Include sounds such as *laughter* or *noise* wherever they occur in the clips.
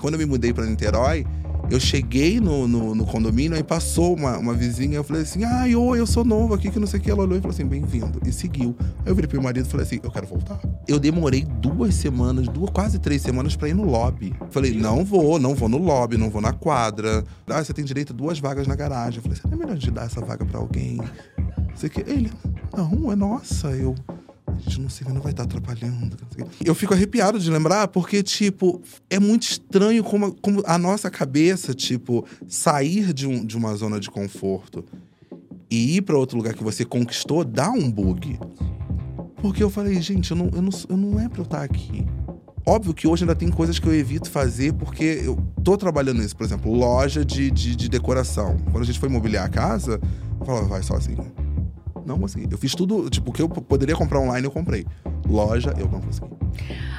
quando eu me mudei pra Niterói, eu cheguei no, no, no condomínio, aí passou uma, uma vizinha, eu falei assim, ai, oi, eu sou novo aqui, que não sei o que. Ela olhou e falou assim, bem-vindo. E seguiu. Aí eu virei pro meu marido e falei assim, eu quero voltar. Eu demorei duas semanas, duas, quase três semanas pra ir no lobby. Falei, não vou, não vou no lobby, não vou na quadra. Ah, você tem direito a duas vagas na garagem. Eu falei, não é melhor de dar essa vaga pra alguém? Sei que ele, não, é nossa. Eu, gente não sei, não vai estar atrapalhando. Eu fico arrepiado de lembrar, porque, tipo, é muito estranho como, como a nossa cabeça, tipo, sair de, um, de uma zona de conforto e ir para outro lugar que você conquistou dá um bug. Porque eu falei, gente, eu não, eu não, eu não é pra eu estar aqui. Óbvio que hoje ainda tem coisas que eu evito fazer porque eu tô trabalhando nisso. Por exemplo, loja de, de, de decoração. Quando a gente foi mobiliar a casa, eu falava, vai sozinho. Não consegui. Eu fiz tudo, tipo, o que eu poderia comprar online, eu comprei. Loja, eu não consegui.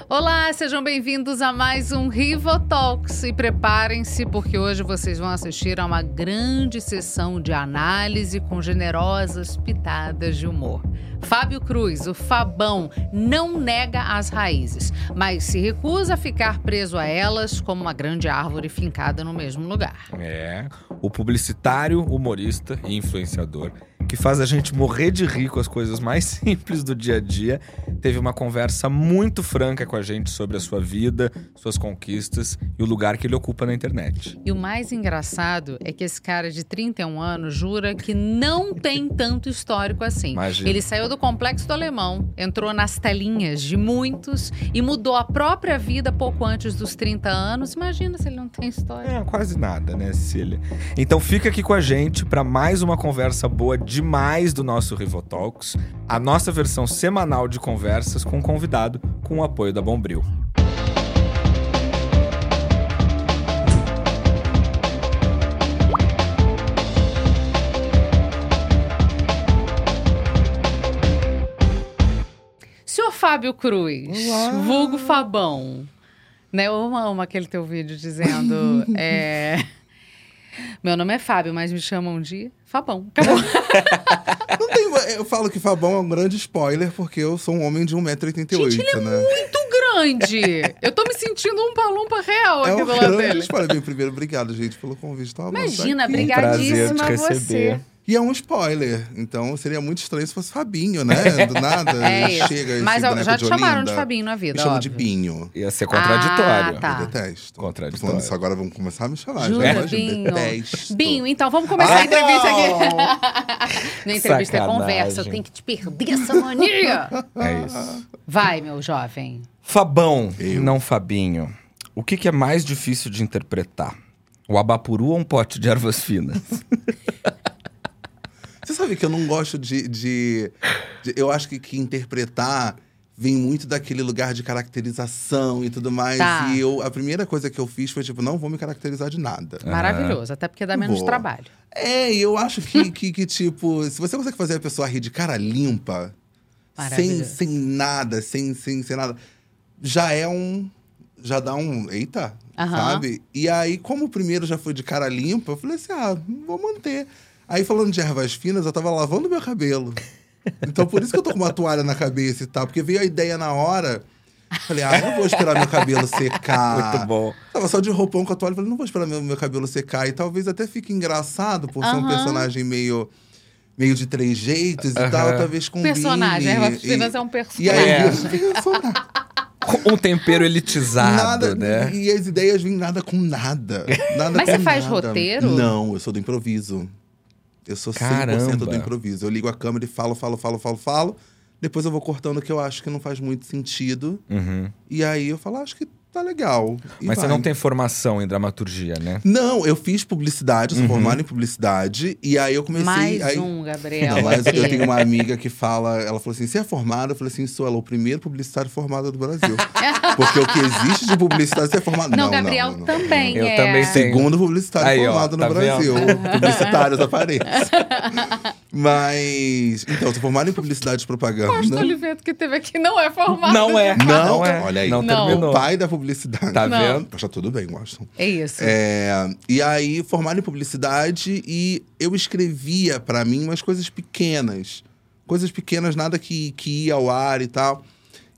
Olá, sejam bem-vindos a mais um Rivo Talks e preparem-se porque hoje vocês vão assistir a uma grande sessão de análise com generosas pitadas de humor. Fábio Cruz, o Fabão, não nega as raízes, mas se recusa a ficar preso a elas como uma grande árvore fincada no mesmo lugar. É, o publicitário, humorista e influenciador que faz a gente morrer de rir com as coisas mais *laughs* simples do dia a dia, teve uma conversa muito franca com a gente sobre a sua vida, suas conquistas e o lugar que ele ocupa na internet. E o mais engraçado é que esse cara de 31 anos jura que não tem tanto histórico assim. Imagina. Ele saiu do complexo do alemão, entrou nas telinhas de muitos e mudou a própria vida pouco antes dos 30 anos. Imagina se ele não tem história. É, quase nada, né, Cecília? Então fica aqui com a gente para mais uma conversa boa demais do nosso Rivotalks, a nossa versão semanal de conversas com um convidado com o apoio da Bombril. Senhor Fábio Cruz, Olá. vulgo Fabão. Né, eu amo aquele teu vídeo dizendo. *laughs* é, Meu nome é Fábio, mas me chamam de Fabão. Acabou. *laughs* Não tem, eu falo que Fabão é um grande spoiler, porque eu sou um homem de 1,88m, Gente, ele é né? Muito grande! Eu tô me sentindo um palumpa real É aqui um do lado grande dele. spoiler. Bem, primeiro, obrigado, gente, pelo convite. Tá, mano, Imagina, tá aqui. brigadíssima Prazer te a receber. você. E é um spoiler, então seria muito estranho se fosse Fabinho, né? Do nada, *laughs* É isso. chega esse Mas boneco já te chamaram de. Fabinho na vida, Me chamam de óbvio. Binho. Ia ser contraditório. Ah, tá. Eu detesto. Tô Contraditório. falando isso agora, vamos começar a me chamar. Jura, já, Binho? detesto. Binho, então vamos começar a Ah, entrevista não! aqui. *laughs* Na entrevista é Sacanagem. conversa, eu tenho que te perder essa mania. É isso. Vai, meu jovem. Fabão, Eu. não Fabinho. O que, que é mais difícil de interpretar? O abapuru ou um pote de ervas finas? *laughs* Sabe que eu não gosto de. de- de- eu acho que, que interpretar vem muito daquele lugar de caracterização e tudo mais. Tá. E eu, a primeira coisa que eu fiz foi tipo, não vou me caracterizar de nada. Maravilhoso, até porque dá menos Vou. trabalho. É, e eu acho que, *laughs* que, que, tipo, se você consegue fazer a pessoa rir de cara limpa, sem, sem nada, sem, sem, sem nada, já é um. Já dá um. Eita, Aham. sabe? E aí, como o primeiro já foi de cara limpa, eu falei assim: ah, vou manter. Aí, falando de ervas finas, eu tava lavando meu cabelo. Então, por isso que eu tô com uma toalha na cabeça e tal, porque veio a ideia na hora. Falei, ah, não vou esperar meu cabelo secar. Muito bom. Tava só de roupão com a toalha. Falei, não vou esperar meu, meu cabelo secar. E talvez até fique engraçado por ser um personagem meio, meio de três jeitos e Aham. tal. Talvez combine. Personagem, Ervas E- Finas é um E personagem. aí, *laughs* É. personagem. Um tempero elitizado, nada, né? E as ideias vêm nada com nada. nada Mas com você faz nada. roteiro? Não, eu sou do improviso. Eu sou 100% Caramba. do improviso. Eu ligo a câmera e falo, falo, falo, falo, falo. Depois eu vou cortando o que eu acho que não faz muito sentido. Uhum. E aí eu falo, acho que tá legal. E Mas você vai. não tem formação em dramaturgia, né? Não, eu fiz publicidade, sou Uhum. formado em publicidade. E aí eu comecei. Mais aí... um, Gabriel. Não, mas eu tenho uma amiga que fala, ela falou assim: você é formada? Eu falei assim, sou ela, o primeiro publicitário formado do Brasil. *laughs* Porque o que existe de publicidade, você é formado. Não, Não, Gabriel não, não. também Eu é. também sei. Segundo publicitário Aí, ó, formado tá no Brasil. *laughs* vendo? Publicitários apareçam. Mas. Então, eu sou formado em publicidade e propaganda. Costa Oliveto que teve aqui não é formado. Não é. Não, é. olha aí. Não, Não. terminou. O pai da publicidade. Tá Não. vendo? Tá tudo bem, Washington. É isso. É, e aí, formado em publicidade, e eu escrevia pra mim umas coisas pequenas. Coisas pequenas, nada que, que ia ao ar e tal.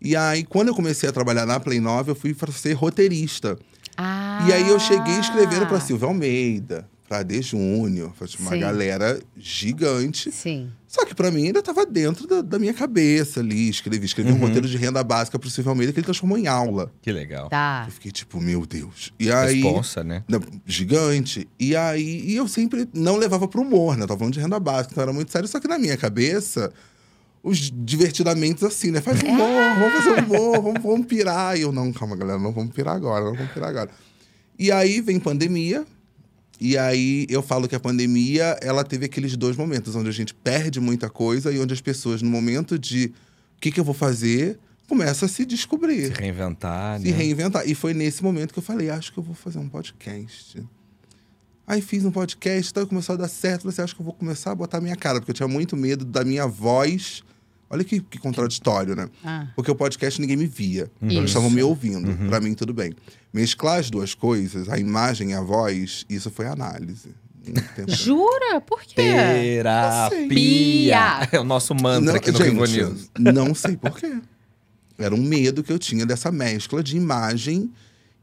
E aí, quando eu comecei a trabalhar na Play 9, eu fui pra ser roteirista. Ah. E aí eu cheguei escrevendo pra Silvio Almeida, D Júnior, foi tipo, uma Sim. galera gigante. Sim. Só que pra mim ainda tava dentro da, da minha cabeça ali. Escrevi, escrevi um Uhum. roteiro de renda básica pro Silvio Almeida que ele transformou em aula. Que legal. Tá. Eu fiquei tipo, meu Deus. E aí. Responsa, né? Gigante. E aí, e eu sempre não levava pro humor, né? Eu tava falando de renda básica, então era muito sério. Só que na minha cabeça, os divertidamentos assim, né? Faz humor, vamos fazer humor, vamos, vamos pirar. E eu, não, calma, galera, não vamos pirar agora, não vamos pirar agora. E aí vem pandemia. E aí eu falo que a pandemia, ela teve aqueles dois momentos onde a gente perde muita coisa e onde as pessoas, no momento de o que, que eu vou fazer, começa a se descobrir Se reinventar, se né? reinventar. E foi nesse momento que eu falei, acho que eu vou fazer um podcast. Aí fiz um podcast, então começou a dar certo. Falei assim, acho que eu vou começar a botar a minha cara, porque eu tinha muito medo da minha voz. Olha que, que contraditório, né? Ah. Porque o podcast ninguém me via. Eles Isso. estavam me ouvindo. Pra mim, tudo bem. Mesclar as duas coisas, a imagem e a voz, isso foi análise. Jura? Por quê? Terapia! É o nosso mantra aqui no gente, News. Não sei por quê. Era um medo que eu tinha dessa mescla de imagem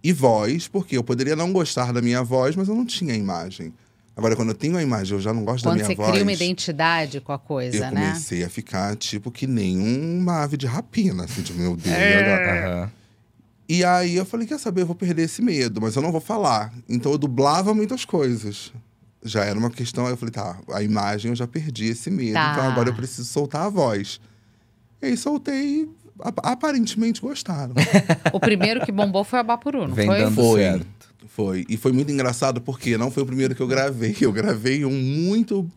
e voz, porque eu poderia não gostar da minha voz, mas eu não tinha imagem. Agora, quando eu tenho a imagem, eu já não gosto Quando da você minha voz. cria uma identidade com a coisa, eu né? comecei a ficar tipo que nem uma ave de rapina, assim, tipo, meu Deus. É. agora- Aham. E aí eu falei, quer saber, eu vou perder esse medo, mas eu não vou falar. Então eu dublava muitas coisas. Já era uma questão, aí eu falei, tá, a imagem eu já perdi esse medo, Tá. então agora eu preciso soltar a voz. E aí soltei e ap- aparentemente gostaram. *laughs* O primeiro que bombou foi a Bapuru, não Vem foi? dando Foi. certo. Foi. E foi muito engraçado porque não foi o primeiro que eu gravei. Eu gravei um muito.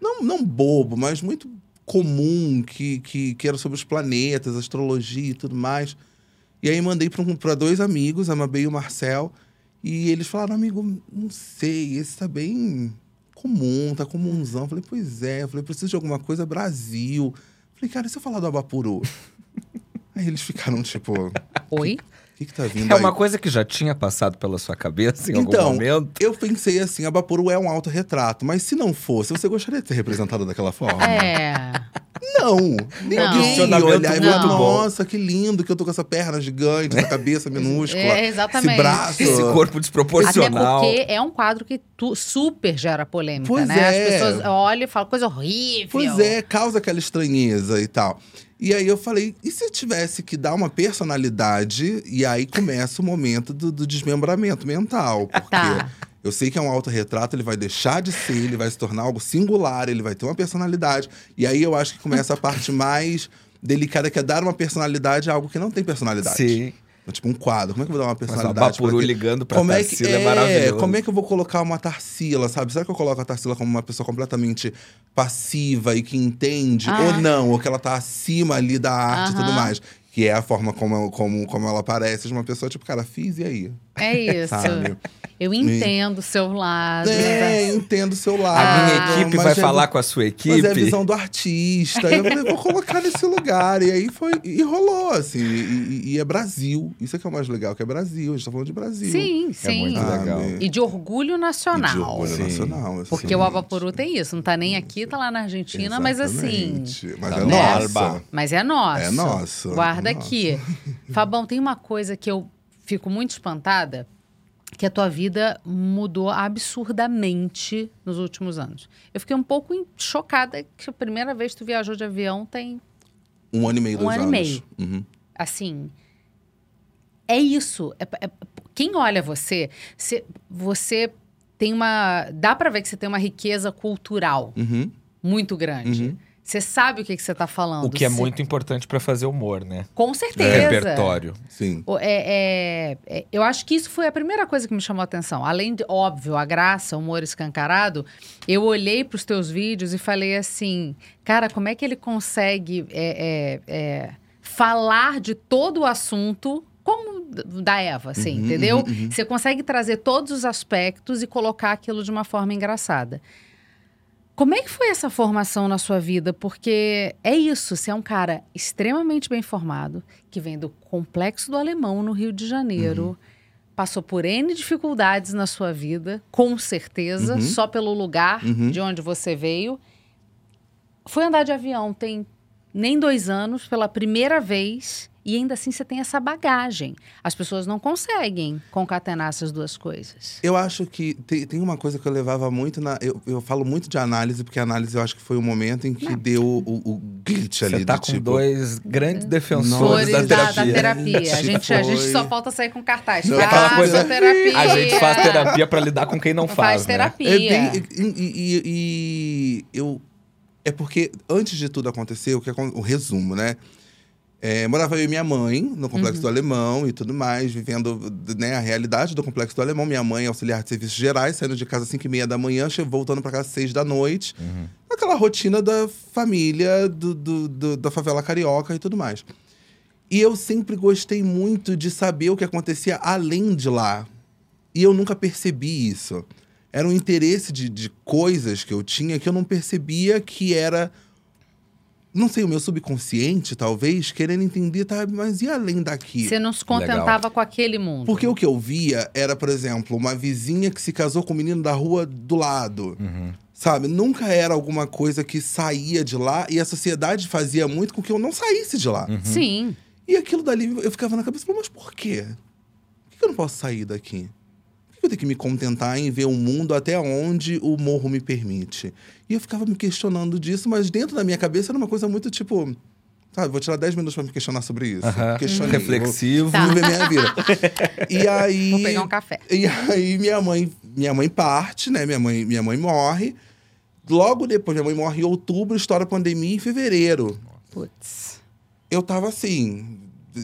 Não, não bobo, mas muito comum, que, que, que era sobre os planetas, astrologia e tudo mais. E aí mandei para um, pra dois amigos, a Mabê e o Marcel. E eles falaram, amigo, não sei, esse tá bem comum, tá comunzão. Eu falei, pois é. Eu falei, preciso de alguma coisa Brasil. Eu falei, cara, e se eu falar do Abapuru? *laughs* aí eles ficaram tipo, o Oi? que que tá vindo É aí? uma coisa que já tinha passado pela sua cabeça em Então, algum momento? Eu pensei assim, a Bapuru é um autorretrato, mas se não fosse, você gostaria de ser representada daquela forma? É. Não! Ninguém Questionamento olhar e falar, muito bom. nossa, que lindo que eu tô com essa perna gigante, essa cabeça *laughs* minúscula, É, exatamente. esse braço. Esse corpo Até desproporcional. porque é um quadro que tu- super gera polêmica, Pois né? é. As pessoas olham e falam coisa horrível. Pois é, causa aquela estranheza e tal. E aí eu falei, e se eu tivesse que dar uma personalidade? E aí começa o momento do, do desmembramento mental. Porque Tá. Eu sei que é um autorretrato, ele vai deixar de ser, ele vai se tornar algo singular, ele vai ter uma personalidade. E aí eu acho que começa a parte mais delicada, que é dar uma personalidade a algo que não tem personalidade. Sim. Tipo um quadro. Como é que eu vou dar uma Mas a personalidade? pra Bapuru ligando pra como é que Tarsila é, maravilhoso. Como é que eu vou colocar uma Tarsila, sabe? Será que eu coloco a Tarsila como uma pessoa completamente passiva e que entende? Ah. Ou não? Ou que ela tá acima ali da arte e tudo mais? Que é a forma como, como, como ela parece de uma pessoa, tipo, cara, fiz e aí? É isso. Sabe? Eu entendo o seu lado. É, entendo o seu lado. A minha Ah, equipe mas vai é- falar com a sua Mas equipe. é a visão do artista. eu falei, vou colocar nesse lugar. E aí foi. E rolou, assim. E, e- e é Brasil. Isso é que é o mais legal, que é Brasil. A gente tá falando de Brasil. Sim, sim. muito Sabe? legal. E de orgulho E nacional. de orgulho Sim. nacional. Porque assim. o Abapuru tem isso. Não tá nem aqui, tá lá na Argentina, mas assim. Exatamente. Mas Tá é no nossa. Alba. Mas é nosso. É nosso. Guarda É nosso. aqui. Fabão, tem uma coisa que eu fico muito espantada, que a tua vida mudou absurdamente nos últimos anos. Eu fiquei um pouco chocada que a primeira vez que tu viajou de avião tem, Um ano e meio, Um dois ano e anos. meio. Uhum. assim... É isso. É- é- quem olha você, se- você tem uma... Dá pra ver que você tem uma riqueza cultural Uhum. muito grande. Uhum. Você sabe o que, que você tá falando. O que é Você- muito importante pra fazer humor, né? Com certeza. Repertório. Sim. O- é- é- é- eu acho que isso foi a primeira coisa que me chamou a atenção. Além de, óbvio, a graça, o humor escancarado, eu olhei para os teus vídeos e falei assim, cara, como é que ele consegue é, é, é, falar de todo o assunto como da Eva, assim, Uhum, entendeu? uhum, uhum. Você consegue trazer todos os aspectos e colocar aquilo de uma forma engraçada. Como é que foi essa formação na sua vida? Porque é isso, você é um cara extremamente bem formado, que vem do Complexo do Alemão, no Rio de Janeiro, passou por N dificuldades na sua vida, com certeza, Uhum. só pelo lugar Uhum. de onde você veio. Foi andar de avião tem nem dois anos, pela primeira vez, E ainda assim você tem essa bagagem. As pessoas não conseguem concatenar essas duas coisas. Eu acho que tem, tem uma coisa que eu levava muito na. Eu, eu falo muito de análise, porque a análise eu acho que foi o momento em que deu o, o glitch ali. Você tá do com tipo, dois grandes defensores da da, terapia. da terapia. A gente, a gente só falta sair com cartaz. Não, É aquela Faça coisa- terapia. A gente faz terapia pra lidar com quem não Faz, faz, né? terapia. É bem. E, e- e- e eu. É porque antes de tudo acontecer, o, que, o resumo, né? É, morava eu e minha mãe no Complexo do Alemão e tudo mais, vivendo né, a realidade do Complexo do Alemão. Minha mãe é auxiliar de serviços gerais, saindo de casa às 5 e meia da manhã, voltando para casa às 6 da noite. Aquela rotina da família, do, do- do- da favela carioca e tudo mais. E eu sempre gostei muito de saber o que acontecia além de lá. E eu nunca percebi isso. Era um interesse de, de coisas que eu tinha que eu não percebia que era. Não sei, o meu subconsciente, talvez, querendo entender, tá, mas e além daqui? Você não se contentava com aquele mundo. Porque o que eu via era, por exemplo, uma vizinha que se casou com um menino da rua do lado. Uhum. Sabe? Nunca era alguma coisa que saía de lá e a sociedade fazia muito com que eu não saísse de lá. Uhum. Sim. E aquilo dali eu ficava na cabeça, mas por quê? Por que eu não posso sair daqui? Eu tenho que me contentar em ver o mundo até onde o morro me permite? E eu ficava me questionando disso, mas dentro da minha cabeça era uma coisa muito tipo. Sabe, vou tirar 10 minutos pra me questionar sobre isso. Aham. Questionei, Reflexivo. Vou viver minha vida. *laughs* E aí. Vou pegar um café. E aí minha mãe, minha mãe parte, né? Minha mãe, minha mãe morre. Logo depois, minha mãe morre em outubro, estoura a pandemia em fevereiro. Putz. Eu tava assim.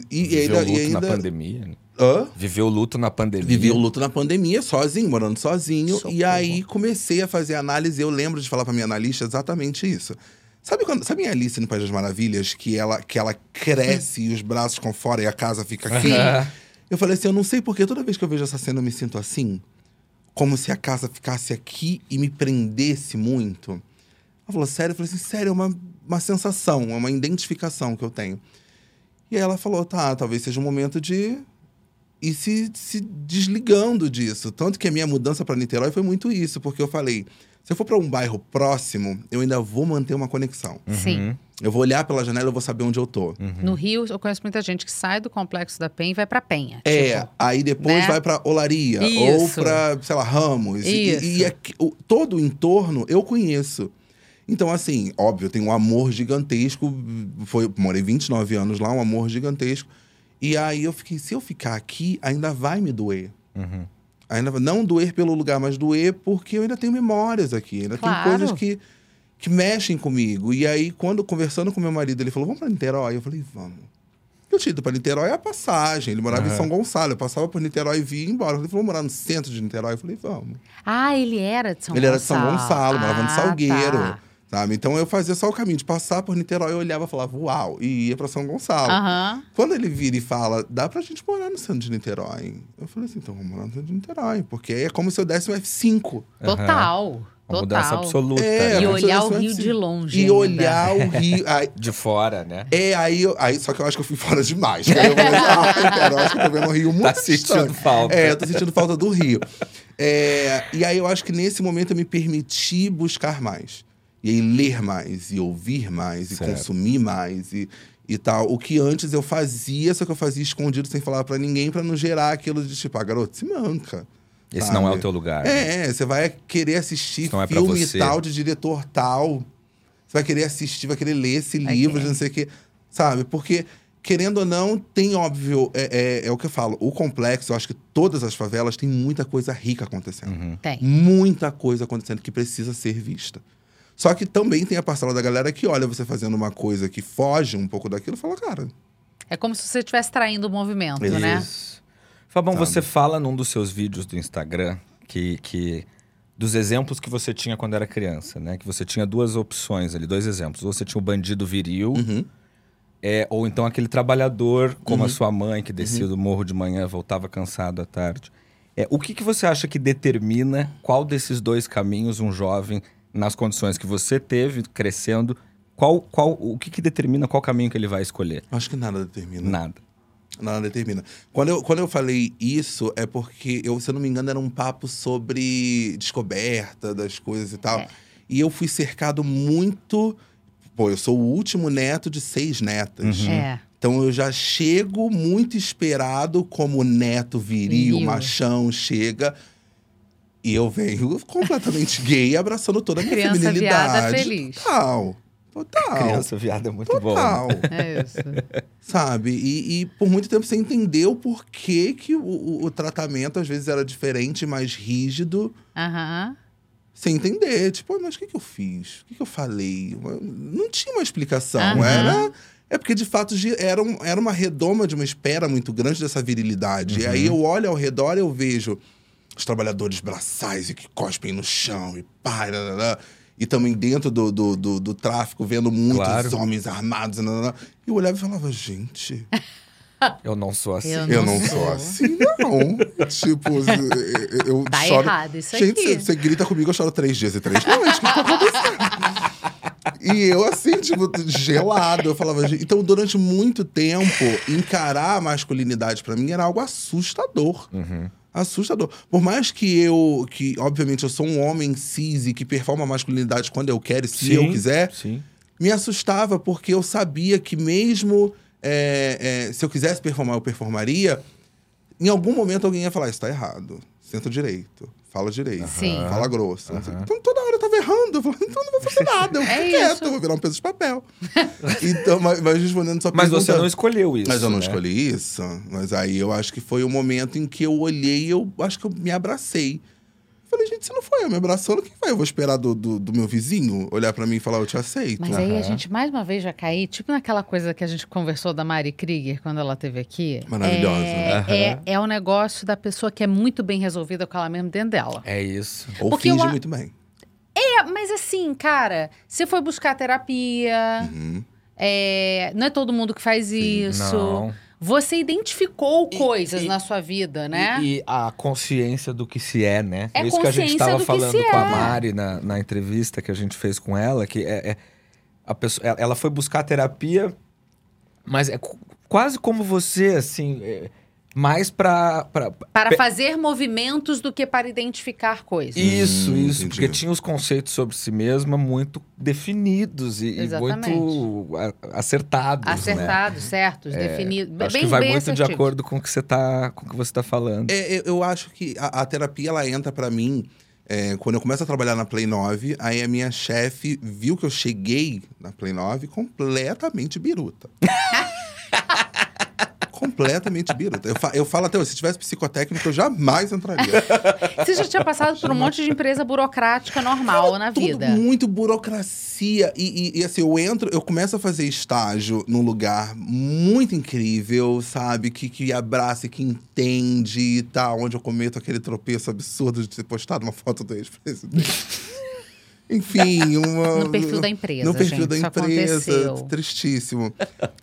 E, e ainda. E ainda na pandemia. né? Hã? Viveu luto na pandemia. Vivi o luto na pandemia, sozinho, morando sozinho. Socorro. E aí comecei a fazer análise. Eu lembro de falar pra minha analista exatamente isso. Sabe quando. Sabe em Alice no País das Maravilhas, que ela, que ela cresce e os braços ficam fora e a casa fica aqui? Eu falei assim, eu não sei porque toda vez que eu vejo essa cena eu me sinto assim. Como se a casa ficasse aqui e me prendesse muito. Ela falou, sério? Eu falei assim, sério, é uma, uma sensação, é uma identificação que eu tenho. E aí ela falou, tá, talvez seja um momento de ir se, se desligando disso. Tanto que a minha mudança para Niterói foi muito isso, porque eu falei, se eu for para um bairro próximo, eu ainda vou manter uma conexão. Sim. Eu vou olhar pela janela e eu vou saber onde eu tô. No Rio, eu conheço muita gente que sai do complexo da Penha e vai pra Penha. É, Tipo, aí depois né? vai pra Olaria ou Isso. pra, sei lá, Ramos. E- Isso. E, aqui- o- todo o entorno eu conheço. Então, assim, óbvio, eu tenho um amor gigantesco. Foi, morei 29 anos lá, um amor gigantesco. E aí eu fiquei, se eu ficar aqui, ainda vai me doer. Uhum. Ainda vai- não doer pelo lugar, mas doer porque eu ainda tenho memórias aqui. Ainda Claro. tem coisas que, que mexem comigo. E aí, quando conversando com meu marido, ele falou: vamos pra Niterói? Eu falei, vamos. Eu tinha ido pra Niterói a passagem. Ele morava em Aham. São Gonçalo. Eu passava por Niterói e via embora. Ele falou: vamos morar no centro de Niterói? Eu falei, vamos. Ah, ele era de São ele Gonçalo. era de São Gonçalo, morava no Ah, Salgueiro. tá. Sabe? Então eu fazia só o caminho de passar por Niterói, eu olhava e falava, uau, e ia pra São Gonçalo. Aham. Quando ele vira e fala, dá pra gente morar no centro de Niterói. Eu falei assim, então vamos morar no centro de Niterói. Porque é como se eu desse um F5. Total. Uma mudança Total. absoluta. É, né? E olhar o Rio F5. de longe E ainda. olhar o Rio. *laughs* Aí, De fora, né? é, aí, eu- aí, só que eu acho que eu fui fora demais. Aí eu falei, ah, *laughs* cara, eu acho que eu tô vendo o Rio muito Tá sentindo falta. É, eu tô sentindo falta do Rio. É, e aí eu acho que nesse momento eu me permiti buscar mais. E aí ler mais, e ouvir mais, e Certo. consumir mais, e, e tal. O que antes eu fazia, só que eu fazia escondido sem falar pra ninguém, pra não gerar aquilo de tipo, ah, garoto, se manca. Esse sabe? não é o teu lugar. né? É, é, você vai querer assistir não é filme você. tal, de diretor tal. Você vai querer assistir, vai querer ler esse Vai livro, querer. não sei o quê. Sabe? Porque, querendo ou não, tem óbvio, é, é, é o que eu falo. O complexo, eu acho que todas as favelas têm muita coisa rica acontecendo. Uhum. Tem. Muita coisa acontecendo que precisa ser vista. Só que também tem a parcela da galera que olha você fazendo uma coisa que foge um pouco daquilo e fala, cara, É como se você estivesse traindo o movimento, né? Isso. Fabão, Sabe? você fala num dos seus vídeos do Instagram que, que dos exemplos que você tinha quando era criança, né? Que você tinha duas opções ali, dois exemplos. Ou você tinha o bandido viril, uhum, é, ou então aquele trabalhador, como Uhum. a sua mãe, que descia do morro de manhã, voltava cansado à tarde. É, o que, que você acha que determina qual desses dois caminhos um jovem, nas condições que você teve, crescendo, qual, qual, o que, que determina qual caminho que ele vai escolher? acho que nada determina. Nada. Nada determina. Quando eu, quando eu falei isso, é porque, eu, se eu não me engano, era um papo sobre descoberta das coisas e tal. É. E eu fui cercado muito. Pô, eu sou o último neto de seis netas. Uhum. É. Então eu já chego muito esperado como neto viril, Viril. machão, chega. E eu venho *laughs* completamente gay, abraçando toda a minha Criança feminilidade. viada feliz. Total. Total. Criança viada é muito boa. Total. É isso. *laughs* Sabe? E, e por muito tempo você entendeu por que, que o, o- o tratamento às vezes era diferente, mais rígido, Aham. sem entender. Tipo, "Ah, mas o que, que eu fiz? O que, que eu falei? Não tinha uma explicação. Era. É porque, de fato, era, um- era uma redoma de uma espera muito grande dessa virilidade. E aí eu olho ao redor e eu vejo os trabalhadores braçais e que cospem no chão e pá, lá, lá, lá. e também dentro do, do, do, do tráfico, vendo muitos Claro. homens armados. lá, lá, lá. E eu olhava e falava, gente, *laughs* Eu não sou assim. Eu eu não não sou. sou assim, não. *laughs* tipo, eu, Tá choro. errado isso Gente, aqui. você- você grita comigo, eu choro três dias e três noites. O que tá acontecendo? E eu, assim, tipo, gelado. Eu falava, gente. Então, durante muito tempo, encarar a masculinidade pra mim era algo assustador. Uhum. Assustador. Por mais que eu, que obviamente eu sou um homem cis e que performa a masculinidade quando eu quero e se eu quiser, Sim. me assustava porque eu sabia que mesmo é, é, se eu quisesse performar, eu performaria. Em algum momento alguém ia falar, isso tá errado. Senta direito, fala direito, Sim. fala grosso. Então toda hora eu falava, então eu não vou fazer *laughs* nada, eu É fico quieto, isso. eu vou virar um peso de papel. *laughs* então, mas, mas respondendo sua Mas você não escolheu isso. Mas eu não né? escolhi isso. Mas aí eu acho que foi o momento em que eu olhei e eu acho que eu me abracei. Falei, gente, se não foi eu me abraçando, quem vai? Eu vou esperar do, do, do meu vizinho olhar pra mim e falar, eu te aceito. Mas aí a gente mais uma vez já cair, tipo naquela coisa que a gente conversou da Mari Krieger quando ela esteve aqui. Maravilhosa. É, Aham. é, é o negócio da pessoa que é muito bem resolvida com ela mesma dentro dela. É isso. Ou Porque finge eu muito bem. É, mas assim, cara, você foi buscar terapia, Uhum. é, não é todo mundo que faz isso. Não. Você identificou E- coisas e- na sua vida, né? E, e a consciência do que se é, né? É isso que a gente estava falando com a é. Mari na, na entrevista que a gente fez com ela, que é, é- a pessoa, ela- foi buscar terapia, mas é qu- quase como você, assim, é, mais pra, pra- Para fazer movimentos do que para identificar coisas. Isso, Hum, isso, entendi. porque tinha os conceitos sobre si mesma muito definidos e, e muito a- acertados, né? Acertados, certos, definidos. Acho bem, que vai bem muito de assertivos. acordo com o que você tá, com o que você tá falando. É, eu, eu acho que a, a terapia, ela entra pra mim... é, quando eu começo a trabalhar na Play 9, aí a minha chefe viu que eu cheguei na Play 9 completamente biruta. *laughs* completamente biruta. Eu, fa- eu falo até hoje, se tivesse psicotécnico, eu jamais entraria. Você já tinha passado por um monte de empresa burocrática normal na Tudo vida. muito burocracia. E, e- e, assim, eu entro, eu começo a fazer estágio num lugar muito incrível, sabe? Que, que abraça, e que entende e tal, onde eu cometo aquele tropeço absurdo de ter postado uma foto do ex-presidente. Enfim, *laughs* uma. No perfil da empresa, No perfil gente, da empresa. aconteceu. Tristíssimo.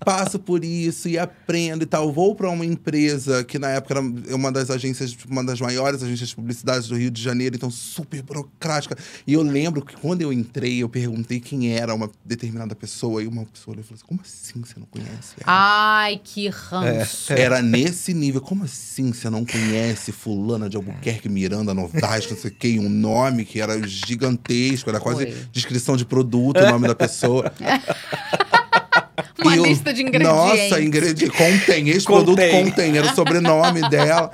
Passo por isso e aprendo e tal. Vou para uma empresa que na época era uma das agências, uma das maiores agências de publicidade do Rio de Janeiro, então super burocrática. E eu lembro que quando eu entrei, eu perguntei quem era uma determinada pessoa e uma pessoa falou assim: como assim você não conhece ela? Ai, que ranço. Era nesse nível. Como assim você não conhece fulana de Albuquerque, Miranda, Novaes, não sei o quê, um nome que era gigantesco, era quase Foi. descrição de produto, o nome da pessoa. *laughs* Uma E lista de ingredientes. Nossa, ingrediente. Contém. Esse produto Contém. contém. Era o sobrenome dela.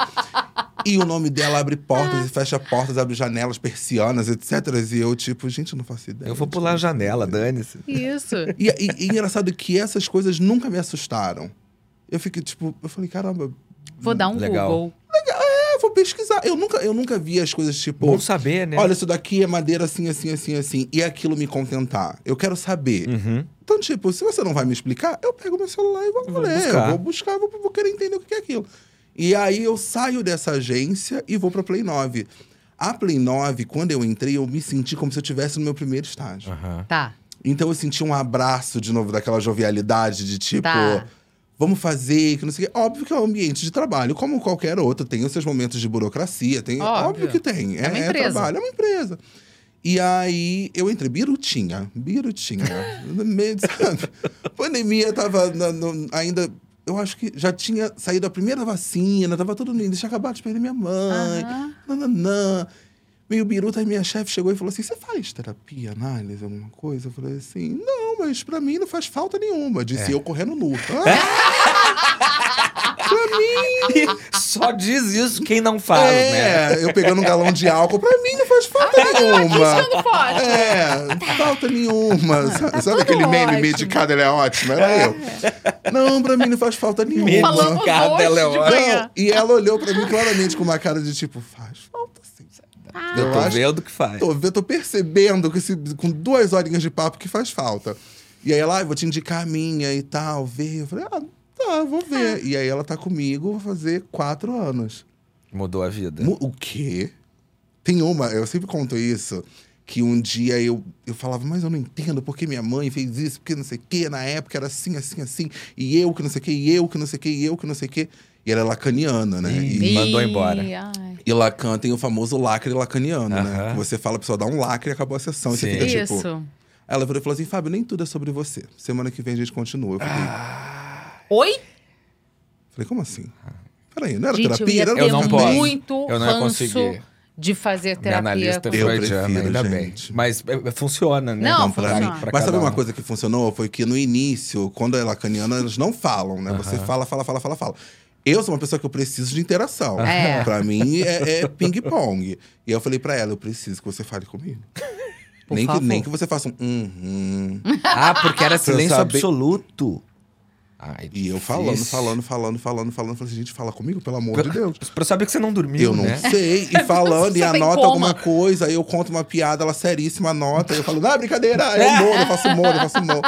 E o nome dela abre portas e fecha portas, abre janelas, persianas, etc. E eu, tipo, gente, eu não faço ideia. Eu vou pular a janela, dane-se. Isso. E, e, e engraçado que essas coisas nunca me assustaram. Eu fiquei, tipo, eu falei, caramba, Vou dar um Legal. Google. É, vou pesquisar. Eu nunca, eu nunca vi as coisas, tipo, Bom saber, né? olha, isso daqui é madeira assim, assim, assim, assim. E aquilo me contentar. Eu quero saber. Uhum. Então, tipo, se você não vai me explicar, eu pego meu celular e vou, Vou ler. buscar. Eu vou buscar, vou, vou querer entender o que é aquilo. E aí eu saio dessa agência e vou pra Play 9. A Play 9, quando eu entrei, eu me senti como se eu estivesse no meu primeiro estágio. Aham. Tá. Então eu senti um abraço de novo daquela jovialidade de tipo. Tá. Vamos fazer, que não sei o quê. Óbvio que é um ambiente de trabalho, como qualquer outro. Tem os seus momentos de burocracia, tem. Óbvio. Óbvio, que tem. É uma empresa. trabalho, é uma empresa. E aí eu entrei, birutinha, birutinha. *laughs* no meio, sabe? Pandemia tava na- no- ainda. Eu acho que já tinha saído a primeira vacina, tava tudo lindo. Tinha acabado de perder minha mãe. Aham. Nananã. Meio biruta. Minha chefe chegou e falou assim: Você faz terapia, análise, alguma coisa? Eu falei assim: Não, mas pra mim não faz falta nenhuma. Disse eu correndo nu. *laughs* Ah, pra mim. Só diz isso quem não faz, né? É, eu pegando um galão de álcool, pra mim não faz falta nenhuma. Ficando forte. É, falta nenhuma. Sabe, sabe aquele meme ótimo. medicado, ele é ótimo? Era eu. Não, pra mim não faz falta nenhuma. Medicada, hoje ela é ótima. Não, e ela olhou pra mim claramente com uma cara de tipo, faz. Eu Eu tô acho- vendo que faz. Tô, eu tô percebendo que esse- com duas horinhas de papo que faz falta. E aí ela, ah, eu vou te indicar a minha e tal, ver. Eu falei, ah, tá, vou ver. E aí ela tá comigo, vai fazer quatro anos. Mudou a vida. O quê? Tem uma, eu sempre conto isso, que um dia eu, eu falava, mas eu não entendo porque minha mãe fez isso, porque não sei o quê, na época era assim, assim, assim, e eu que não sei o quê, e eu que não sei o quê, e eu que não sei o quê. E ela é lacaniana, né? Ih. E, mandou embora. ai. e Lacan tem o famoso lacre lacaniano, né? Aham. Que Você fala, a pessoa dá um lacre e acabou a sessão. E você Sim. fica tipo. Isso. Ela virou e falou assim: Fábio, nem tudo é sobre você. Semana que vem a gente continua. Eu falei, Ah. Oi? falei como assim? Peraí, não era Gente, eu terapia? ia Era Eu não posso. muito Eu não ia conseguir. de fazer Minha terapia. analista com- Eu prefiro, ainda bem. gente. Mas é, é, funciona, né? Não, Não, pra funciona. mim. Pra Mas sabe uma um. coisa que funcionou? Foi que no início, quando é lacaniana, elas não falam, né? Você fala, fala, fala, fala, fala. Eu sou uma pessoa que eu preciso de interação. É. *laughs* Pra mim é, é ping-pong. E eu falei pra ela: eu preciso que você fale comigo. Por nem, que, favor. nem que você faça um. Uhum. *laughs* Ah, porque era Pra silêncio saber- absoluto. Ai, E eu falando, falando, falando, falando, falando. Falei assim, gente, fala comigo, pelo amor de Deus. Pra saber que você não dormiu, Eu não né? sei. E *laughs* falando, e anota alguma coisa, aí eu conto uma piada, ela seríssima, anota. Aí eu falo, não, brincadeira, eu humor, eu faço humor, eu faço humor.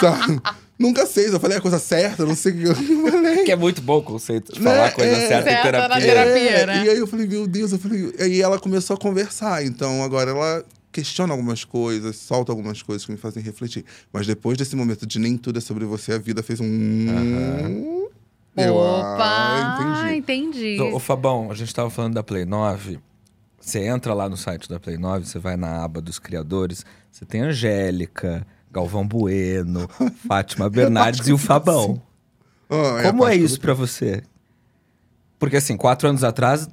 Sabe? Nunca sei, se eu falei a coisa certa, não sei o que eu *laughs* falei. Que é muito bom o conceito de Né? falar a coisa É. certa em Certa na terapia. terapia. É, né? E aí eu falei, meu Deus, eu falei. Aí ela começou a conversar. Então agora ela questiona algumas coisas, solta algumas coisas que me fazem refletir. Mas depois desse momento de nem tudo é sobre você, a vida fez um. Eu, Opa! ah, entendi. entendi. Ô, Fabão, a gente tava falando da Play 9. Você entra lá no site da Play 9, você vai na aba dos criadores, você tem Angélica, Galvão Bueno, *laughs* Fátima Bernardes e o Fabão. Ah, Como é isso pra você? Porque assim, quatro anos atrás,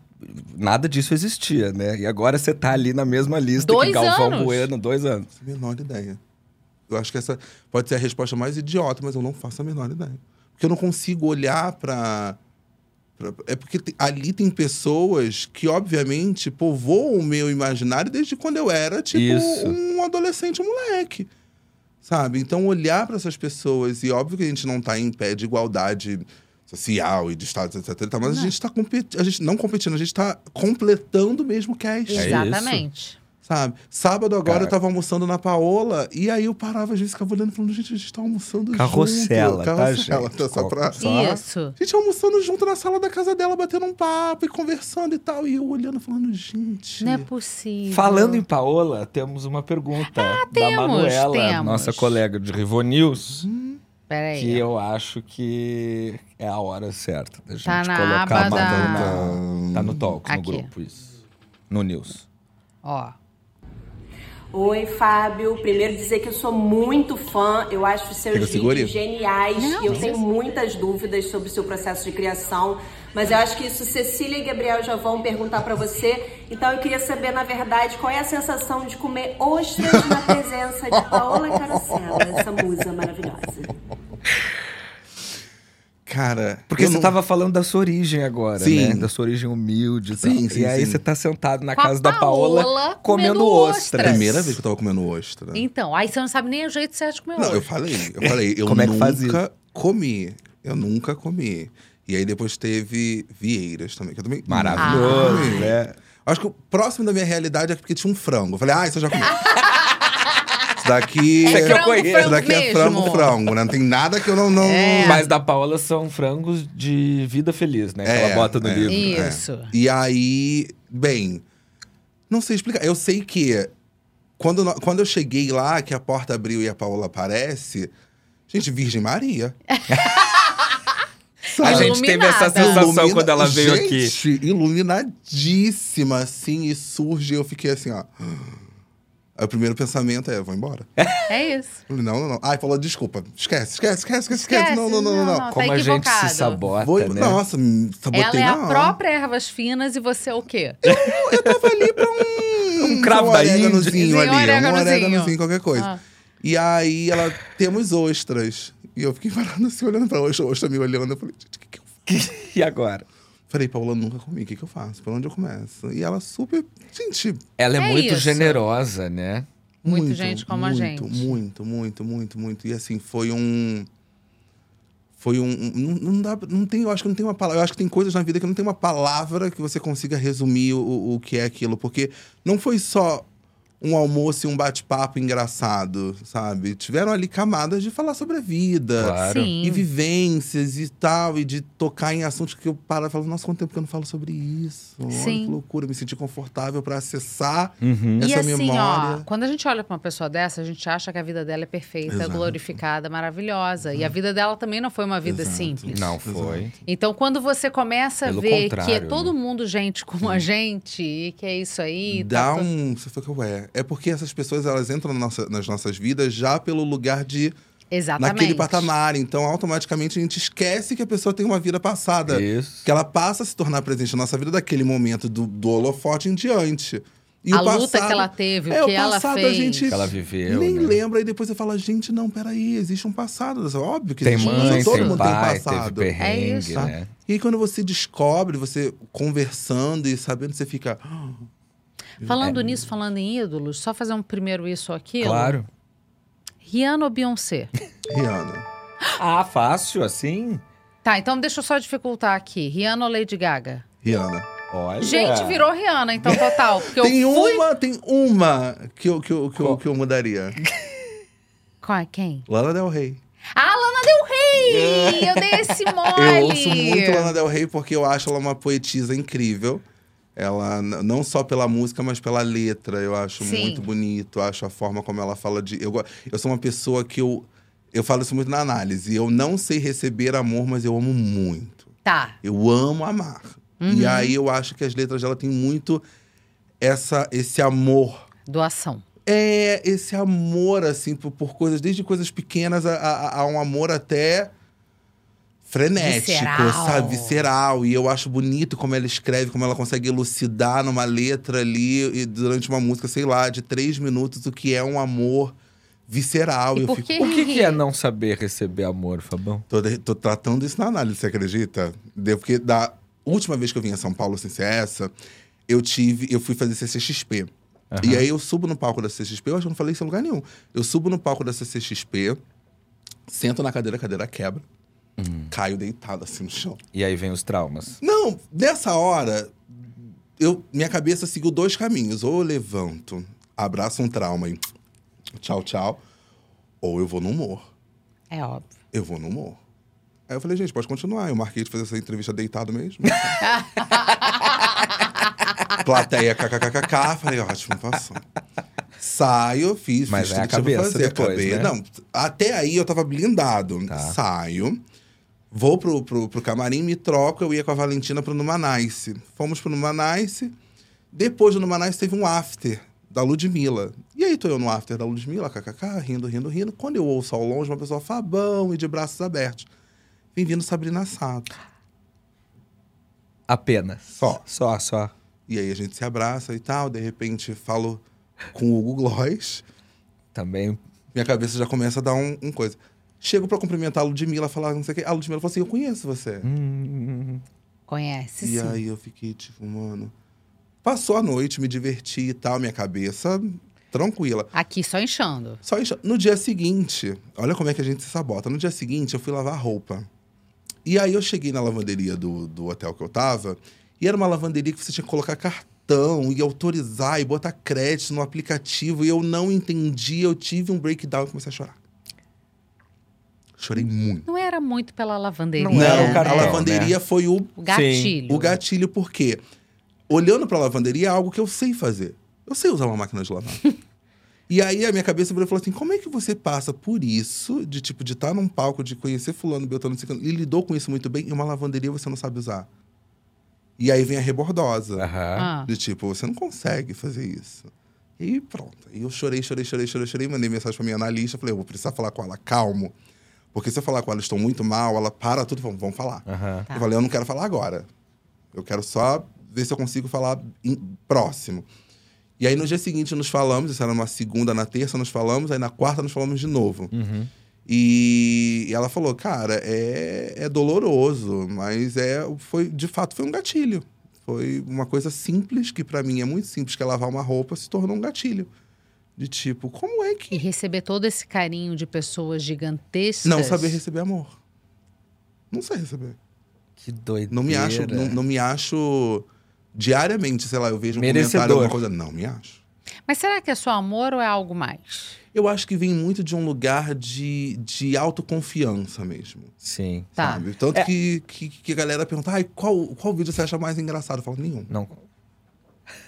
nada disso existia, né? E agora você tá ali na mesma lista Dois que Galvão anos. Bueno, dois anos. faço a menor ideia. Eu acho que essa pode ser a resposta mais idiota, mas eu não faço a menor ideia. Porque eu não consigo olhar pra. pra- é porque ali tem pessoas que, obviamente, povoam o meu imaginário desde quando eu era, tipo, Isso. um adolescente, um moleque. Sabe? Então, olhar pra essas pessoas, e óbvio que a gente não tá em pé de igualdade social e de status, etc. Mas a gente tá competindo. A gente não competindo, a gente tá completando o mesmo cast. É Exatamente. Sabe? Sábado agora Cara. eu tava almoçando na Paola e aí eu parava às vezes ficava olhando e falando, gente, a gente tá almoçando Carrossela, junto. tá, Carrossela, gente? tá, só pra... Só- Isso. A gente almoçando junto na sala da casa dela, batendo um papo e conversando e tal. E eu olhando e falando, gente. Não é possível. Falando em Paola, temos uma pergunta da Ah, temos, Manuela, temos. nossa colega de Rivo News, Peraí. que eu acho que é a hora certa da gente Tá na colocar aba a da-. Tá no Talks, no Aqui. grupo, isso. No News. Ó. Oi, Fábio. Primeiro dizer que eu sou muito fã. Eu acho os seus segure? vídeos geniais. e eu tenho muitas dúvidas sobre o seu processo de criação. Mas eu acho que isso Cecília e Gabriel já vão perguntar pra você. Então eu queria saber, na verdade, qual é a sensação de comer ostras na presença de Paola Carosella, essa musa maravilhosa. *laughs* Cara. Porque eu você não- tava falando da sua origem agora, Sim. né? Da sua origem humilde e Sim, tal. sim, E aí sim. você tá sentado na Com casa da Paola, Paola comendo, comendo ostras. ostras. Primeira vez que eu tava comendo ostra. Então, aí você não sabe nem o jeito certo de comer Não, eu ovo. falei, eu falei, eu *laughs* Como é que nunca comi. Eu nunca comi. E aí depois teve Vieiras também, que eu também. Maravilhoso, comi. né? Acho que o próximo da minha realidade é porque tinha um frango. Eu falei, ah, isso eu já comi. *laughs* isso daqui. É frango, Isso frango daqui é mesmo. frango, frango, né? Não tem nada que eu não. não... É. Mas da Paola são frangos de vida feliz, né? Que É, ela bota no é. livro. Isso. E aí, bem, não sei explicar. Eu sei que quando, quando eu cheguei lá, que a porta abriu e a Paola aparece, gente, Virgem Maria. *laughs* A gente teve essa sensação Ilumina- quando ela veio aqui. Gente, iluminadíssima, assim, e surge. Eu fiquei assim, ó. Aí o primeiro pensamento é, vou embora. É isso. Eu falei, não, não, não. Ai, falou, desculpa. Esquece, esquece, esquece, esquece. esquece. Não, não, não, não. não. Não, Como tá a gente se sabota, Vou, né? Nossa, me sabotei Ela é a própria ervas finas e você é o quê? Eu tava ali pra um. *laughs* Um cravo da Índia. oréganozinho um ali, um oréganozinho. qualquer coisa. Ah. E aí ela, temos ostras. E eu fiquei *laughs* parado assim, olhando pra ostra, ostra me olhando. Eu falei, gente, o que, que eu faço? *laughs* E agora? Falei, Paula, nunca comi, o que, que eu faço? Por onde eu começo? E ela super, gente, Ela é, É muito isso. generosa, né? Muita gente como a muito, gente. Muito, muito, muito, muito. E assim, foi um. Foi um. um- Não, não dá. Não tem, eu acho que não tem uma palavra. Eu acho que tem coisas na vida que não tem uma palavra que você consiga resumir o, o que é aquilo. Porque não foi só um almoço e um bate-papo engraçado, sabe? Tiveram ali camadas de falar sobre a vida. Claro. Sim. E vivências e tal, e de tocar em assuntos que eu paro e falo, nossa, quanto tempo que eu não falo sobre isso. Olha Sim. que loucura, me senti confortável pra acessar Uhum. E essa assim, memória. ó, quando a gente olha pra uma pessoa dessa, a gente acha que a vida dela é perfeita, Exato. glorificada, maravilhosa. E a vida dela também não foi uma vida Exato. simples. Não foi. Então, quando você começa Pelo a ver que é todo né? mundo gente como a gente, e que é isso aí. Dá tá um. Você fica, ué. É porque essas pessoas elas entram na nossa- nas nossas vidas já pelo lugar de. Exatamente. naquele patamar. Então, automaticamente, a gente esquece que a pessoa tem uma vida passada. Isso. Que ela passa a se tornar presente na nossa vida daquele momento do, do holofote em diante. E a o luta passado- que ela teve, é, o que o ela passado fez. a gente Que ela viveu, nem né? lembra. E depois você fala, gente, não, peraí, existe um passado. Óbvio que Tem existe. mãe, todo tem mundo pai, tem passado. teve perrengue, É isso. né? E aí, quando você descobre, você conversando e sabendo, você fica. "Ah, Falando nisso, falando em ídolos, só fazer um primeiro isso ou aquilo. Claro. Rihanna ou Beyoncé? *laughs* Rihanna. *gasps* Ah, fácil, assim? Tá, então deixa eu só dificultar aqui. Rihanna ou Lady Gaga? Rihanna. Olha. Gente, virou Rihanna, então, total. Porque tem eu fui... uma, tem uma que eu, que eu, que eu, que eu mudaria. *laughs* Qual é? Quem? Lana Del Rey. Ah, Lana Del Rey! *laughs* Eu dei esse mole! Eu ouço muito Lana Del Rey porque eu acho ela uma poetisa incrível. Ela, não só pela música, mas pela letra, eu acho Sim. muito bonito. Acho a forma como ela fala de. Eu, eu sou uma pessoa que eu. Eu falo isso muito na análise. Eu não sei receber amor, mas eu amo muito. Tá. Eu amo amar. Uhum. E aí eu acho que as letras dela têm muito essa, esse amor Doação. é esse amor, assim, por, por coisas, desde coisas pequenas a, a- a um amor até frenético, Visceral. sabe? Visceral. E eu acho bonito como ela escreve, como ela consegue elucidar numa letra ali, e durante uma música, sei lá, de três minutos, o que é um amor visceral. E eu por fico. que- O que, que é não saber receber amor, Fabão? Tô, de- tô tratando isso na análise, você acredita? De- Porque da última vez que eu vim a São Paulo sem ser essa, eu tive. Eu fui fazer CCXP. E aí eu subo no palco da CCXP, eu acho que eu não falei isso em lugar nenhum. Eu subo no palco da CCXP, sento na cadeira, a cadeira quebra, caio deitado assim no chão. E aí vem os traumas. Não, nessa hora, eu, minha cabeça seguiu dois caminhos. Ou eu levanto, abraço um trauma e tchau, tchau. Ou eu vou no humor. É óbvio. Eu vou no humor. Aí eu falei, gente, pode continuar. Eu marquei de fazer essa entrevista deitado mesmo. *laughs* Plateia kkkk. Falei, ótimo, passou. Saio, fiz, Mas fiz é a que tinha pra cabeça fazer. depois, acabei. né? Não, até aí eu tava blindado. Tá. Saio, vou pro, pro, pro camarim, me troco. Eu ia com a Valentina pro Numanice. Fomos pro Numanice. Depois do Numanice teve um after da Ludmilla. E aí tô eu no after da Ludmilla, kkk, rindo, rindo, rindo. Quando eu ouço ao longe uma pessoa fabão e de braços abertos. Vem vindo Sabrina Sato. Apenas. Só. Só, só. E aí a gente se abraça e tal. De repente falo com o Hugo Gloss. Também. Minha cabeça já começa a dar um, um coisa. Chego pra cumprimentar a Ludmilla, falar não sei o quê. A Ludmilla falou assim: Eu conheço você. Hum, Conhece, e sim. aí eu fiquei tipo, mano. Passou a noite, me diverti e tal, minha cabeça tranquila. Aqui só inchando. Só isso. No dia seguinte, olha como é que a gente se sabota. No dia seguinte, eu fui lavar roupa. E aí eu cheguei na lavanderia do, do hotel que eu tava, e era uma lavanderia que você tinha que colocar cartão e autorizar e botar crédito no aplicativo, e eu não entendi, eu tive um breakdown e comecei a chorar. Chorei muito. Não era muito pela lavanderia. Não Não, a lavanderia foi o, O gatilho. o gatilho, porque olhando pra lavanderia é algo que eu sei fazer. Eu sei usar uma máquina de lavar. *laughs* e aí a minha cabeça virou e falou assim: como é que você passa por isso, de tipo, de estar num palco, de conhecer fulano, Beltrano, Ciclano, e lidou com isso muito bem, e uma lavanderia você não sabe usar? E aí vem a rebordosa. Ah. De tipo, você não consegue fazer isso. E pronto. E eu chorei, chorei, chorei, chorei, chorei. Mandei mensagem pra minha analista. Falei, eu vou precisar falar com ela, calmo. Porque se eu falar com ela, estou muito mal, ela para tudo, vamos, vamos falar. Aham. Tá. Eu falei, eu não quero falar agora. Eu quero só ver se eu consigo falar em- próximo. E aí no dia seguinte nos falamos, isso era uma segunda, na terça nos falamos, aí na quarta nos falamos de novo. Uhum. E, e ela falou, cara, é, é doloroso, mas é, foi, de fato foi um gatilho. Foi uma coisa simples, que pra mim é muito simples, que é lavar uma roupa, se tornou um gatilho. De tipo, como é E que. receber todo esse carinho de pessoas gigantescas. Não saber receber amor. Não sei receber. Que doideira. Não me acho, não, não me acho diariamente, sei lá, eu vejo um Merecedor. comentário, alguma coisa. Não me acho. Mas será que é só amor ou é algo mais? Eu acho que vem muito de um lugar de, de autoconfiança mesmo. Sim. Tá. Sabe? Tanto É. que, que, que a galera pergunta, ai, qual, qual vídeo você acha mais engraçado? Eu falo, nenhum. Não.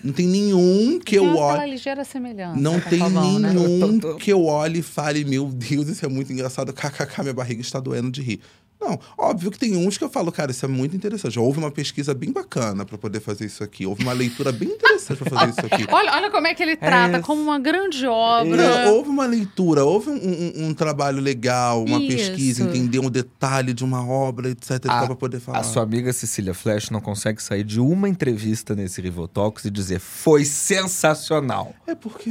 Não tem nenhum que eu tem aquela olhe. ligeira semelhança. Não com tem Pavão, né? nenhum *laughs* tô- que eu olhe e fale, meu Deus, isso é muito engraçado. KKK, minha barriga está doendo de rir. Não, óbvio que tem uns que eu falo, cara, isso é muito interessante. Houve uma pesquisa bem bacana pra poder fazer isso aqui. Houve uma leitura bem interessante pra fazer isso aqui. *laughs* Olha, olha como é que ele trata, É. como uma grande obra. Não, houve uma leitura, houve um, um- um trabalho legal, uma Isso. pesquisa, entender um detalhe de uma obra, etc. tal, A- pra poder falar. A sua amiga Cecília Flash não consegue sair de uma entrevista nesse Rivotalks e dizer foi sensacional. É porque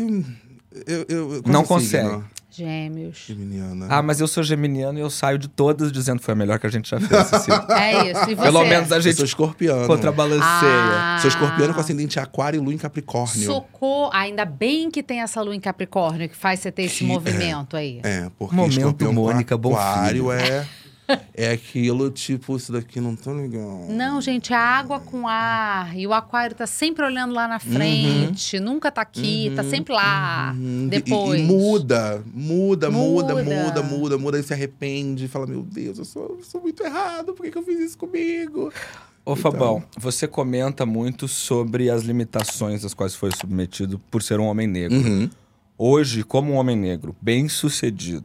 eu, eu, Não qual é seu consegue. signo? Gêmeos. Geminiana. Ah, mas eu sou geminiano e eu saio de todas dizendo foi a melhor que a gente já fez, *laughs* Cecília. É isso. E você? Pelo menos a eu sou gente escorpiano. contrabalanceia. Ah. Sou escorpiano com ascendente aquário e lua em capricórnio. Socorro. Ainda bem que tem essa lua em Capricórnio que faz você ter esse Que- movimento aí. É, porque Momento escorpião com Mônica aquário Bonfilho. é, *laughs* é aquilo, tipo, isso daqui não tá legal. Não, gente, é água com ar. E o aquário tá sempre olhando lá na frente. Nunca tá aqui, tá sempre lá. Uhum. E- Depois. E, e muda, muda, muda, Muda. muda, muda, e se arrepende, fala, meu Deus, eu sou, sou muito errado, por que, que eu fiz isso comigo? Ô, Fabão, você comenta muito sobre as limitações às quais foi submetido por ser um homem negro. Uhum. Hoje, como um homem negro bem sucedido,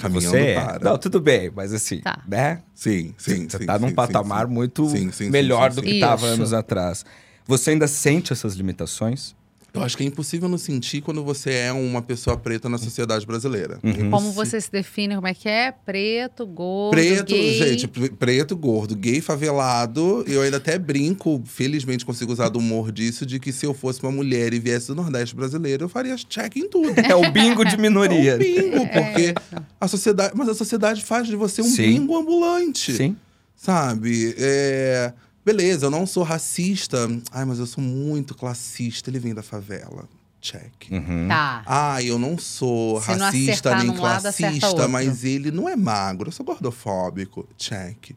Caminhando você é. para. Não, tudo bem, mas assim, Tá. né? Sim, sim, Você sim. tá num sim, patamar sim, muito Sim, melhor sim, do que estava anos atrás. Você ainda sente essas limitações? Eu acho que é impossível não sentir quando você é uma pessoa preta na sociedade brasileira. Uhum. Como você se define? Como é que é? Preto, gordo, Preto, gay. gente, pre- preto, gordo, gay, favelado. Eu ainda até brinco, felizmente consigo usar do humor disso, de que se eu fosse uma mulher e viesse do Nordeste brasileiro, eu faria check em tudo. É o bingo de minoria. É um bingo, porque a sociedade. Mas a sociedade faz de você um Sim. bingo ambulante. Sim. Sabe? É, Beleza, eu não sou racista. Ai, mas eu sou muito classista. Ele vem da favela. Check. Uhum. Tá. Ah, eu não sou Se não racista acertar nem lado, classista, outro. mas ele não é magro, eu sou gordofóbico. Check.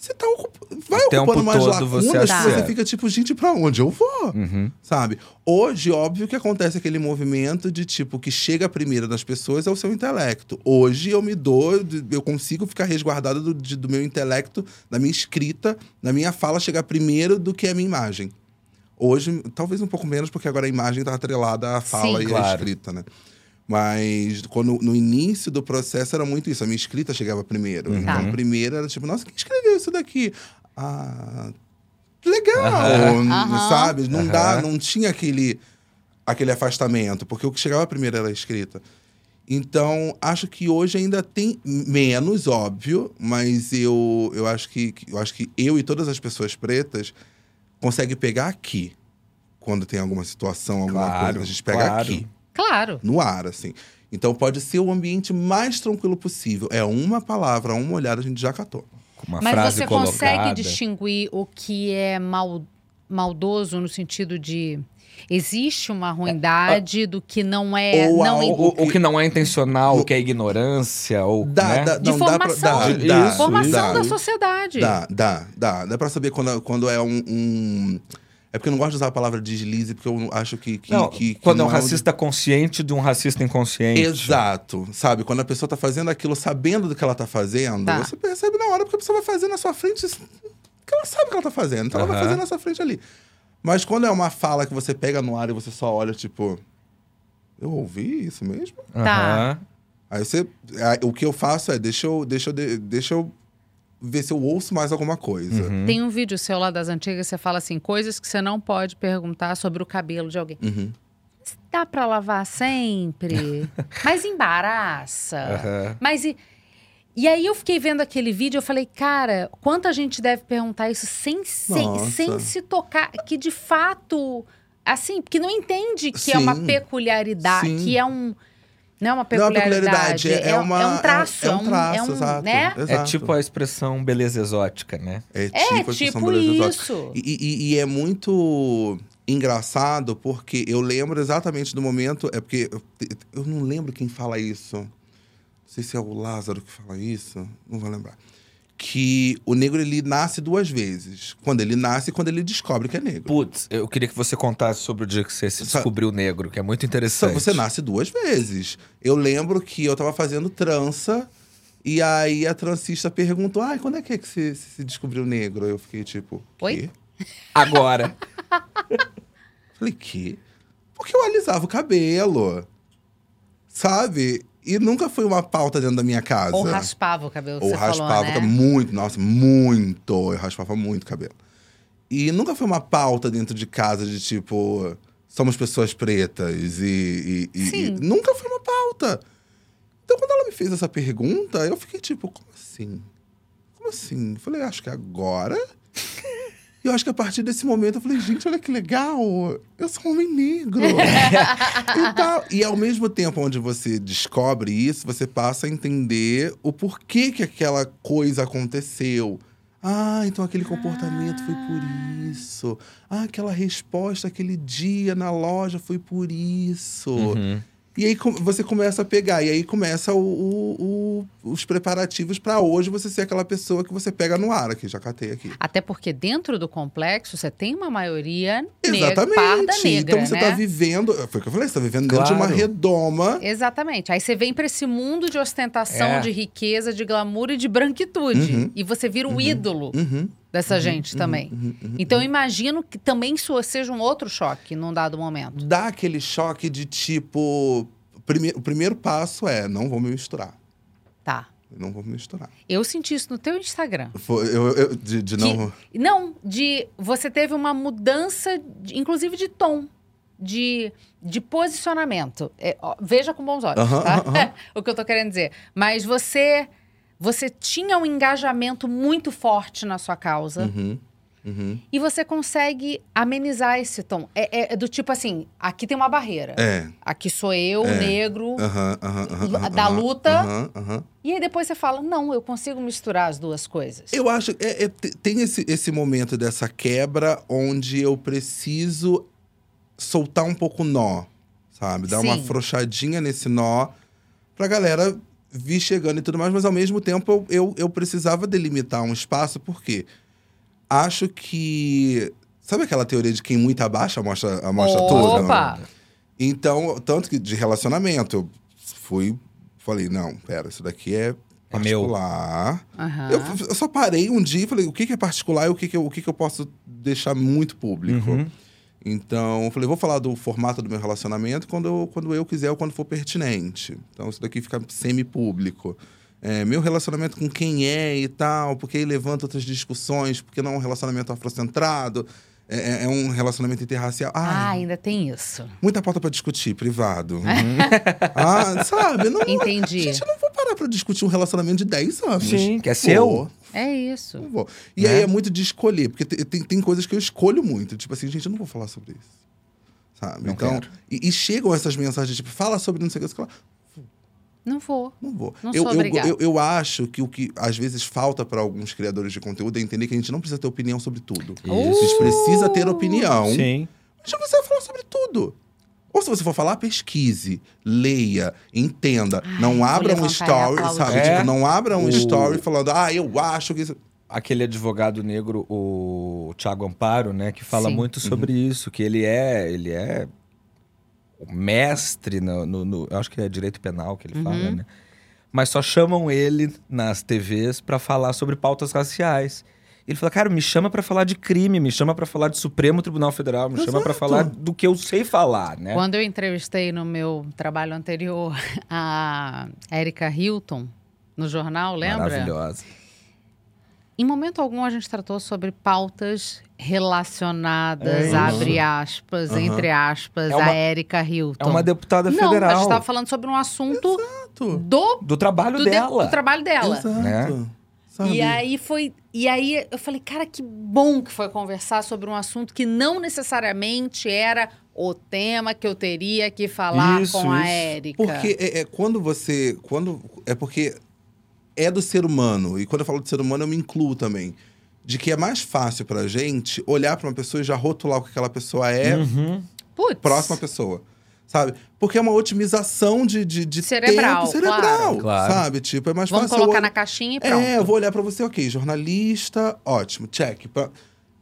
Você tá ocup... vai O ocupando mais lacunas você você fica tipo, gente, pra onde eu vou? Uhum. Sabe? Hoje, óbvio que acontece aquele movimento de tipo, que chega primeiro nas pessoas é o seu intelecto. Hoje eu me dou, eu consigo ficar resguardado do, de- do meu intelecto, da minha escrita, da minha fala chegar primeiro do que a minha imagem. Hoje, talvez um pouco menos, porque agora a imagem tá atrelada à fala Sim. e à Claro. escrita, né? Mas quando, no início do processo era muito isso. A minha escrita chegava primeiro. Uhum. Então, Tá. primeiro era tipo, nossa, quem escreveu isso daqui? Ah, legal, Aham. sabe? Não dá, Aham. não tinha aquele, aquele afastamento, porque o que chegava primeiro era a escrita. Então, acho que hoje ainda tem menos, óbvio, mas eu, eu, acho que, que- eu acho que eu e todas as pessoas pretas conseguem pegar aqui. Quando tem alguma situação, alguma Claro, coisa, a gente pega claro. aqui Claro. no ar, assim. Então pode ser o ambiente mais tranquilo possível. É uma palavra, uma olhada, a gente já catou. Uma Mas frase você colocada. consegue distinguir o que é mal, maldoso no sentido de existe uma ruindade do que não é. Ou não O, o que não é intencional, o que é ignorância, ou. Dá, né? dá, De não, dá pra- formação. dá, Isso, dá, formação dá, da sociedade. Dá, dá, dá. Dá pra saber quando, quando é um, um- É porque eu não gosto de usar a palavra deslize, porque eu acho que. que, Não, que- que quando é um não racista consciente de um racista inconsciente. Exato, sabe? Quando a pessoa tá fazendo aquilo sabendo do que ela tá fazendo, Tá. você percebe na hora, porque a pessoa vai fazer na sua frente isso- que ela sabe o que ela tá fazendo, então ela vai fazer na sua frente ali. Mas quando é uma fala que você pega no ar e você só olha, tipo, eu ouvi isso mesmo? Tá. Aham. Aí você. aí o que eu faço é, deixa eu, deixa eu, de- deixa eu ver se eu ouço mais alguma coisa. Uhum. Tem um vídeo seu lá das antigas, você fala assim, coisas que você não pode perguntar sobre o cabelo de alguém. Uhum. Dá pra lavar sempre? *laughs* Mas embaraça? Aham. Mas e... E aí eu fiquei vendo aquele vídeo, eu falei, cara, quanta gente deve perguntar isso sem, sem, sem se tocar, que de fato assim, que não entende que é uma Sim. peculiaridade, Sim. que é um. Não é uma Não é uma peculiaridade, peculiaridade, é, é, uma, é um traço, é, um traço, é um, exato, né? É exato. tipo a expressão beleza exótica, né? É É, tipo, a expressão tipo beleza exótica. isso. E, e- e é muito engraçado porque eu lembro exatamente do momento. É porque eu, eu não lembro quem fala isso. Não sei se é o Lázaro que fala isso. Não vou lembrar. Que o negro ele nasce duas vezes. Quando ele nasce e quando ele descobre que é negro. Putz, eu queria que você contasse sobre o dia que você se descobriu negro, que é muito Só interessante. Você nasce duas vezes. Eu lembro que eu tava fazendo trança. E aí a transista perguntou: Ai, quando é que, é que você, você se descobriu negro? Eu fiquei tipo. Oi? "Quê?" Agora. *laughs* Falei, que? Porque eu alisava o cabelo. Sabe? E nunca foi uma pauta dentro da minha casa. Ou raspava o cabelo, Ou você raspava falou, né? muito, nossa, muito. Eu raspava muito o cabelo. E nunca foi uma pauta dentro de casa de tipo, somos pessoas pretas e. e- e- Sim. e- nunca foi uma pauta. Então, quando ela me fez essa pergunta, eu fiquei tipo, como assim? Como assim? Eu falei, acho que agora. E eu acho que a partir desse momento eu falei, gente, olha que legal! Eu sou um homem negro. *laughs* e, tal. e ao mesmo tempo onde você descobre isso, você passa a entender o porquê que aquela coisa aconteceu. Ah, então aquele comportamento foi por isso. Ah, aquela resposta aquele dia na loja foi por isso. Uhum. E aí você começa a pegar, e aí começa o- o- o- os preparativos pra hoje você ser aquela pessoa que você pega no ar aqui, já catei aqui. Até porque dentro do complexo você tem uma maioria negra, parda negra, então você né? tá vivendo. Foi o que eu falei, você tá vivendo dentro de uma Claro. redoma. Exatamente. Aí você vem pra esse mundo de ostentação, É. de riqueza, de glamour e de branquitude. Uhum. E você vira o ídolo Uhum, dessa gente também. uhum, uhum. Então eu imagino que também isso seja um outro choque num dado momento. Dá aquele choque de tipo. prime- o primeiro passo é: não vou me misturar. Tá. Não vou me misturar. Eu senti isso no teu Instagram. Foi- eu, eu- de, de não. Não, de você teve uma mudança, de- inclusive de tom, de, de posicionamento. É, ó, veja com bons olhos, tá? *laughs* o que eu tô querendo dizer. Mas você você tinha um engajamento muito forte na sua causa Uhum, uhum. e você consegue amenizar esse tom. É, é- é do tipo assim, aqui tem uma barreira. É. Aqui sou eu, negro. Da luta. E aí depois você fala, não, eu consigo misturar as duas coisas. Eu acho que é- é- te- tem esse, esse momento dessa quebra onde eu preciso soltar um pouco o nó, sabe? Dar uma Sim. afrouxadinha nesse nó pra galera vir chegando e tudo mais, mas ao mesmo tempo eu, eu, eu precisava delimitar um espaço, porque acho que. Sabe aquela teoria de quem muito abaixa mostra, mostra tudo? Opa! Então, tanto que de relacionamento, eu fui, falei, não, pera, isso daqui é É meu. particular. Aham. Eu, eu só parei um dia e falei, o que, que é particular e o que, que, eu, o que, que eu posso deixar muito público. Uhum. Então, eu falei, vou falar do formato do meu relacionamento quando eu, quando eu quiser ou quando for pertinente. Então, isso daqui fica semi-público. É, meu relacionamento com quem é e tal, porque aí levanta outras discussões, porque não é um relacionamento afrocentrado, é, é um relacionamento interracial. Ah, Ai, ainda tem isso. muita pauta pra discutir, privado. *laughs* ah, sabe? Não, Entendi. Gente, eu não vou parar pra discutir um relacionamento de 10 anos. Sim, que é Pô, seu. É isso. Não vou. E Né? aí é muito de escolher, porque tem, tem, tem coisas que eu escolho muito. Tipo assim, gente, eu não vou falar sobre isso. Sabe? Não então, quero. e, e chegam essas mensagens, tipo, fala sobre não sei o que. Não vou. não vou. Não eu, sou eu, eu, eu acho que o que às vezes falta para alguns criadores de conteúdo é entender que a gente não precisa ter opinião sobre tudo. Isso. A gente precisa ter opinião. Sim. Mas você vai falar sobre tudo. Ou se você for falar, pesquise, leia, entenda. Ai, não abra um story, sabe? É. Tipo, não abra um O- story falando, ah, eu acho que isso. Aquele advogado negro, o Thiago Amparo, né, que fala Sim. muito sobre isso, que ele é, ele é o mestre no, no- no- eu acho que é direito penal que ele fala, Uhum. né? Mas só chamam ele nas TVs pra falar sobre pautas raciais. Ele fala, cara, me chama pra falar de crime, me chama pra falar de Supremo Tribunal Federal, me chama pra Exato. falar do que eu sei falar, né? Quando eu entrevistei no meu trabalho anterior *laughs* a Erika Hilton no jornal, lembra? Maravilhosa. Em momento algum a gente tratou sobre pautas relacionadas, É abre aspas, Aham. entre aspas, É uma- a Erika Hilton. É uma deputada Não, a federal gente estava falando sobre um assunto Exato. do, do trabalho do, de- dela. do trabalho dela. Exato. Né? Sabe? E aí foi. E aí eu falei, cara, que bom que foi conversar sobre um assunto que não necessariamente era o tema que eu teria que falar Isso, com a. Érica. Porque é, é quando você. Quando, é porque é do ser humano. E quando eu falo do ser humano, eu me incluo também. De que é mais fácil pra gente olhar pra uma pessoa e já rotular o que aquela pessoa é Uhum. Putz, próxima pessoa. Sabe? Porque é uma otimização de, de, de Cerebral, tempo cerebral. claro. Sabe? Tipo, é mais Vamos fácil. colocar eu- na caixinha e pronto. É, eu vou olhar pra você, ok, jornalista, ótimo, check. Pra-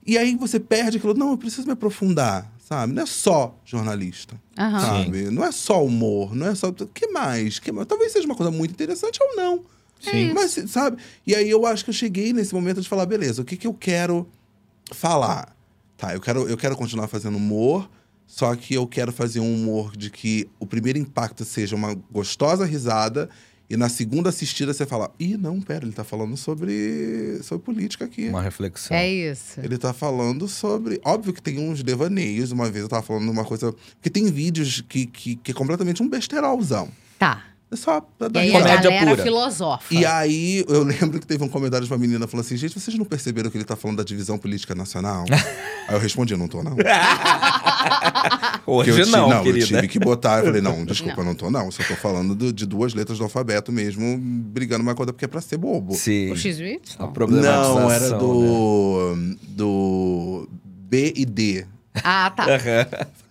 E aí você perde aquilo, não, eu preciso me aprofundar, sabe? Não é só jornalista, Aham. sabe? Não é só humor, não é só. O que mais? que mais? Talvez seja uma coisa muito interessante ou não. Sim. Mas, sabe? E aí eu acho que eu cheguei nesse momento de falar, beleza, o que, que eu quero falar? Tá, eu quero, eu quero continuar fazendo humor, só que eu quero fazer um humor de que o primeiro impacto seja uma gostosa risada e na segunda assistida você fala, ih, não, pera, ele tá falando sobre, sobre política aqui. Uma reflexão. É isso. Ele tá falando sobre. Óbvio que tem uns devaneios. Uma vez eu tava falando uma coisa. Porque tem vídeos que, que, que é completamente um besterolzão. Tá. É só pra E dar aí a Comédia galera pura. filosofa. e aí, eu *laughs* lembro que teve um comentário de uma menina falando assim: gente, vocês não perceberam que ele tá falando da divisão política nacional? *laughs* aí eu respondi: não tô, não. *laughs* Hoje eu não, não, eu tive que botar. Eu falei: não, desculpa, não, tô, não. Só tô falando do- de duas letras do alfabeto mesmo, brigando uma coisa porque é pra ser bobo. Sim. O X e o Y? A problematização, Não, era né? do. do. B e D. Ah, tá.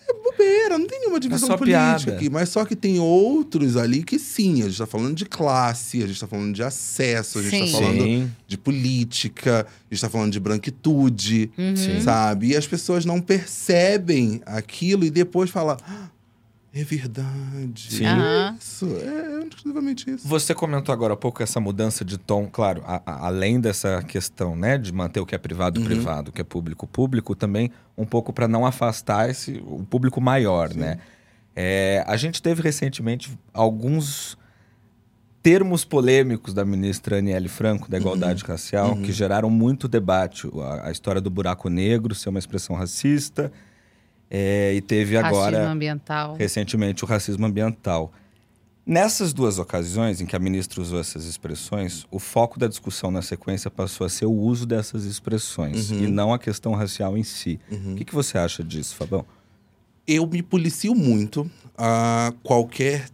Aham. bobeira, não tem nenhuma divisão É política piada. aqui. Mas só que tem outros ali que sim, a gente tá falando de classe, a gente tá falando de acesso, a gente Sim. tá falando Sim. de política, a gente tá falando de branquitude, Uhum. Sabe? E as pessoas não percebem aquilo e depois falam. "Ah, é verdade. Sim. Aham. Isso, é exclusivamente isso. Você comentou agora há pouco essa mudança de tom, claro, a- a- além dessa questão, né, de manter o que é privado Uhum. privado, o que é público público, também um pouco para não afastar esse o público maior, né? É, a gente teve recentemente alguns termos polêmicos da ministra Aniele Franco da Igualdade Uhum. Racial que geraram muito debate, a, a história do buraco negro ser uma expressão racista é, e teve agora Racismo ambiental. recentemente o racismo ambiental. Nessas duas ocasiões em que a ministra usou essas expressões, o foco da discussão na sequência passou a ser o uso dessas expressões Uhum. e não a questão racial em si. O que, que você acha disso, Fabão? eu me policio muito a qualquer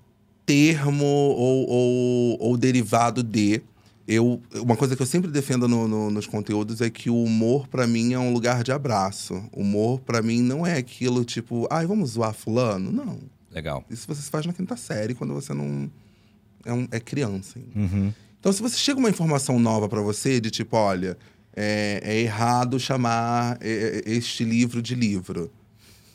termo ou, ou, ou derivado de. Eu, uma coisa que eu sempre defendo no- no- nos conteúdos é que o humor, pra mim, é um lugar de abraço. O humor, pra mim, não é aquilo tipo, ai, vamos zoar fulano. Não. Legal. Isso você faz na quinta série, quando você não é, um- é criança. Uhum. Então, se você chega uma informação nova pra você, de tipo, olha, é, é errado chamar é, é, este livro de livro.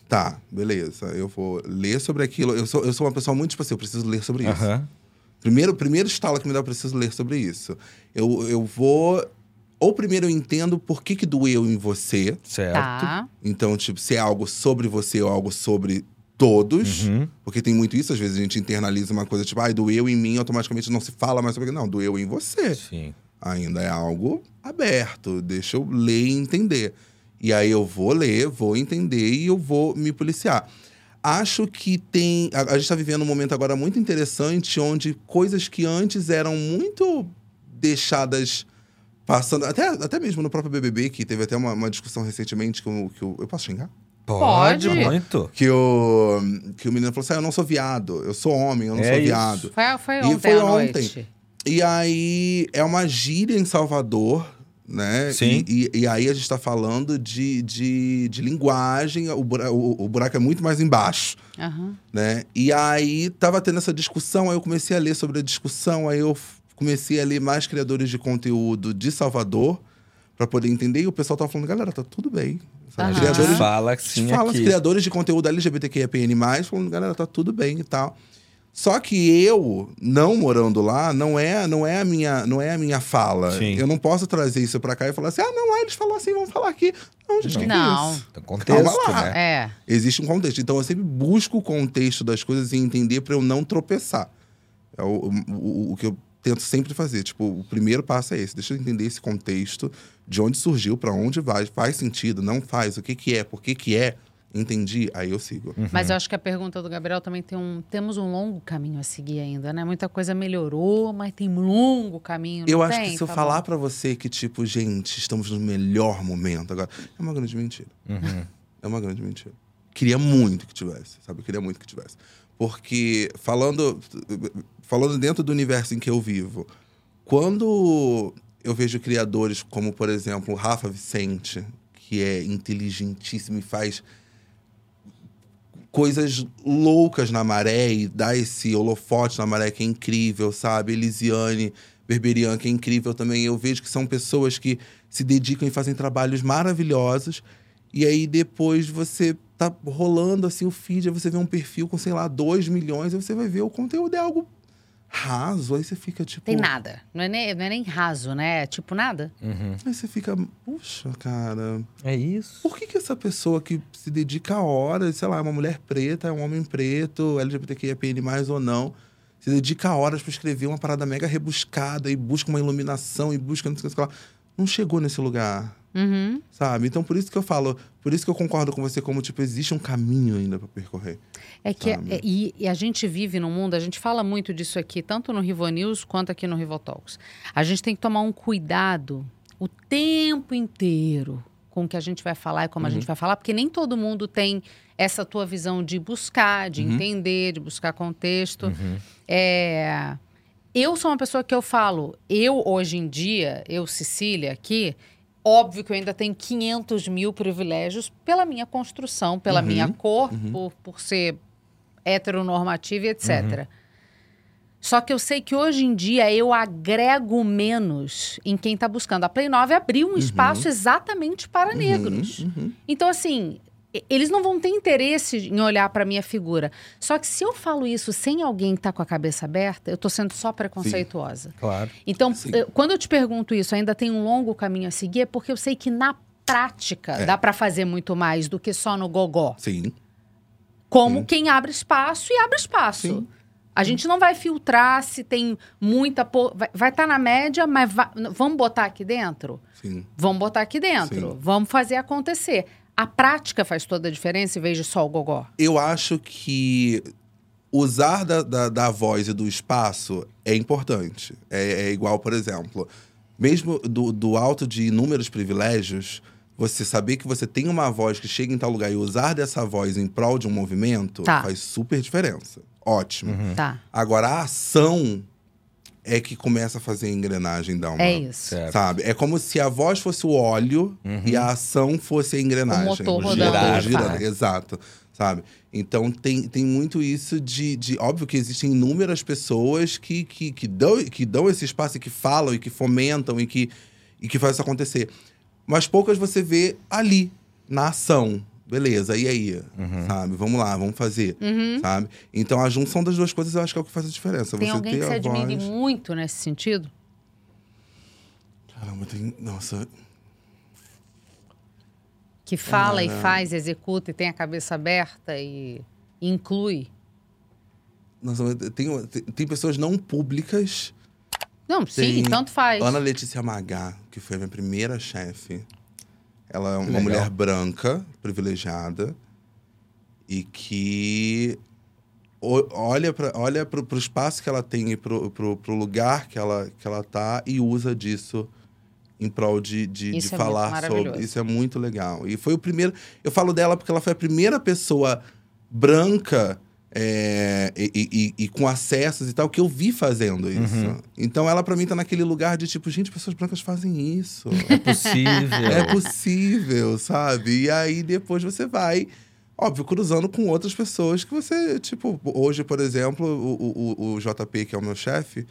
Tá, beleza. Eu vou ler sobre aquilo. Eu sou, eu sou uma pessoa muito, tipo assim, eu preciso ler sobre isso. Primeiro, primeiro estalo que me dá, eu preciso ler sobre isso. Eu, eu vou. Ou primeiro eu entendo por que, que doeu em você. Certo. Tá. Então, tipo, se é algo sobre você ou algo sobre todos. Uhum. Porque tem muito isso, às vezes a gente internaliza uma coisa, tipo, ai, doeu em mim, automaticamente não se fala mais sobre aquilo. Não, doeu em você. Sim. Ainda é algo aberto. Deixa eu ler e entender. E aí eu vou ler, vou entender e eu vou me policiar. Acho que tem. A, a gente está vivendo um momento agora muito interessante onde coisas que antes eram muito deixadas passando. Até, até mesmo no próprio BBB, que teve até uma, uma discussão recentemente que eu, que eu. Eu posso xingar? Pode, Pode. muito. Que o, que o menino falou assim: ah, eu não sou viado, eu sou homem, eu não É sou isso. viado. Foi, foi E ontem foi à ontem. noite. E aí é uma gíria em Salvador, né? Sim. E, e- e aí a gente tá falando de, de, de linguagem, o, bura- o, o buraco é muito mais embaixo, Aham. né? E aí tava tendo essa discussão, aí eu comecei a ler sobre a discussão, aí eu comecei a ler mais criadores de conteúdo de Salvador para poder entender. E o pessoal tava falando, galera, tá tudo bem. Gente Criadores de fala sim fala criadores de conteúdo LGBTQIAPN+, falando, galera, tá tudo bem e tal. Só que eu, não morando lá, não é, não é, a, minha, não é a minha fala. Sim. Eu não posso trazer isso pra cá e falar assim, ah, não, lá eles falam assim, vamos falar aqui. Não, gente, o que, que é Não. isso? Então, contexto, Calma lá. né? É. Existe um contexto. Então eu sempre busco o contexto das coisas e entender pra eu não tropeçar. É o, o, o- que eu tento sempre fazer. Tipo, o primeiro passo é esse. Deixa eu entender esse contexto, de onde surgiu, pra onde vai. Faz sentido, não faz, o que que é, por que que é. Entendi, aí eu sigo. Mas eu acho que a pergunta do Gabriel também tem um. Temos um longo caminho a seguir ainda, né? Muita coisa melhorou, mas tem um longo caminho. não Eu acho tem, que se eu Fabão? falar pra você que, tipo, gente, estamos no melhor momento agora, é uma grande mentira. *laughs* É uma grande mentira. Queria muito que tivesse, sabe? Eu queria muito que tivesse. Porque, falando, falando dentro do universo em que eu vivo, quando eu vejo criadores como, por exemplo, o Rafa Vicente, que é inteligentíssimo e faz coisas loucas na maré e dá esse holofote na maré que é incrível, sabe? Elisiane Berberian, que é incrível também. Eu vejo que são pessoas que se dedicam e fazem trabalhos maravilhosos. E aí depois você tá rolando assim o feed, aí você vê um perfil com, sei lá, 2 milhões, aí você vai ver o conteúdo é algo raso. Aí você fica tipo. Tem nada. Não é, nem, não é nem raso, né? É tipo nada. Aí você fica, puxa, cara. É isso. Por que, que essa pessoa que se dedica a horas, sei lá, é uma mulher preta, é um homem preto, LGBTQIAPN+, ou não, se dedica a horas pra escrever uma parada mega rebuscada e busca uma iluminação e busca não sei o que lá, não chegou nesse lugar, Uhum. sabe? Então por isso que eu falo, por isso que eu concordo com você, como tipo, existe um caminho ainda pra percorrer. É que Sabe? é- e, e a gente vive num mundo, a gente fala muito disso aqui, tanto no Rivo News quanto aqui no Rivo Talks. A gente tem que tomar um cuidado o tempo inteiro com o que a gente vai falar e como a gente vai falar, porque nem todo mundo tem essa tua visão de buscar, de entender, de buscar contexto. É, eu sou uma pessoa que eu falo, eu hoje em dia, eu, Cecília, aqui, óbvio que eu ainda tenho 500 mil privilégios pela minha construção, pela Uhum, minha cor, por, por ser heteronormativa e etc. Só que eu sei que hoje em dia eu agrego menos em quem está buscando. A Play 9 abriu um espaço exatamente para negros. Uhum. Então, assim, eles não vão ter interesse em olhar para minha figura. Só que se eu falo isso sem alguém que tá com a cabeça aberta, eu tô sendo só preconceituosa. Claro. Então, Sim. eu- quando eu te pergunto isso, ainda tem um longo caminho a seguir, é porque eu sei que na prática É. dá para fazer muito mais do que só no gogó. Sim. Como Sim. quem abre espaço e abre espaço. Sim. A gente não vai filtrar se tem muita. po- Vai estar na média, mas va- vamos botar aqui dentro? Sim. Vamos botar aqui dentro. Sim. Vamos fazer acontecer. A prática faz toda a diferença em vez de só o gogó. Eu acho que usar da, da, da voz e do espaço é importante. É, é igual, por exemplo, mesmo do, do alto de inúmeros privilégios, você saber que você tem uma voz que chega em tal lugar e usar dessa voz em prol de um movimento Tá. faz super diferença. Ótimo. Tá. Agora, a ação é que começa a fazer a engrenagem dar uma. É isso. Certo. Sabe? É como se a voz fosse o óleo e a ação fosse a engrenagem. O motor O rodando, girando. fato. Exato. Sabe? Então tem, tem muito isso de, de. Óbvio que existem inúmeras pessoas que, que, que, dão, que dão esse espaço e que falam e que fomentam e que, e que fazem isso acontecer. Mas poucas você vê ali, na ação. Beleza, e aí? Sabe? Vamos lá, vamos fazer. Sabe? Então a junção das duas coisas eu acho que é o que faz a diferença. Tem você alguém ter que você admire voz... muito nesse sentido? Caramba, tem. Nossa. Que fala e Ah. faz, executa e tem a cabeça aberta e inclui. Nossa, tem, tem, pessoas não públicas. Não, sim, Tem tanto faz. Ana Letícia Magá, que foi a minha primeira chefe. Ela é uma Legal. mulher branca, privilegiada, e que o- olha para olha pro, pro espaço que ela tem e pro, pro, pro lugar que ela, que ela tá e usa disso em prol de, de, de Isso é falar maravilhoso. sobre. Isso é muito legal. E foi o primeiro. Eu falo dela porque ela foi a primeira pessoa branca é, e, e- e- com acessos e tal que eu vi fazendo isso. Uhum. Então ela, pra mim, tá naquele lugar de tipo, gente, pessoas brancas fazem isso. É possível. É possível, sabe? E aí depois você vai, óbvio, cruzando com outras pessoas que você, tipo, hoje, por exemplo, o, o, o JP, que é o meu chefe,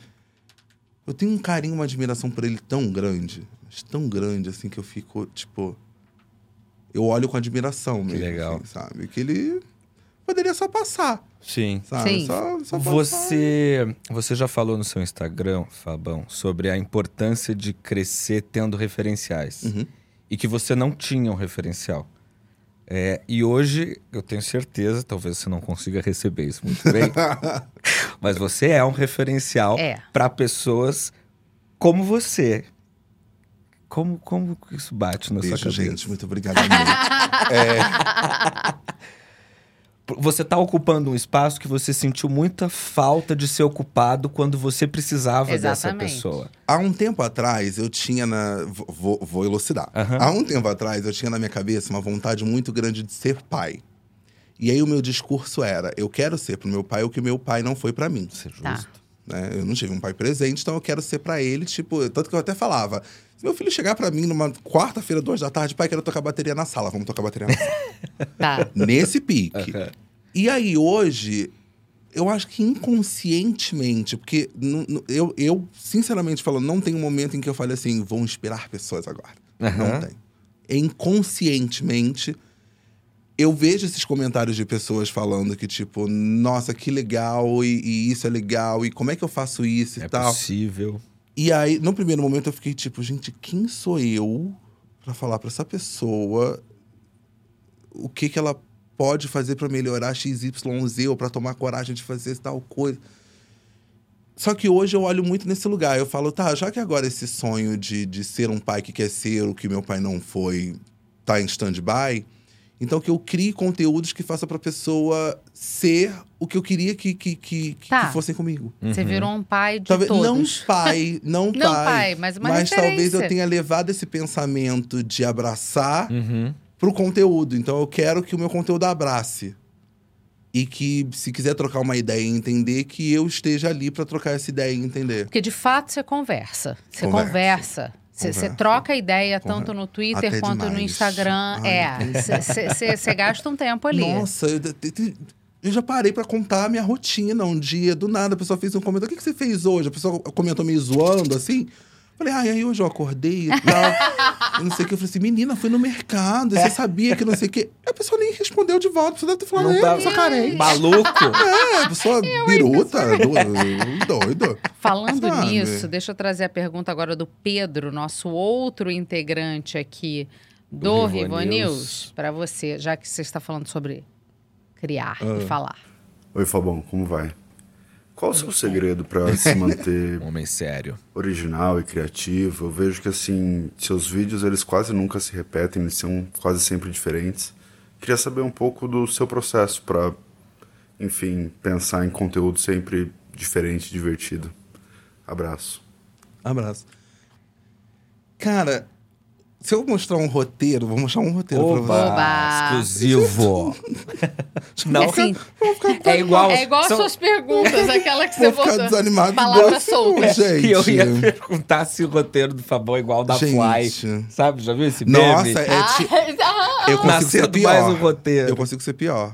eu tenho um carinho, uma admiração por ele tão grande, mas tão grande, assim, que eu fico, tipo. Eu olho com admiração mesmo. legal. assim, sabe? Que ele poderia só passar, Sim. sabe? Sim. Só, só passar. Você, você já falou no seu Instagram, Fabão, sobre a importância de crescer tendo referenciais. Uhum. E que você não tinha um referencial. É, e hoje, eu tenho certeza, talvez você não consiga receber isso muito bem, *laughs* mas você é um referencial É. para pessoas como você, Como, como que isso bate na Beijo, sua cabeça? gente. Muito obrigado. amor. *laughs* *laughs* Você tá ocupando um espaço que você sentiu muita falta de ser ocupado quando você precisava dessa Exatamente. pessoa. Há um tempo atrás, eu tinha na. Vou, vou- elucidar. Aham. Há um tempo atrás, eu tinha na minha cabeça uma vontade muito grande de ser pai. E aí o meu discurso era: eu quero ser pro meu pai o que o meu pai não foi pra mim. Isso é justo. Tá. né? Eu não tive um pai presente, então eu quero ser pra ele, tipo, tanto que eu até falava. Se meu filho chegar pra mim numa quarta-feira, duas da tarde, pai, quero tocar bateria na sala, vamos tocar bateria na sala. *laughs* Tá. Nesse pique. E aí, hoje, eu acho que inconscientemente, porque eu, eu, sinceramente falando, não tem um momento em que eu fale assim, vou inspirar pessoas agora. Aham. Não tem. Inconscientemente, eu vejo esses comentários de pessoas falando que, tipo, nossa, que legal, e, e isso é legal, e como é que eu faço isso e É tal. possível. E aí, no primeiro momento, eu fiquei tipo, gente, quem sou eu pra falar pra essa pessoa o que que ela pode fazer pra melhorar XYZ ou pra tomar coragem de fazer tal coisa? Só que hoje eu olho muito nesse lugar. Eu falo, tá, já que agora esse sonho de, de ser um pai que quer ser o que meu pai não foi tá em stand-by, então que eu crie conteúdos que façam pra pessoa ser o que eu queria que, que, que, que Tá. fossem comigo. Você virou um pai de Talvez, não todos. *laughs* pai, não pai. Não pai, mas uma Mas talvez referência. eu tenha levado esse pensamento de abraçar Uhum. pro conteúdo. Então eu quero que o meu conteúdo abrace. E que, se quiser trocar uma ideia e entender, que eu esteja ali pra trocar essa ideia e entender. Porque de fato você conversa. Você Conversa. conversa. Você, Conversa. troca ideia tanto Conversa. no Twitter Até quanto no demais. Instagram. Ai, é. Você- gasta um tempo ali. Nossa, eu, eu já parei pra contar a minha rotina um dia. Do nada, a pessoa fez um comentário. O que, que você fez hoje? A pessoa comentou me zoando, assim. Falei, ai, aí hoje eu acordei e tal. *laughs* eu não sei o que. Eu falei assim, menina, fui no mercado. Você sabia que não sei o quê. A pessoa nem respondeu de volta. A pessoa deve ter falado, Não é, tá eu sou carente. maluco? É, a pessoa biruta, do- doido. Falando Sabe? nisso, deixa eu trazer a pergunta agora do Pedro, nosso outro integrante aqui do, Do Rivo News. para você, já que você está falando sobre criar Ah. e falar. Oi, Fabão, como vai? Qual o seu segredo para se manter *laughs* Um Homem sério. original e criativo? Eu vejo que, assim, seus vídeos, eles quase nunca se repetem, eles são quase sempre diferentes. Queria saber um pouco do seu processo para, enfim, pensar em conteúdo sempre diferente e divertido. Abraço. Abraço. Cara, se eu mostrar um roteiro, vou mostrar um roteiro pra você. Oba! Exclusivo. *laughs* Não, É assim, é igual. é igual as são- suas perguntas, aquela que você Vou botou. desanimado. Palavras igual- soltas. Gente. E eu ia perguntar se o roteiro do Fabão é igual ao da Gente. Fly. Sabe? Já viu esse meme? Nossa, é ti- Ah, *laughs* eu consigo ser pior. mais um roteiro. Eu consigo ser pior.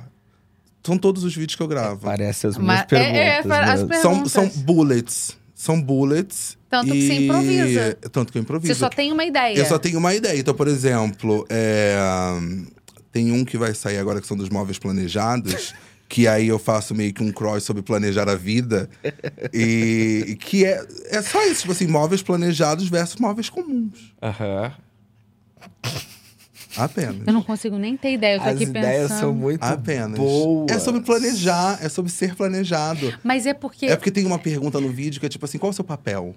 São todos os vídeos que eu gravo. Parece as Mas- minhas é- é, perguntas. as mesmo. per- São, perguntas. são bullets. São bullets. Tanto que você improvisa. Tanto que eu improviso. Você só tem uma ideia. Eu só tenho uma ideia. Então, por exemplo, é, tem um que vai sair agora que são dos móveis planejados. *laughs* Que aí eu faço meio que um cross sobre planejar a vida. E que é, é só isso, tipo assim, móveis planejados versus móveis comuns. Aham. Apenas. Eu não consigo nem ter ideia. Eu tô As aqui ideias pensando. são muito Apenas. boas. É sobre planejar, é sobre ser planejado. Mas é porque. É porque tem uma pergunta no vídeo que é tipo assim, qual é o seu papel?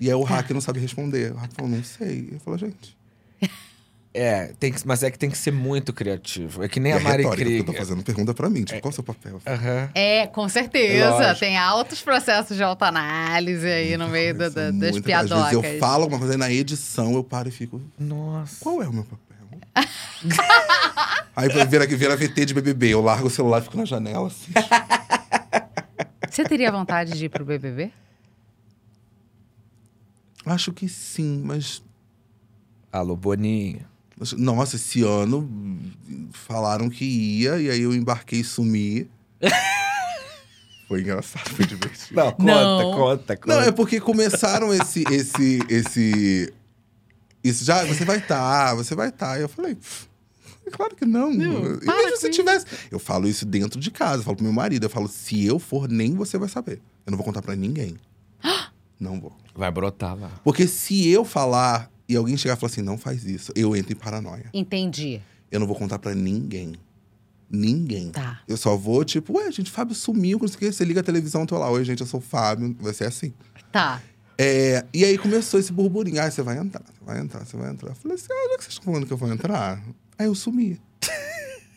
E aí o hack não sabe responder. O hack falou, não sei. Eu falo, gente. É, tem que, mas é que tem que ser muito criativo. É que nem é a Mari retórica, porque eu tô Krieger. fazendo pergunta pra mim. Tipo, qual é o seu papel? É, com certeza. Lógico. Tem altos processos de autoanálise aí no meio da- da- das muito- piadocas. Às vezes eu falo alguma coisa e na edição eu paro e fico, Nossa. qual é o meu papel? *laughs* aí vira, vira VT de BBB, eu largo o celular e fico na janela assim. Você teria vontade de ir pro BBB? Acho que sim, mas Alô, Boninho. Nossa, esse ano falaram que ia, e aí eu embarquei e sumi. *laughs* foi engraçado, foi divertido. Não, conta, Não. conta, conta. Não, é porque começaram esse. esse, esse isso já, você vai estar, você vai estar. Eu falei, "Pff, claro que não. Não, e para mesmo se isso. tivesse. Eu falo isso dentro de casa, eu falo pro meu marido, eu falo, se eu for, nem você vai saber. Eu não vou contar pra ninguém. *gasps* não vou. Vai brotar lá. Porque se eu falar e alguém chegar e falar assim, não faz isso, eu entro em paranoia. Entendi. Eu não vou contar pra ninguém. Ninguém. Tá. Eu só vou, tipo, ué, gente, Fábio sumiu, não sei o que. Você liga a televisão, eu tô lá. Oi, gente, eu sou o Fábio. Vai ser assim. Tá. É, e aí começou esse burburinho. Ah, você vai entrar, você vai entrar, você vai entrar. Eu falei assim, ah, já que vocês estão falando que eu vou entrar, aí eu sumi.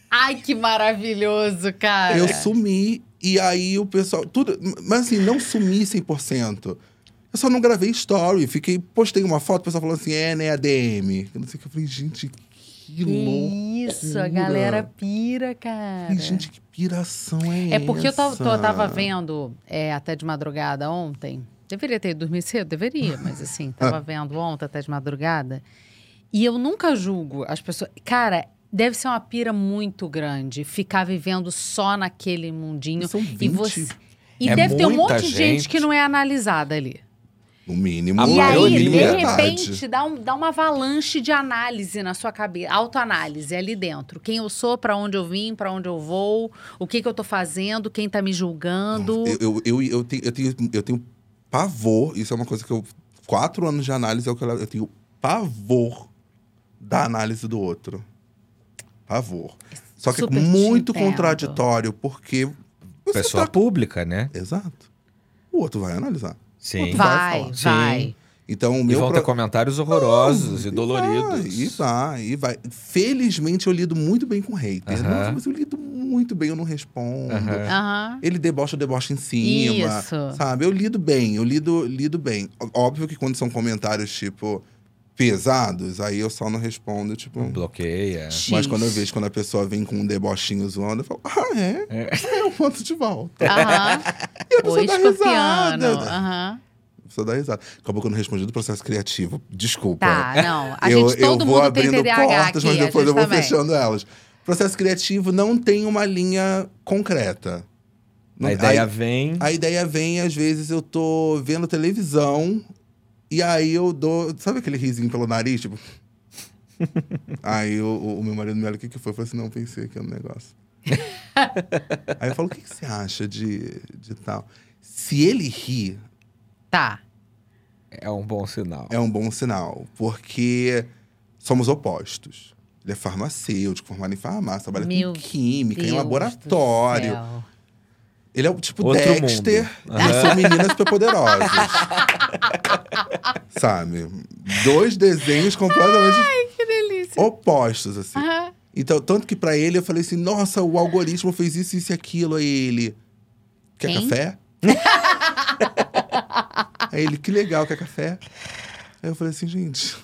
Ai, que maravilhoso, cara. Eu sumi e aí o pessoal. Tudo, mas assim, não sumi 100%. Eu só não gravei story. Fiquei, postei uma foto, o pessoal falou assim: é, né, ADM. Eu não sei o que. Eu falei, gente, que louco. Isso, a galera pira, cara. Gente, que piração é, essa? É porque eu, tava, vendo é, até de madrugada ontem. Deveria ter dormido cedo, deveria, mas assim, *laughs* tava vendo ontem até de madrugada. E eu nunca julgo as pessoas. Cara, deve ser uma pira muito grande ficar vivendo só naquele mundinho. São E 20. você. E É deve ter um monte de gente gente. que não é analisada ali. No mínimo, A E aí, maioria. de verdade. repente, dá, um- dá uma avalanche de análise na sua cabeça, autoanálise ali dentro. Quem eu sou, pra onde eu vim, pra onde eu vou, o que, que eu tô fazendo, quem tá me julgando. Eu, eu, eu, eu tenho, eu, tenho, eu tenho pavor, isso é uma coisa que eu. Quatro anos de análise é o que eu, eu tenho pavor da análise do outro. Pavor. Só que é Super te muito contraditório, porque. Pessoa tá- pública, né? Exato. O outro vai analisar. Sim. Vai vai, falar. vai. Sim. Então, o E meu. vão pro- ter comentários horrorosos e doloridos. E vai, e vai. Felizmente eu lido muito bem com hater. Aham. Nossa, mas eu lido muito bem, eu não respondo. Aham. Aham. Ele debocha, eu debocha em cima. Isso. Sabe? Eu lido bem, eu lido, lido bem. Óbvio que quando são comentários, tipo, pesados, aí eu só não respondo, tipo. Bloqueia. Mas quando eu vejo quando a pessoa vem com um debochinho zoando, eu falo, ah, é? É, eu mando de volta. Aham. *laughs* E a pessoa dá escorpiano. risada. Aham. A pessoa dá risada. Acabou que eu não respondi do processo criativo. Desculpa. Tá, não. A eu, gente, todo eu vou mundo tem abrindo TDAH portas, aqui, mas depois eu vou também. fechando elas. Processo criativo não tem uma linha concreta. Não- A ideia aí- vem. A ideia vem, às vezes, eu tô vendo televisão e aí eu dou. Sabe aquele risinho pelo nariz? Tipo. *laughs* aí o, o- o meu marido me olha, o que, que foi? Eu falei assim: não, pensei aqui no negócio. *laughs* aí eu falo: o que, que você acha de, de tal? Se ele ri, Tá. É um bom sinal. é um bom sinal, porque somos opostos. Ele é farmacêutico, formado em farmácia, trabalha Meu com química, Deus em do laboratório. Ele é o tipo Outro Dexter mundo. e são meninas superpoderosas. *laughs* Sabe? Dois desenhos completamente Que delícia. opostos, assim. Aham. Então, tanto que pra ele eu falei assim: nossa, o algoritmo fez isso, isso e aquilo. Aí ele. Quer Quem? café? *laughs* Aí ele, que legal, quer café? Aí eu falei assim, gente,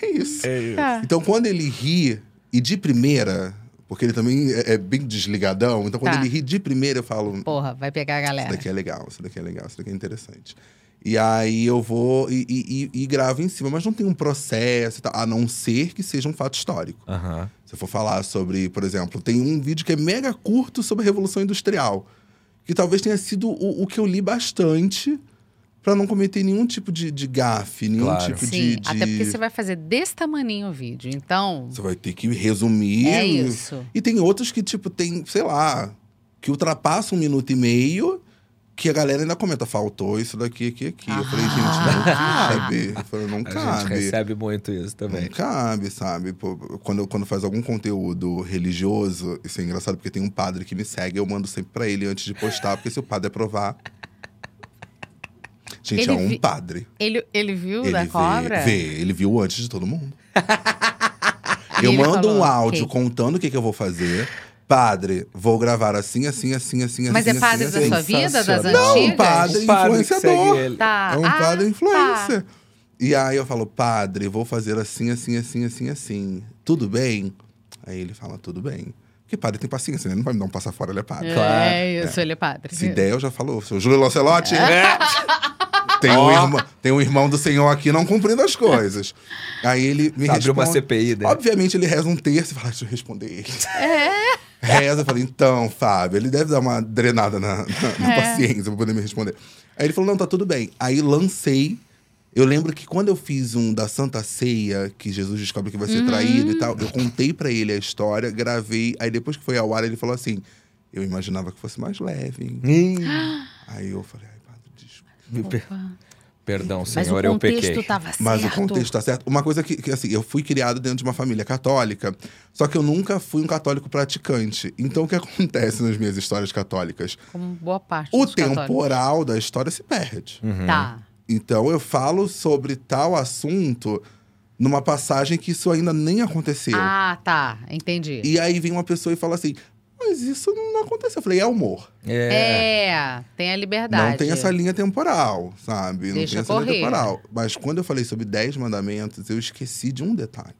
é isso. É isso. Tá. Então, quando ele ri, e de primeira, porque ele também é, é bem desligadão, então quando Tá. ele ri de primeira, eu falo: Porra, vai pegar a isso galera. daqui é legal, isso daqui é legal, isso daqui é interessante. E aí eu vou e, e- e- e gravo em cima, mas não tem um processo, e tal, a não ser que seja um fato histórico. Aham. Se eu for falar sobre, por exemplo, tem um vídeo que é mega curto sobre a Revolução Industrial, que talvez tenha sido o, o que eu li bastante pra não cometer nenhum tipo de, de gafe, nenhum Claro. tipo Sim, de, de- até porque você vai fazer desse tamaninho o vídeo. Então, Você vai ter que resumir. é isso. E tem outros que, tipo, tem, sei lá, que ultrapassam um minuto e meio, que a galera ainda comenta, faltou isso daqui, aqui, aqui. Eu falei, gente, não cabe. *laughs* Eu falei, não A gente cabe. recebe muito isso Não também. cabe, sabe? Pô, quando, quando faz algum conteúdo religioso, isso é engraçado porque tem um padre que me segue, eu mando sempre pra ele antes de postar, porque se o padre aprovar. Gente, Ele é um vi- padre. Ele, ele viu Ele da cobra? vê, vê, ele viu antes de todo mundo. *laughs* Eu mando falou, um áudio "Ok." contando o que, que eu vou fazer. Padre, vou gravar assim, assim, assim, assim, Mas assim. é padre assim, da assim. sua vida, das antigas? Não, padre O padre que influenciador. Tá. É um Ah, padre tá. influencer. E aí eu falo, padre, vou fazer assim, assim, assim, assim, assim. Tudo bem? Aí ele fala, tudo bem. Porque padre tem paciência, né? Ele não vai me dar um passar fora, ele é padre. Claro. É isso, ele é padre. Se der, eu já falou. Seu Júlio Lancelotti. *laughs* Tem, um Ó. irmão, tem um irmão do senhor aqui não cumprindo as coisas. Aí ele me Abriu uma responde. CPI dele. Obviamente ele reza um terço e fala, deixa eu responder ele. É. Reza, eu falei, então, Fábio, ele deve dar uma drenada na, na- na É. paciência pra poder me responder. Aí ele falou, não, tá tudo bem. Aí lancei. Eu lembro que quando eu fiz um da Santa Ceia, que Jesus descobre que vai ser traído e tal, eu contei pra ele a história, gravei. Aí depois que foi ao ar, ele falou assim: Eu imaginava que fosse mais leve, hein? Aí eu falei, per- Perdão, Mas senhor, o eu contexto pequei. tava certo. Mas o contexto tá certo. Uma coisa que, que, assim, eu fui criado dentro de uma família católica, só que eu nunca fui um católico praticante. Então, o que *laughs* acontece nas minhas histórias católicas? Como boa parte O dos católicos. temporal da história se perde. Uhum. Tá. Então eu falo sobre tal assunto numa passagem que isso ainda nem aconteceu. Ah, tá. Entendi. E aí vem uma pessoa e fala assim: Mas isso não aconteceu. Eu falei: É humor. É. É, tem a liberdade. Não tem essa linha temporal, sabe? não Deixa tem essa correr. linha temporal. Mas quando eu falei sobre 10 mandamentos, eu esqueci de um detalhe.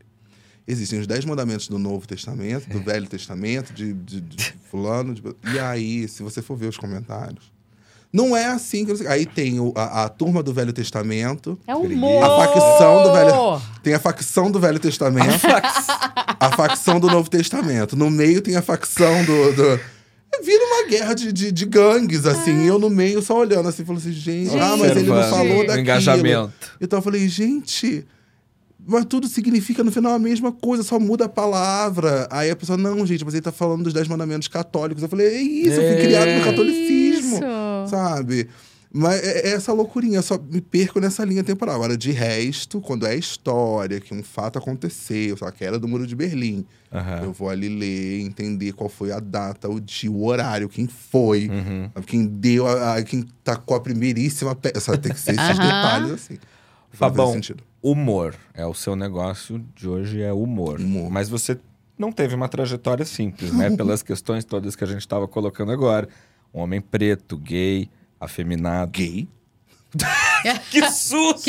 Existem os 10 mandamentos do Novo Testamento, do Velho Testamento, de, de- de fulano. de- E aí, se você for ver os comentários, não é assim que... Aí tem o- a, a turma do Velho Testamento, É humor. A facção do Velho... tem a facção do Velho *laughs* Testamento, a facção do Novo Testamento. No meio tem a facção do... do... Vira uma guerra de, de, de gangues, assim. E eu no meio só olhando assim, falando assim, gente, ah, mas ele não Observando falou o daquilo. engajamento. Então eu falei, gente, mas tudo significa no final a mesma coisa, só muda a palavra. Aí a pessoa, não, gente, mas ele tá falando dos dez mandamentos católicos. Eu falei, é isso, eu fui É criado no catolicismo. Isso. Sabe? Mas é é essa loucurinha, eu só me perco nessa linha temporal. Agora, de resto, quando é história, que um fato aconteceu, sei lá, que era do Muro de Berlim, Aham. eu vou ali ler, entender qual foi a data, o dia, o horário, quem foi, Uhum. quem deu, a, a- quem tacou a primeiríssima peça. Tem que ser esses Aham. detalhes assim. Fabão, sentido. humor é o seu negócio de hoje, é humor. Humor. Mas você não teve uma trajetória simples, né? *laughs* Pelas questões todas que a gente estava colocando agora. Um homem preto, gay, afeminado. Gay? *laughs* Que susto!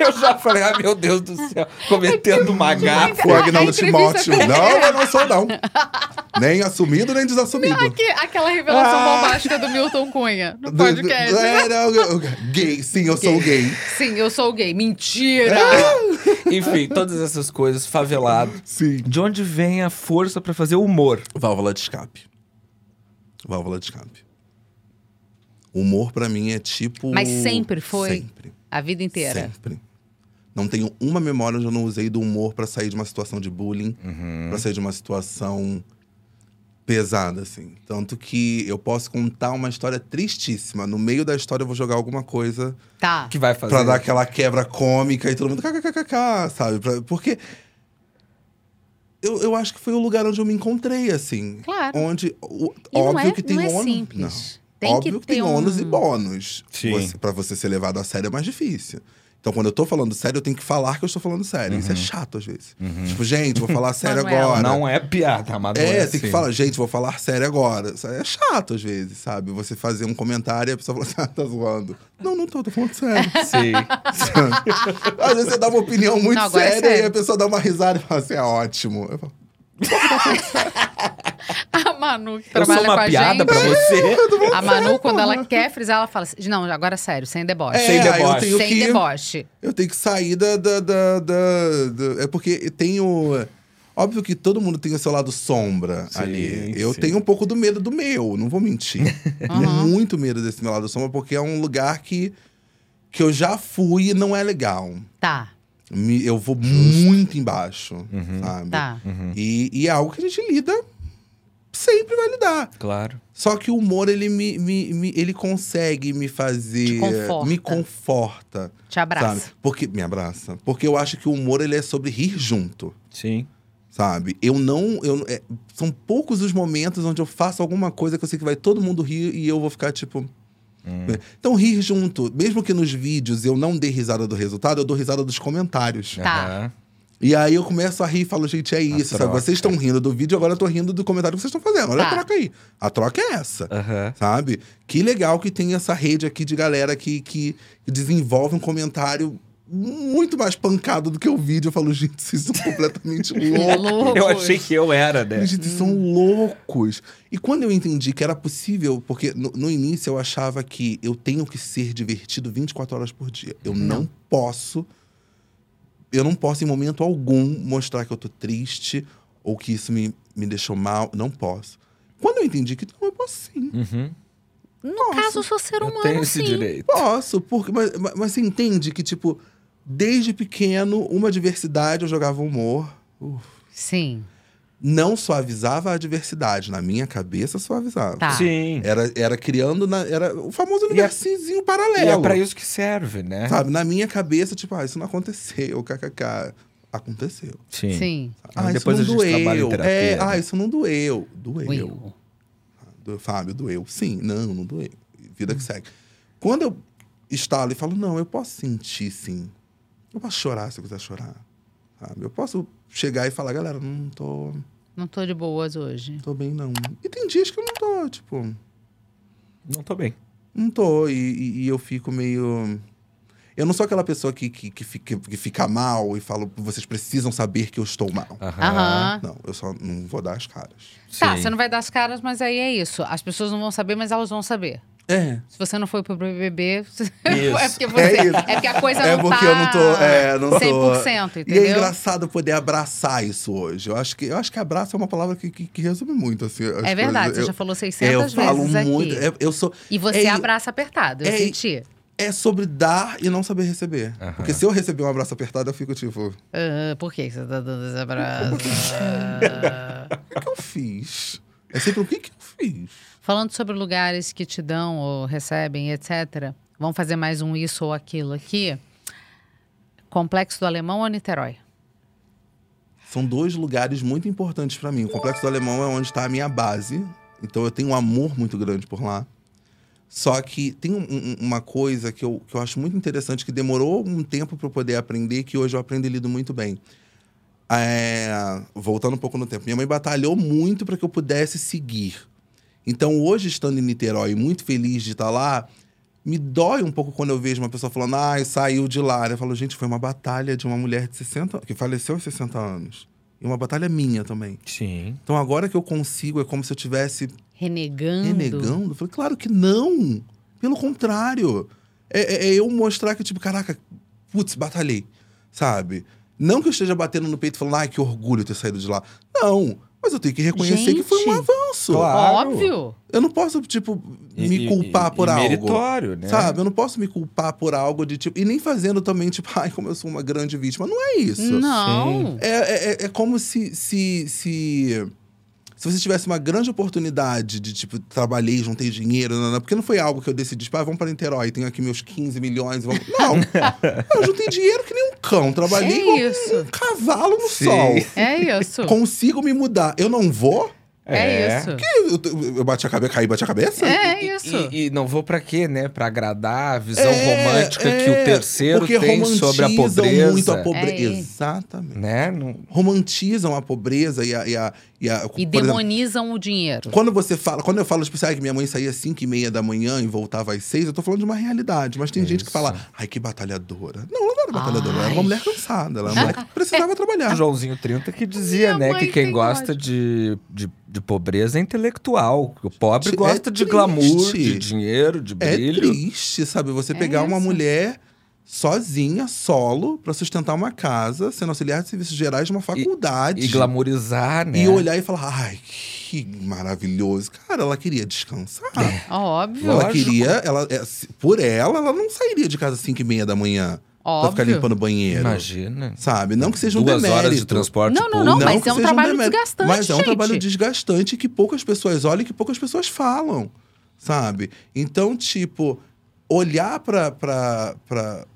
Eu já falei, ah, meu Deus do céu, cometendo uma gafa. O Agnaldo Timóteo. Não, eu não sou, não. Nem assumido, nem desassumido. Que- aquela revelação Ah. bombástica do Milton Cunha no podcast. É, não, eu- gay, sim, eu sou gay. Sim, eu sou gay. Mentira! *laughs* Enfim, todas essas coisas, favelado. Sim. De onde vem a força pra fazer humor? Válvula de escape. Válvula de escape. Humor pra mim é tipo. Mas sempre foi? Sempre. A vida inteira. Sempre. Não tenho uma memória onde eu não usei do humor pra sair de uma situação de bullying, pra sair de uma situação pesada, assim. Tanto que eu posso contar uma história tristíssima. No meio da história eu vou jogar alguma coisa Tá. Que vai fazer. pra dar aquela quebra cômica e todo mundo kkkk, sabe? Pra- porque eu, eu acho que foi o lugar onde eu me encontrei, assim. Claro. Onde, o- E não óbvio é- que tem não é ônus. simples. Não. Tem óbvio que que, tem um- ônus e bônus. Sim. Você, pra você ser levado a sério é mais difícil. Então, quando eu tô falando sério, eu tenho que falar que eu estou falando sério. Isso é chato, às vezes. Tipo, gente, vou falar sério Manuela. agora. Não é piada, mas É, é tem que assim. falar, gente, vou falar sério agora. Isso É chato, às vezes, sabe? Você fazer um comentário e a pessoa fala assim, *laughs* ah, tá zoando. Não, não tô, tô falando sério. *laughs* Sim. Às vezes você dá uma opinião muito Não, é séria e sério. a pessoa dá uma risada e fala assim, é ótimo. Eu falo, *laughs* A Manu, que Eu sou trabalha com uma a piada gente. pra você. *laughs* A Manu, quando ela quer frisar, ela fala assim: Não, agora sério, sem deboche. É, Sem eu deboche. tenho sem que... deboche. Eu tenho que sair da... da, da, da- da- É porque tem o... Óbvio que todo mundo tem o seu lado sombra Sim, ali. Eu sim. tenho um pouco do medo do meu, não vou mentir. *laughs* Tenho Uhum. muito medo desse meu lado sombra, porque é um lugar que, que eu já fui e não é legal. Tá, Me- eu vou muito embaixo, sabe? tá. E, e é algo que a gente lida, sempre vai lidar. Claro. Só que o humor, ele me, me, me- ele consegue me fazer. Te conforta. Me conforta. Te abraça. Sabe? Porque, me abraça. Porque eu acho que o humor, ele é sobre rir junto. Sim. Sabe? Eu não. Eu, é, são poucos os momentos onde eu faço alguma coisa que eu sei que vai todo mundo rir e eu vou ficar tipo. Então, rir junto. Mesmo que nos vídeos eu não dê risada do resultado, eu dou risada dos comentários. Tá. E aí eu começo a rir e falo, gente, é isso, sabe? Vocês estão rindo do vídeo, agora eu tô rindo do comentário que vocês estão fazendo. Olha Tá. a troca aí. A troca é essa. Aham. Sabe? Que legal que tem essa rede aqui de galera que, que desenvolve um comentário muito mais pancado do que o vídeo. Eu falo, gente, vocês são completamente *laughs* loucos. Eu achei que eu era, né? Gente, vocês são loucos. E quando eu entendi que era possível, porque no, no início eu achava que eu tenho que ser divertido 24 horas por dia. Eu não posso. Eu não posso, em momento algum, mostrar que eu tô triste ou que isso me, me deixou mal. Não posso. Quando eu entendi que não, eu posso sim. Uhum. No caso, eu sou ser Eu humano, tenho esse sim. direito. Posso, porque, mas, mas- mas você entende que, tipo, desde pequeno, uma diversidade eu jogava humor. Uf. Sim. Não suavizava a diversidade. Na minha cabeça, suavizava. Tá. Sim. Era, era criando, na- era o famoso universinho paralelo. E é pra isso que serve, né? Sabe? Na minha cabeça, tipo, ah, isso não aconteceu, kkk. Aconteceu. Sim. Sim. Ah, Aí isso depois não doeu. terapia, É, né? ah, isso não doeu. Doeu. Will. Do, Fábio, doeu. Sim, não, não doeu. Vida que segue. Quando eu, estalo e falo, não, eu posso sentir sim. Eu posso chorar se eu quiser chorar. Sabe? Eu posso chegar e falar, galera, não tô, Não tô de boas hoje. tô bem, não. E tem dias que eu não tô, tipo, Não tô bem. não tô. E, e- e eu fico meio. Eu não sou aquela pessoa que, que, que, fica, que fica mal e falo, vocês precisam saber que eu estou mal. Aham. Não, eu só não vou dar as caras. Tá, Sim. você não vai dar as caras, mas aí é isso. As pessoas não vão saber, mas elas vão saber. É. Se você não foi pro BBB, *laughs* Isso. é porque você, É isso. é porque a coisa É não porque tá eu não tô. É, não tô. 100%, E entendeu? é engraçado poder abraçar isso hoje. Eu acho que, eu acho que abraço é uma palavra que, que, que resume muito. Assim, as É verdade, coisas. você Eu- já falou é, 600 eu vezes falo aqui. muito. é- eu sou. E você é, abraça apertado, eu é- senti. É sobre dar e não saber receber. Aham. Porque se eu receber um abraço apertado, eu fico tipo. Ah, por que você tá dando esse abraço? *laughs* O que, que eu fiz? É sempre o que, que eu fiz? Falando sobre lugares que te dão ou recebem, etc. Vamos fazer mais um isso ou aquilo aqui. Complexo do Alemão ou Niterói? São dois lugares muito importantes pra mim. O Complexo do Alemão é onde está a minha base. Então eu tenho um amor muito grande por lá. Só que tem um- uma coisa que eu, que eu acho muito interessante, que demorou um tempo para eu poder aprender, que hoje eu aprendo e lido muito bem. É, voltando um pouco no tempo. Minha mãe batalhou muito para que eu pudesse seguir. Então, hoje, estando em Niterói, muito feliz de estar lá, me dói um pouco quando eu vejo uma pessoa falando, ai, saiu de lá. Eu falo, gente, foi uma batalha de uma mulher de 60 que faleceu aos 60 anos. E uma batalha minha também. Sim. Então, agora que eu consigo, é como se eu tivesse Renegando. renegando. Eu falei, claro que não. Pelo contrário. É, é- é eu mostrar que, tipo, caraca, putz, batalhei. Sabe? Não que eu esteja batendo no peito e falando, ai, que orgulho ter saído de lá. Não. Mas eu tenho que reconhecer que foi um Gente. avanço. Claro. Óbvio. Eu não posso, tipo, me e- culpar e- por e algo. Meritório, né? Sabe? Eu não posso me culpar por algo de tipo. E nem fazendo também, tipo, *laughs* ai, como eu sou uma grande vítima. Não é isso. Não. É, é, é- é como se, se, se. Se você tivesse uma grande oportunidade de, tipo, trabalhei, juntei dinheiro, não, não, porque não foi algo que eu decidi, tipo, ah, vamos para Niterói, tenho aqui meus 15 milhões, vamos. *laughs* Não! eu juntei dinheiro que nem um cão, trabalhei É um cavalo no Sim. sol. É isso. Consigo me mudar. Eu não vou? É, isso. Eu, eu, eu bati a cabeça, caí, bati a cabeça? É E- isso. E, e não vou pra quê, né? Pra agradar a visão É, romântica que o é, terceiro tem sobre a romantizam pobreza. muito a pobreza. É. Exatamente. Né? Não- Romantizam a pobreza e a. E, a, e, a, E por exemplo, demonizam o dinheiro. quando você fala, quando eu falo, tipo, ah, que minha mãe saía às 5 e meia da manhã e voltava às 6, eu tô falando de uma realidade. Mas tem gente que fala, ai, que batalhadora. Não, ela não era batalhadora, ela era uma Ai. mulher cansada, ela era uma mulher que precisava *laughs* trabalhar. O Joãozinho 30 que dizia, Minha né, que quem gosta de, de, de pobreza é intelectual. O pobre É gosta de triste. glamour, de dinheiro, de É brilho. triste, sabe? Você É pegar uma isso. mulher sozinha, solo, pra sustentar uma casa, sendo auxiliar de serviços gerais de uma faculdade. e glamorizar, né? E olhar e falar, ai, que maravilhoso. Cara, ela queria descansar. Óbvio. Ela Lógico. queria, ela, é, por ela, ela não sairia de casa às 5 e meia da manhã pra ficar Óbvio. limpando o banheiro. Imagina. Sabe? Não que seja um Duas demérito. horas de transporte Não, não, não, público. mas é um trabalho demérito. desgastante, Mas é um gente. trabalho desgastante que poucas pessoas olham e que poucas pessoas falam, sabe? Então, tipo, olhar para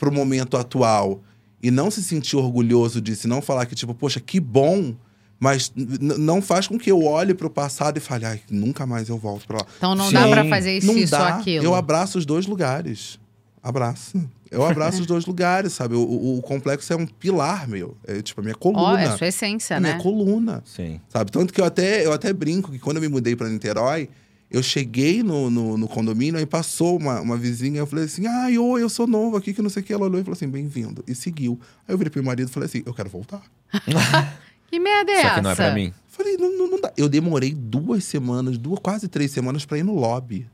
o momento atual e não se sentir orgulhoso disso, e não falar que, tipo, poxa, que bom, mas não faz com que eu olhe para o passado e fale, ai, nunca mais eu volto para lá. Então não Sim. dá pra fazer isso, não isso ou dá. aquilo. Eu abraço os dois lugares. Abraço. Eu abraço os dois *laughs* lugares, sabe? O, o- o complexo é um pilar meu. É tipo a minha coluna. Ó, é sua essência, a minha né? coluna. Sim. Sabe? Tanto que eu até, eu até brinco que quando eu me mudei para Niterói, eu cheguei no, no, no condomínio, aí passou uma, uma vizinha, eu falei assim, ai, oi, eu sou novo aqui, que não sei o que. Ela olhou e falou assim, bem-vindo. E seguiu. Aí eu virei pro meu marido e falei assim, eu quero voltar. *laughs* Que merda é Só essa? que não é pra mim. Falei, não, não, não dá. Eu demorei duas semanas, duas, quase três semanas para ir no lobby.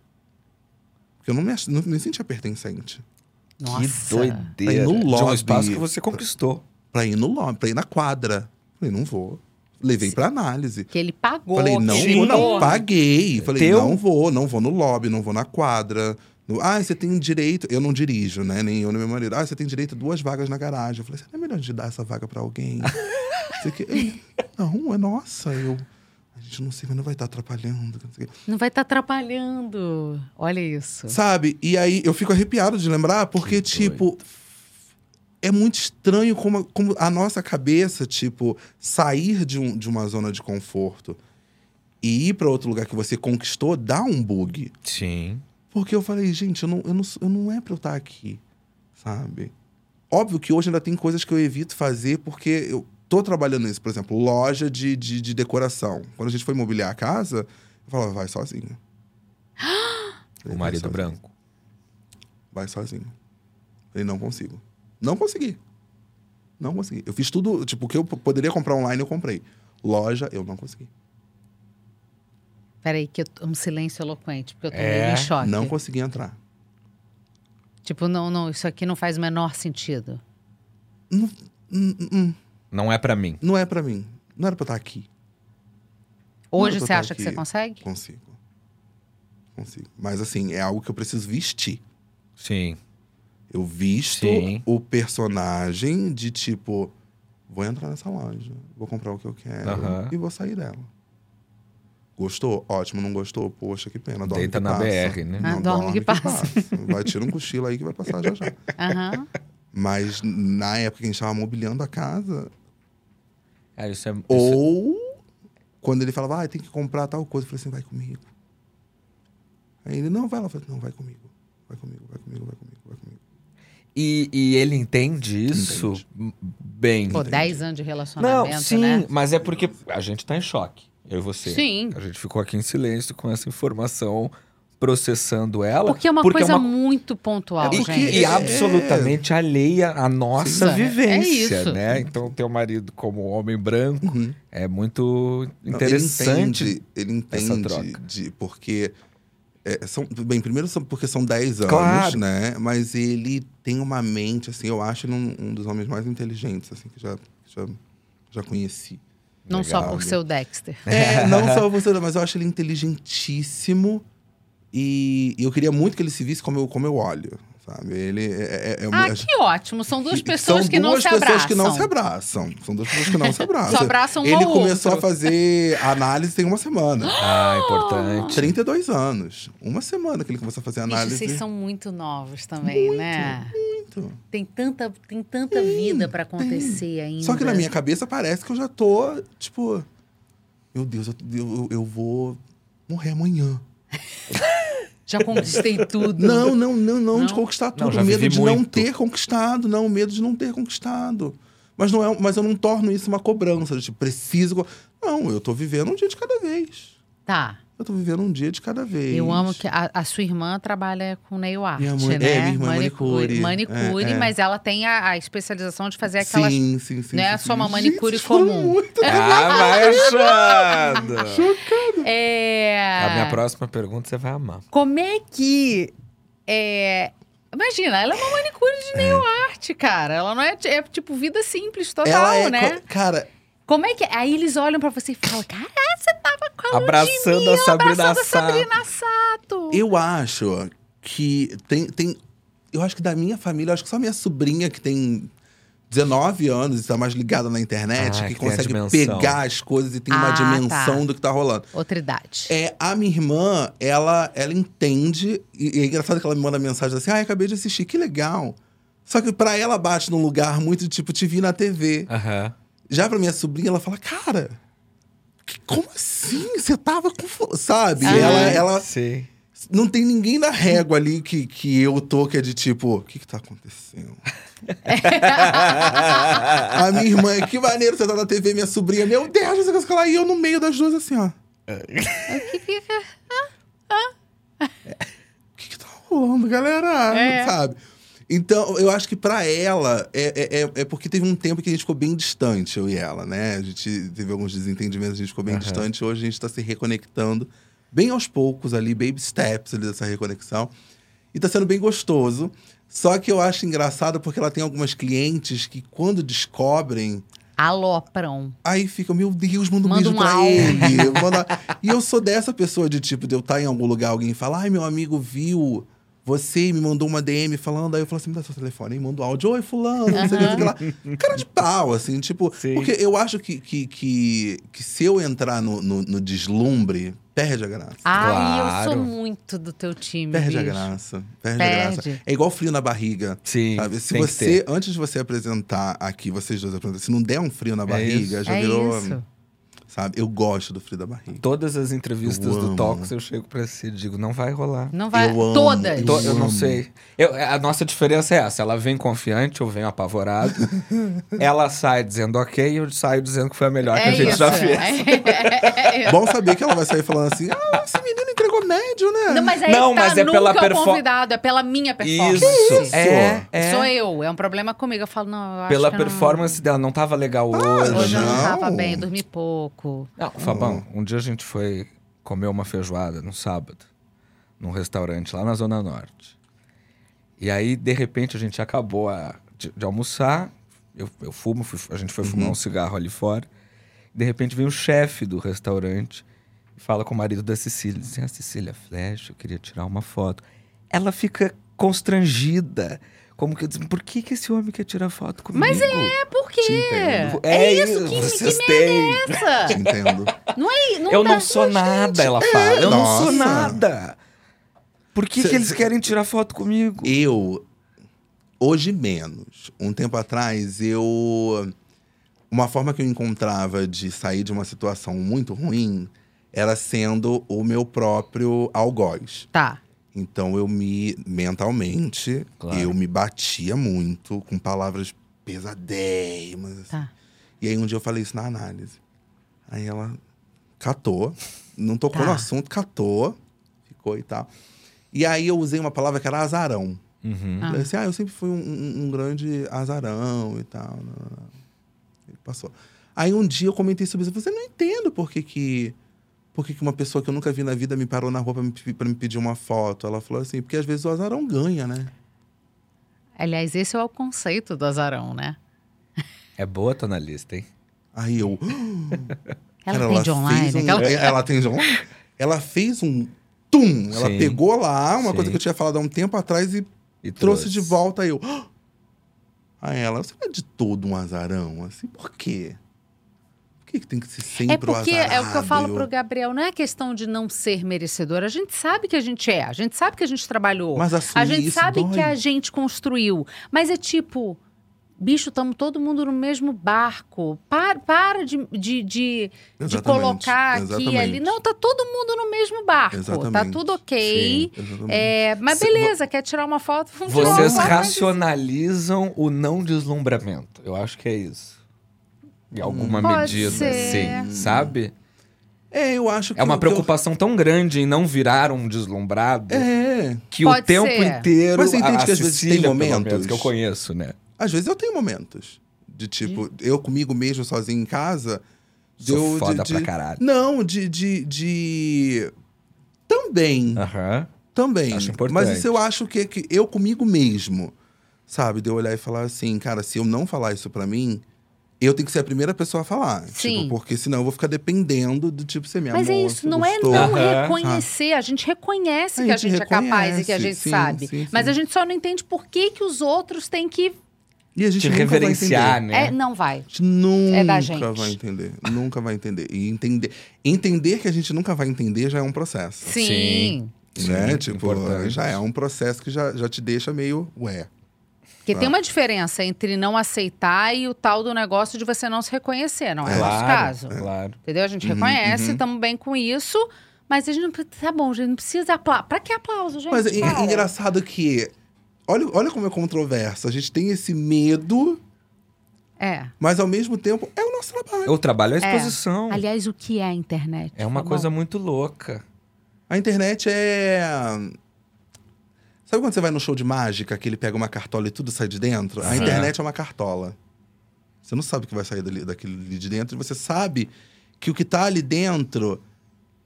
Porque eu não me, não me sentia pertencente. Nossa. Que doideira. Pra ir no De um lobby. espaço que você conquistou. Pra ir no lobby, pra ir na quadra. Falei, não vou. Levei pra análise. Que ele pagou. Falei, não vou, não. Paguei. Falei, Teu? não vou, não vou no lobby, não vou na quadra. No- Ah, você tem direito. Eu não dirijo, né? Nem eu, nem meu marido. Ah, você tem direito a duas vagas na garagem. Eu falei, você não é melhor de dar essa vaga pra alguém? *laughs* Que... "Ei, Não, é nossa. Eu. A gente não sei, mas não vai estar atrapalhando. não sei o quê." Não vai estar atrapalhando. Olha isso. Sabe? E aí eu fico arrepiado de lembrar, porque, Que tipo. É muito estranho como, como a nossa cabeça, tipo, sair de, um, de uma zona de conforto e ir para outro lugar que você conquistou dá um bug. Sim. Porque eu falei, gente, eu não, eu não, eu não é pra eu estar aqui, sabe? Óbvio que hoje ainda tem coisas que eu evito fazer porque eu tô trabalhando nisso. Por exemplo, loja de, de, de decoração. Quando a gente foi mobiliar a casa, eu falava, vai sozinho. *gasps* O marido branco. Vai sozinho. Falei, não consigo. Não consegui. Não consegui. Eu fiz tudo, tipo, o que eu poderia comprar online, eu comprei. Loja, eu não consegui. Peraí, que eu, tô- um silêncio eloquente, porque eu tô É, meio em choque. Não consegui entrar. Tipo, não, não, isso aqui não faz o menor sentido. Hum, hum, Não é pra mim. não é pra mim. Não era pra eu estar aqui. Hoje você acha aqui. que você consegue? Consigo. Consigo. Mas assim, é algo que eu preciso vestir. Sim. Eu visto Sim. o personagem de tipo, vou entrar nessa loja, vou comprar o que eu quero Aham. e vou sair dela. Gostou? Ótimo, não gostou? Poxa, que pena. Dorme Deita que na passa. BR, né? Ah, Não, dorme que passa. Vai, tira um cochilo aí que vai passar já já. *laughs* Aham. Mas na época que a gente tava mobiliando a casa, É, isso é. isso- ou quando ele falava, ah, tem que comprar tal coisa, eu falei assim, vai comigo. Aí ele, não, vai lá. Eu falei, não. Vai comigo, vai comigo, vai comigo, vai comigo. E, e ele entende isso Entende. bem. Pô, 10 anos de relacionamento, Não, sim, né? mas é porque a gente tá em choque. Eu e você. Sim. A gente ficou aqui em silêncio com essa informação, processando ela. Porque é uma coisa muito pontual, E, porque gente. e é- absolutamente alheia à nossa Sim. vivência, É isso. né? Então, teu marido como homem branco Uhum. é muito Não, interessante. Ele entende, ele essa entende troca. de porque é, são bem primeiro são porque são 10 anos, Claro. né? Mas ele tem uma mente assim, eu acho ele um, um dos homens mais inteligentes assim que já já, já conheci. Não só Legal. por ser o Dexter. É, não só você, mas eu acho ele inteligentíssimo e, e eu queria muito que ele se visse como eu como eu olho, sabe? Ele é, é, é Ah, uma- que ótimo. São duas que- pessoas são que não duas se pessoas abraçam. que não se abraçam. São duas pessoas que não se *laughs* abraçam. Só abraçam um Ele ao começou outro. a fazer análise tem uma semana. *gasps* Ah, importante. 32 anos. Uma semana que ele começou a fazer Bicho, análise. vocês são muito novos também, né? Muito. Tem tanta, tem tanta vida pra acontecer ainda. Só que na minha cabeça parece que eu já tô, tipo. Meu Deus, eu, eu, eu vou morrer amanhã. *laughs* Já conquistei *laughs* tudo. Não, não, não, não, Não? de conquistar Não, tudo. já o medo de não muito. ter conquistado. Não, o medo de não ter conquistado. Mas, não é, mas eu não torno isso uma cobrança. De, tipo, preciso. Não, eu tô vivendo um dia de cada vez. Tá. Eu tô vivendo um dia de cada vez. Eu amo que a, a sua irmã trabalha com nail art, Minha mãe- né? é, minha irmã é manicure. Manicure, É, é. mas ela tem a, a especialização de fazer aquelas... Sim, sim, sim. não é sim, só uma sim. manicure Gente, comum. muito- Ah, vai achando! *laughs* É... A minha próxima pergunta você vai amar. Como é que... É... Imagina, ela é uma manicure de nail art, cara. Ela não é, é tipo vida simples total, Ela é. né? Cara, Como é que... Aí eles olham pra você e falam, caraca, você tava com a Abraçando a Sabrina abraçando a Sato. Sabrina Sato. eu acho que tem, tem. Eu acho que da minha família, eu acho que só minha sobrinha que tem 19 anos e tá mais ligada na internet, Ah, que que a consegue pegar as coisas e tem uma Ah, dimensão tá. do que tá rolando. Outra idade. É, a minha irmã, ela, ela entende, e, e é engraçado que ela me manda mensagem assim: ah, acabei de assistir, que legal. Só que pra ela bate num lugar muito tipo, te vi na TV. Aham. Já pra minha sobrinha, ela fala, cara, que- como assim? Você tava com. fu-" Sabe? Ela, ela Sim. não tem ninguém na régua ali que, que eu tô, que é de tipo, o que que tá acontecendo? *laughs* a minha irmã, que maneiro você tá na TV, minha sobrinha, meu Deus, não sei o que lá, e eu no meio das duas, assim, ó. O que que tá rolando, galera? É. Sabe? Então, eu acho que pra ela, é, é, é- é porque teve um tempo que a gente ficou bem distante, eu e ela, né? A gente teve alguns desentendimentos, a gente ficou bem Aham. distante. Hoje a gente tá se reconectando bem aos poucos ali, baby steps ali dessa reconexão. E tá sendo bem gostoso. Só que eu acho engraçado porque ela tem algumas clientes que, quando descobrem, Alopram. Aí fica, meu Deus, manda um Manda beijo um pra ele. *laughs* manda- E eu sou dessa pessoa de tipo, de eu estar em algum lugar, alguém fala, ai, meu amigo viu você me mandou uma DM falando, aí eu falo assim, me dá seu telefone, aí manda um áudio, oi, fulano, não sei o que, lá. Cara de pau, assim, tipo, Sim. porque eu acho que, que, que, que se eu entrar no, no, no deslumbre, perde a graça. Ai, eu Claro. sou muito do teu time, Perde a bicho. graça. Perde, a graça. Perde. É igual frio na barriga. Sim. Sabe? Se você, antes de você apresentar aqui, vocês dois apresentam, se não der um frio na barriga, isso. já é virou. isso. Sabe? Eu gosto do frio da barriga. Todas as entrevistas Eu do amo. Talks eu chego pra si e digo, não vai rolar. Não vai. Eu amo, Todas. eu To- eu não amo. sei. Eu- a nossa diferença é essa. Ela vem confiante, eu venho apavorado. *laughs* ela sai dizendo ok e eu saio dizendo que foi a melhor que a É gente isso. já *laughs* fez. É, é, é. Bom saber que ela vai sair falando assim: ah, esse menino entregou médio, né? Não, mas aí Não, tá, mas é nunca pela o perfo- convidado, é pela minha performance. Isso. É, é. Sou eu, é um problema comigo. Eu falo, não, eu acho Pela que não- performance dela, não tava legal hoje. Hoje eu não Não. tava bem, dormi pouco. Não, Fabão, um dia a gente foi comer uma feijoada no sábado, num restaurante lá na Zona Norte. E aí, de repente, a gente acabou a- de, de almoçar. Eu, eu fumo, fui- a gente foi fumar um cigarro ali fora. De repente vem o chefe do restaurante e fala com o marido da Cecília. Diz assim, a Cecília Flash, eu queria tirar uma foto. Ela fica constrangida. Como que diz, por que, que esse homem quer tirar foto comigo? Mas é, por quê? Entendo. É, isso, que, vocês que têm. merda é essa? Te entendo. Não é não Eu dá- não sou nada, ela fala. Eu não sou nossa. nada. Por que, Cê- que eles cê- querem tirar foto comigo? Eu, hoje menos. Um tempo atrás, eu. Uma forma que eu encontrava de sair de uma situação muito ruim era sendo o meu próprio algoz. Tá. Então eu me, mentalmente, Claro. eu me batia muito com palavras pesadésimas. assim. Tá. E aí um dia eu falei isso na análise. Aí ela catou, não tocou Tá. no assunto, catou, ficou e tal. E aí eu usei uma palavra que era azarão. Uhum. Ah. Falei assim, ah, eu sempre fui um, um- um grande azarão e tal. não, não, não. Ele passou. Aí um dia eu comentei sobre isso. Eu falei, assim, eu não entendo por que que... Por que, que uma pessoa que eu nunca vi na vida me parou na rua pra me, pra me pedir uma foto? Ela falou assim, porque às vezes o azarão ganha, né? Aliás, esse é o conceito do azarão, né? É boa tua na lista, hein? Aí eu... *gasps* Ela Cara, atende online. um- aquela- Ela atende online. Ela fez um tum. Ela Sim. pegou lá uma Sim. coisa que eu tinha falado há um tempo atrás e, E trouxe de volta. Aí eu. "Ah!" *gasps* Aí ela, você não é de todo um azarão? Assim, por quê? Que, que tem que ser sempre É porque é o que eu falo pro Gabriel, não é questão de não ser merecedor. A gente sabe que a gente é, a gente sabe que a gente trabalhou. Mas a assumir gente isso sabe dói. que a gente construiu. Mas é tipo, bicho, estamos todo mundo no mesmo barco. Para, para de, de, de, de Exatamente, colocar aqui e ali. Não, tá todo mundo no mesmo barco. Tá Exatamente. tudo ok. Exatamente. É, mas Se- beleza, quer tirar uma foto? Vamos tirar Vocês uma foto, mas- racionalizam o não deslumbramento. Eu acho que é isso. Em alguma Pode medida, ser. sim. Sabe? É, eu acho que. É uma o que eu- preocupação tão grande em não virar um deslumbrado É. que Pode o tempo ser. inteiro. Mas você entende a, que às vezes tem momentos- menos, que eu conheço, né? Às vezes eu tenho momentos. De tipo, eu comigo mesmo, sozinho em casa. Sou de- foda de, pra caralho. Não, de. de, de... Também. Aham. Também. Acho importante. Mas isso eu acho que, que eu comigo mesmo. Sabe? De eu olhar e falar assim, cara, se eu não falar isso pra mim, eu tenho que ser a primeira pessoa a falar. Sim. Tipo, porque senão eu vou ficar dependendo do tipo ser minha Mas é amor, isso, você não é gostou. não Aham. reconhecer. A gente reconhece A que a gente gente é capaz e que a gente sim, sabe. sim, Mas sim. a gente só não entende por que, que os outros têm que. E a gente Te nunca reverenciar, né? É, não vai. A gente nunca É da gente. vai entender. Nunca vai entender. E entender, entender que a gente nunca vai entender já é um processo. Sim. Sim. né? Sim, tipo, importante. já é um processo que já, já te deixa meio, ué. Porque tem uma diferença entre não aceitar e o tal do negócio de você não se reconhecer, não é, o nosso Claro, caso. claro. Entendeu? A gente Uhum, reconhece, uhum. estamos bem com isso, mas a gente não precisa. Tá bom, gente, não precisa aplauso. Pra que aplauso, gente? Mas é, é engraçado que. Olha, olha como é controverso. A gente tem esse medo, É. mas ao mesmo tempo é o nosso trabalho. O trabalho é a exposição. Aliás, o que é a internet? É uma Tá coisa bom? muito louca. A internet é. Sabe quando você vai no show de mágica, que ele pega uma cartola e tudo sai de dentro? A internet é uma cartola. Você não sabe o que vai sair dali, daquele ali de dentro, e você sabe que o que tá ali dentro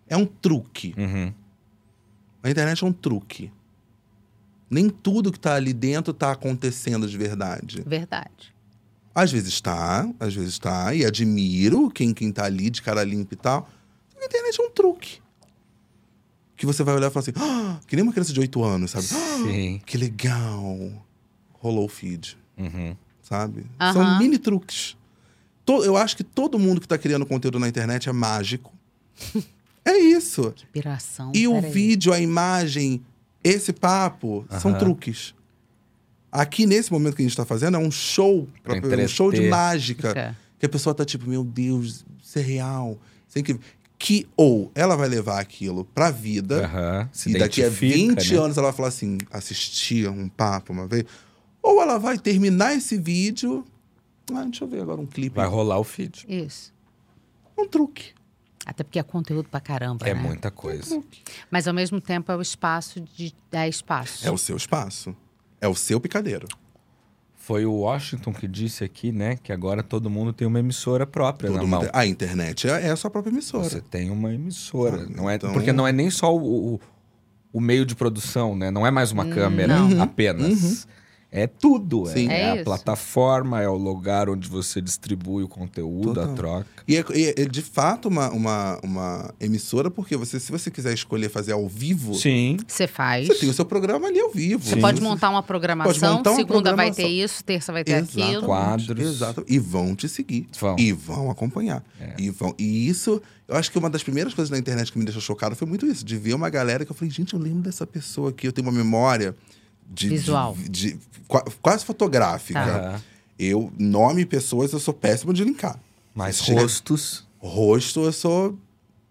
é um truque. Uhum. A internet é um truque. Nem tudo que tá ali dentro tá acontecendo de verdade. Verdade. Às vezes tá, às vezes tá, e admiro quem, quem tá ali de cara limpa e tal. A internet é um truque. Que você vai olhar e falar assim, ah, que nem uma criança de 8 anos, sabe? Ah, Sim. que legal. Rolou o feed, Uhum. sabe? Aham. São mini truques. Eu acho que todo mundo que tá criando conteúdo na internet é mágico. *laughs* é isso. Que piração. E o vídeo, a imagem, esse papo, são Aham. truques. Aqui, nesse momento que a gente tá fazendo, é um show, Pra um show de mágica. É. Que a pessoa tá tipo, meu Deus, isso é real. Você tem que que ou ela vai levar aquilo pra vida se e daqui a identifica, 20 né? anos ela vai falar assim, assistia um papo uma vez, ou ela vai terminar esse vídeo, ah, deixa eu ver agora um clipe, Vai rolar o feed. Isso. um truque. Até porque é conteúdo pra caramba, É né? muita coisa. Mas ao mesmo tempo é o espaço de dar espaço. É o seu espaço. É o seu picadeiro. Foi o Washington que disse aqui, né, que agora todo mundo tem uma emissora própria Todo na mão. tem- A internet é, é a sua própria emissora. Você tem uma emissora. Ah, não é, então- Porque não é nem só o, o, o meio de produção, né? Não é mais uma câmera Não. apenas. É tudo. É, Sim. é É a plataforma, é o lugar onde você distribui o conteúdo, Total. a troca. E é, é de fato uma, uma, uma emissora, porque você, se você quiser escolher fazer ao vivo, Sim. Você faz. você tem o seu programa ali ao vivo. Você Sim. pode montar uma programação, montar uma segunda vai programação. ter isso, terça vai ter Exatamente, aquilo. Quadros. Exato. E vão te seguir. Vão. E vão acompanhar. É. E, vão, e isso, eu acho que uma das primeiras coisas na internet que me deixou chocado foi muito isso. De ver uma galera que eu falei, gente, eu lembro dessa pessoa aqui. Eu tenho uma memória de, Visual. de- de- qua- quase fotográfica. Aham. Eu, nome e pessoas, eu sou péssimo de linkar. Chega- rostos. Rosto, eu sou.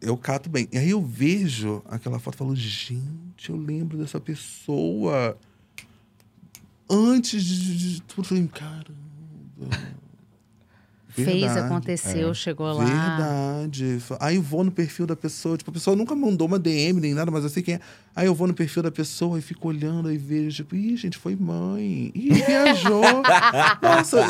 Eu cato bem. E aí eu vejo aquela foto e falo, gente, eu lembro dessa pessoa. Antes de, de tudo, eu falei, caramba. Fez, aconteceu, chegou lá. Verdade. Aí eu vou no perfil da pessoa. Tipo, a pessoa nunca mandou uma DM nem nada, mas eu sei quem é. Aí eu vou no perfil da pessoa e fico olhando e vejo, tipo, ih, gente, foi mãe. Ih, viajou. *laughs* Nossa.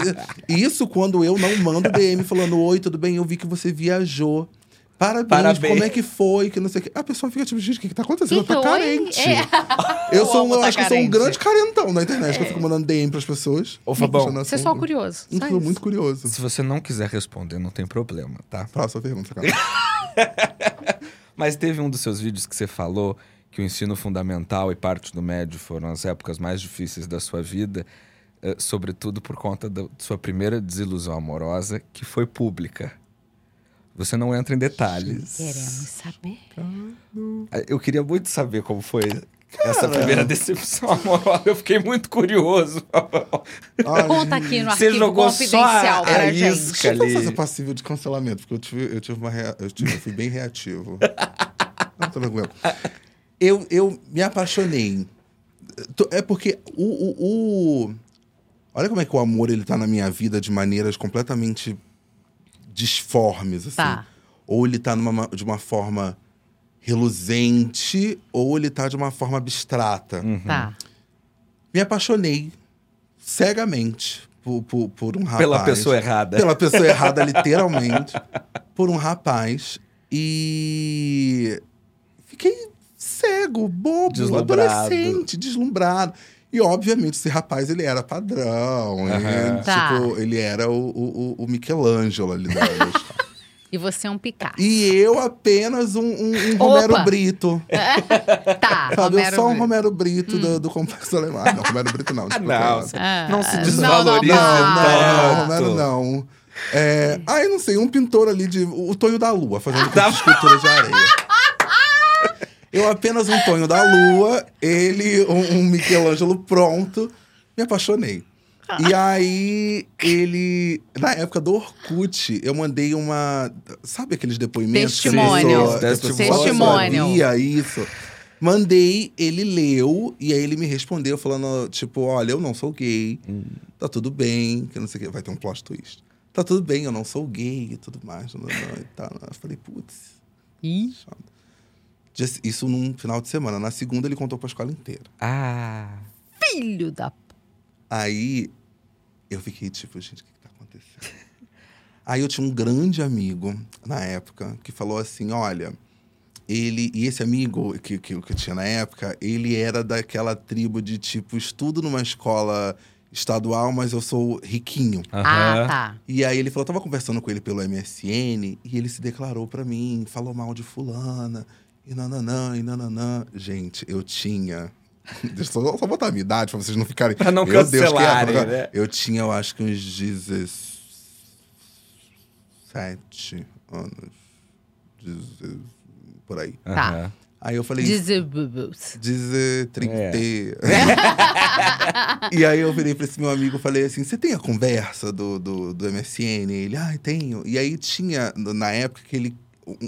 Isso quando eu não mando DM falando, oi, tudo bem? Eu vi que você viajou. Parabéns, Parabéns. como é que foi? Que não sei o quê. A pessoa fica tipo, gente, o que, que tá acontecendo? Que Ela tá que oi? carente. É. Eu, sou, eu tá acho que eu sou um carente. grande carentão na internet, que eu fico mandando DM pras pessoas. Ô, Fabão, Você é só curioso. Só isso. muito curioso. Se você não quiser responder, não tem problema, tá? Próxima pergunta, cara. *laughs* Mas teve um dos seus vídeos que você falou que o ensino fundamental e parte do médio foram as épocas mais difíceis da sua vida, eh, sobretudo por conta da sua primeira desilusão amorosa, que foi pública. Você não entra em detalhes. Queremos saber. Ah, Eu queria muito saber como foi essa primeira decepção amorosa. Eu fiquei muito curioso. Conta aqui no Você arquivo jogou só confidencial a- pra a gente. Deixa eu fazer passível de cancelamento, porque eu tive, eu tive uma rea... eu, tive- eu fui bem reativo. *laughs* Não, tô tranquilo. Eu, eu me apaixonei. É porque o, o, o- Olha como é que o amor ele tá na minha vida de maneiras completamente disformes, assim. Tá. Ou ele tá numa, de uma forma reluzente, ou ele tá de uma forma abstrata. Tá. Me apaixonei cegamente por, por, por um rapaz. Pela pessoa errada. Pela pessoa errada, *laughs* literalmente. Por um rapaz. E. Fiquei cego, bobo, Deslumbrado. adolescente, deslumbrado. E, obviamente, esse rapaz, ele era padrão. Aham. Ele, Tá. tipo, ele era o, o, o Michelangelo ali da. *laughs* E você é um Picasso. E eu apenas um, um, um Romero! Brito. Tá, Sabe? eu Romero só um. Romero Brito do, do Complexo Alemão. Ah, não, Romero Brito não. desculpa, não, Renato. Ah, Não se não, desvalorize não, Não, não, não. Romero não. É, ah, eu não sei, um pintor ali de. O Tonho da Lua, fazendo curso de escultura de areia. Eu apenas um Tonho da Lua, ele, um, um Michelangelo pronto, me apaixonei. E aí, ele. Na época do Orkut, eu mandei uma. Sabe aqueles depoimentos? Testemunho. Testemunho. sabia isso. Mandei, ele leu, e aí ele me respondeu falando, tipo, olha, eu não sou gay, tá tudo bem, que não sei o que, vai ter um plot twist. Tá tudo bem, eu não sou gay e tudo mais, não, não, e tal. Eu falei, putz, Ih, Just- isso num final de semana. Na segunda ele contou pra escola inteira. Ah. filho da... p- Aí eu fiquei tipo, gente, o que, que tá acontecendo? *laughs* Aí eu tinha um grande amigo na época que falou assim: olha, ele. E esse amigo que, que, que eu tinha na época, ele era daquela tribo de tipo, estudo numa escola estadual, mas eu sou riquinho. Ah, aham. tá. E aí ele falou, eu tava conversando com ele pelo MSN e ele se declarou pra mim, falou mal de fulana, e nananã, e nananã. Gente, eu tinha. *laughs* Deixa eu só, só botar a minha idade pra vocês não ficarem. Pra não Meu Deus, que cancelarem, época. né? Eu tinha, eu acho que uns 17 anos. 16, por aí. Tá. Aí eu falei. Dizer 30. É. *laughs* e aí eu virei pra esse meu amigo e falei assim: você tem a conversa do, do, do MSN? Ele, ah, tenho. E aí tinha, na época, que ele.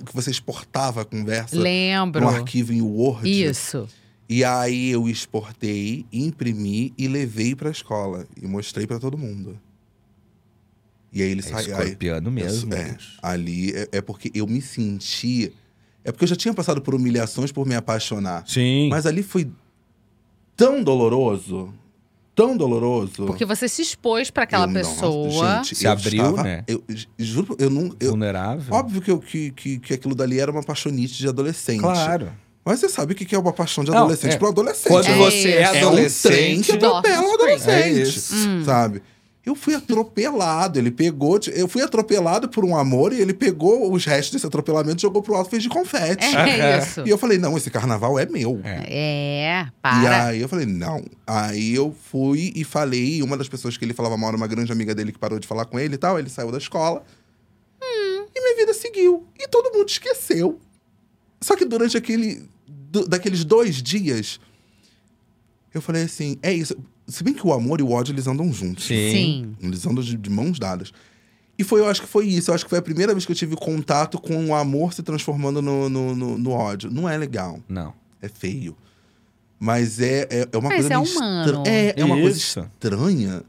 Que você exportava a conversa Lembro. num arquivo em Word. Isso. E aí eu exportei, imprimi e levei pra escola. E mostrei pra todo mundo. E aí ele É saiu. aí- escorpiano mesmo. é, ali é, é porque eu me senti. É porque eu já tinha passado por humilhações por me apaixonar. Sim. Mas ali foi tão doloroso. Tão doloroso. Porque você se expôs pra aquela Eu- nossa, pessoa. gente, Se eu abriu, estava- né? Eu juro, eu não. Eu, Vulnerável. óbvio que, eu, que, que, que aquilo dali era uma paixonite de adolescente. Claro. Mas você sabe o que que é uma paixão de Não, adolescente é. para adolescente. Quando É você é isso. É um trem adolescente. que atropela adolescente. É isso. Hum. Eu fui atropelado. Ele pegou. Eu fui atropelado por um amor e ele pegou os restos desse atropelamento e jogou pro alto e fez de confete. É isso. E eu falei, não, esse carnaval é meu. É, E para. aí eu falei, não. Aí eu fui e falei, e uma das pessoas que ele falava mal era uma grande amiga dele que parou de falar com ele e tal. Ele saiu da escola. E minha vida seguiu. E todo mundo esqueceu. Só que durante aquele. do- daqueles dois dias, eu falei assim: é isso. Se bem que o amor e o ódio eles andam juntos. Sim. Sim. Eles andam de, de mãos dadas. E foi, eu acho que foi isso. Eu acho que foi a primeira vez que eu tive contato com o amor se transformando no, no, no- no ódio. Não é legal Não. é feio. Mas é, é, é uma Mas coisa é humano. estra- É, é uma coisa estranha.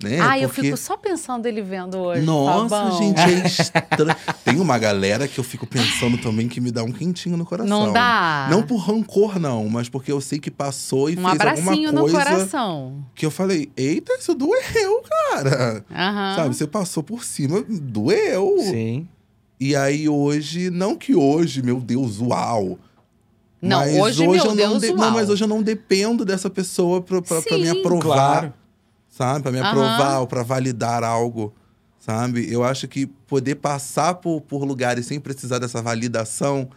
Né? Ai, eu Porque- fico só pensando ele vendo hoje. Nossa, Fabão. gente, é *laughs* estranho. Tem uma galera que eu fico pensando também que me dá um quentinho no coração. Não dá? Não por rancor, não, mas porque eu sei que passou e Um fez abracinho alguma no coisa coração. que eu falei, eita, isso doeu, cara. Aham. Sabe, você passou por cima, doeu. Sim. E aí hoje, não que hoje, meu Deus, uau. Não, Mas hoje, meu eu não Deus, de- uau. Não, mas hoje eu não dependo dessa pessoa pra, pra, pra me Sim. aprovar. Claro. Sabe? Pra me aprovar ou pra validar algo. Sabe? Eu acho que poder passar por, por lugares sem precisar dessa validação,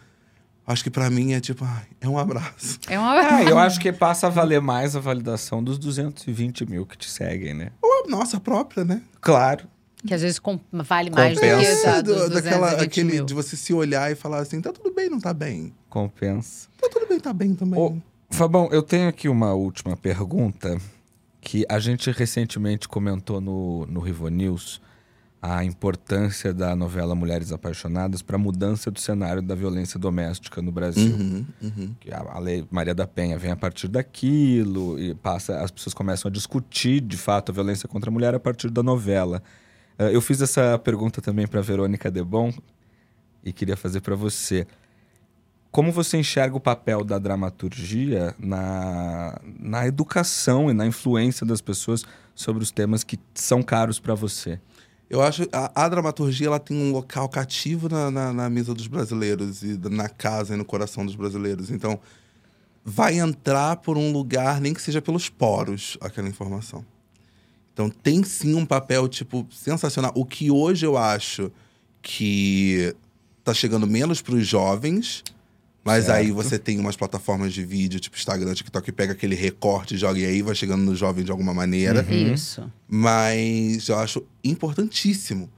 acho que pra mim é tipo, ai, é um abraço. É uma... Ah, eu acho que passa a valer mais a validação dos 220 mil que te seguem, né? Ou a nossa própria, né? Claro. Que às vezes vale mais do que Compensa. a É, do- daquela, 220 aquele, mil. de você se olhar e falar assim, tá tudo bem, não tá bem. Compensa. Tá tudo bem, tá bem também. Ô, Fabão, eu tenho aqui uma última pergunta que a gente recentemente comentou no, no Rivo News a importância da novela Mulheres Apaixonadas para a mudança do cenário da violência doméstica no Brasil. Uhum, uhum. Que a, a lei Maria da Penha vem a partir daquilo e passa, as pessoas começam a discutir de fato a violência contra a mulher a partir da novela. Eh, eu fiz essa pergunta também para Verônica Debon e queria fazer para você. Como você enxerga o papel da dramaturgia na, na educação e na influência das pessoas sobre os temas que são caros para você? Eu acho a, a dramaturgia ela tem um local cativo na, na, na mesa dos brasileiros e na casa e no coração dos brasileiros. Então, vai entrar por um lugar, nem que seja pelos poros, aquela informação. Então, tem sim um papel, tipo, sensacional. O que hoje eu acho que tá chegando menos para os jovens, mas Certo. aí você tem umas plataformas de vídeo, tipo Instagram, TikTok, que pega aquele recorte, joga e aí vai chegando no jovem de alguma maneira Isso. mas eu acho importantíssimo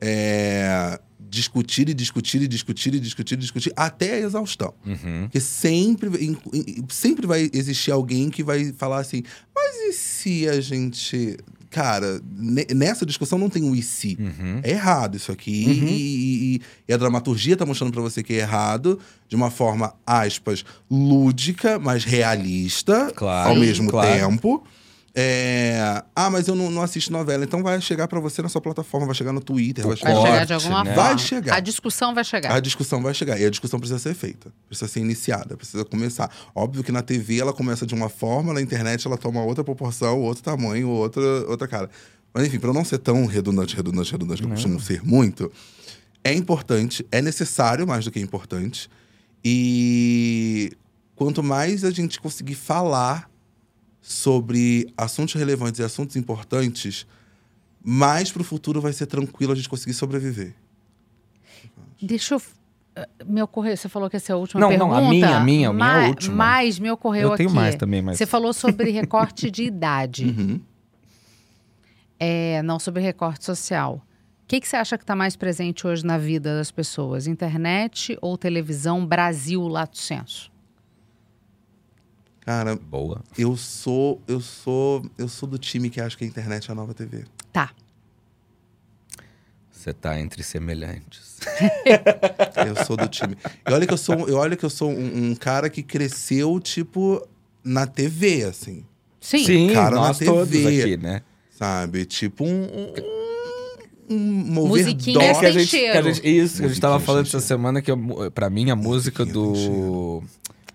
é, discutir e discutir e discutir e discutir e discutir até a exaustão. Uhum. Porque sempre, em- em- sempre vai existir alguém que vai falar assim, mas e se a gente... Cara, ne- nessa discussão não tem um e se. Uhum. É errado isso aqui. E, e- e- e a dramaturgia tá mostrando pra você que é errado de uma forma, aspas, lúdica, mas realista Claro, ao mesmo claro. tempo. É, Ah, mas eu não, não assisto novela. Então vai chegar pra você na sua plataforma, vai chegar no Twitter, vai O Vai chegar... chegar de alguma né? forma. Vai chegar. A discussão vai chegar. A discussão vai chegar. E a discussão precisa ser feita. Precisa ser iniciada. Precisa começar. Óbvio que na TV ela começa de uma forma, na internet ela toma outra proporção, outro tamanho, outra, outra cara. Mas enfim, para eu não ser tão redundante, redundante, redundante, que eu costumo ser muito, é importante, é necessário mais do que importante. E quanto mais a gente conseguir falar sobre assuntos relevantes e assuntos importantes, mais pro futuro vai ser tranquilo a gente conseguir sobreviver. Deixa eu. Me ocorreu, você falou que essa é a última Não, não, pergunta. a minha, a minha, a minha é a Ma- última. Mas me ocorreu Eu tenho aqui. mais também, mas- Você falou sobre *laughs* recorte de idade, Uhum. é, não sobre recorte social. O que, que você acha que está mais presente hoje na vida das pessoas? Internet ou televisão Brasil Lato Senso? Cara, Boa. eu sou, eu sou, eu sou do time que acha que a internet é a nova TV. Tá. Você tá entre semelhantes. *laughs* Eu sou do time. E olha que eu sou, eu olha que eu sou um, um cara que cresceu, tipo, na TV, assim. Sim. cara na nós todos TV. aqui, né? Sabe? Tipo um. um, um Musiquinha. É que a gente, que a gente- isso, que a gente tava falando essa semana que eu- pra mim a música do.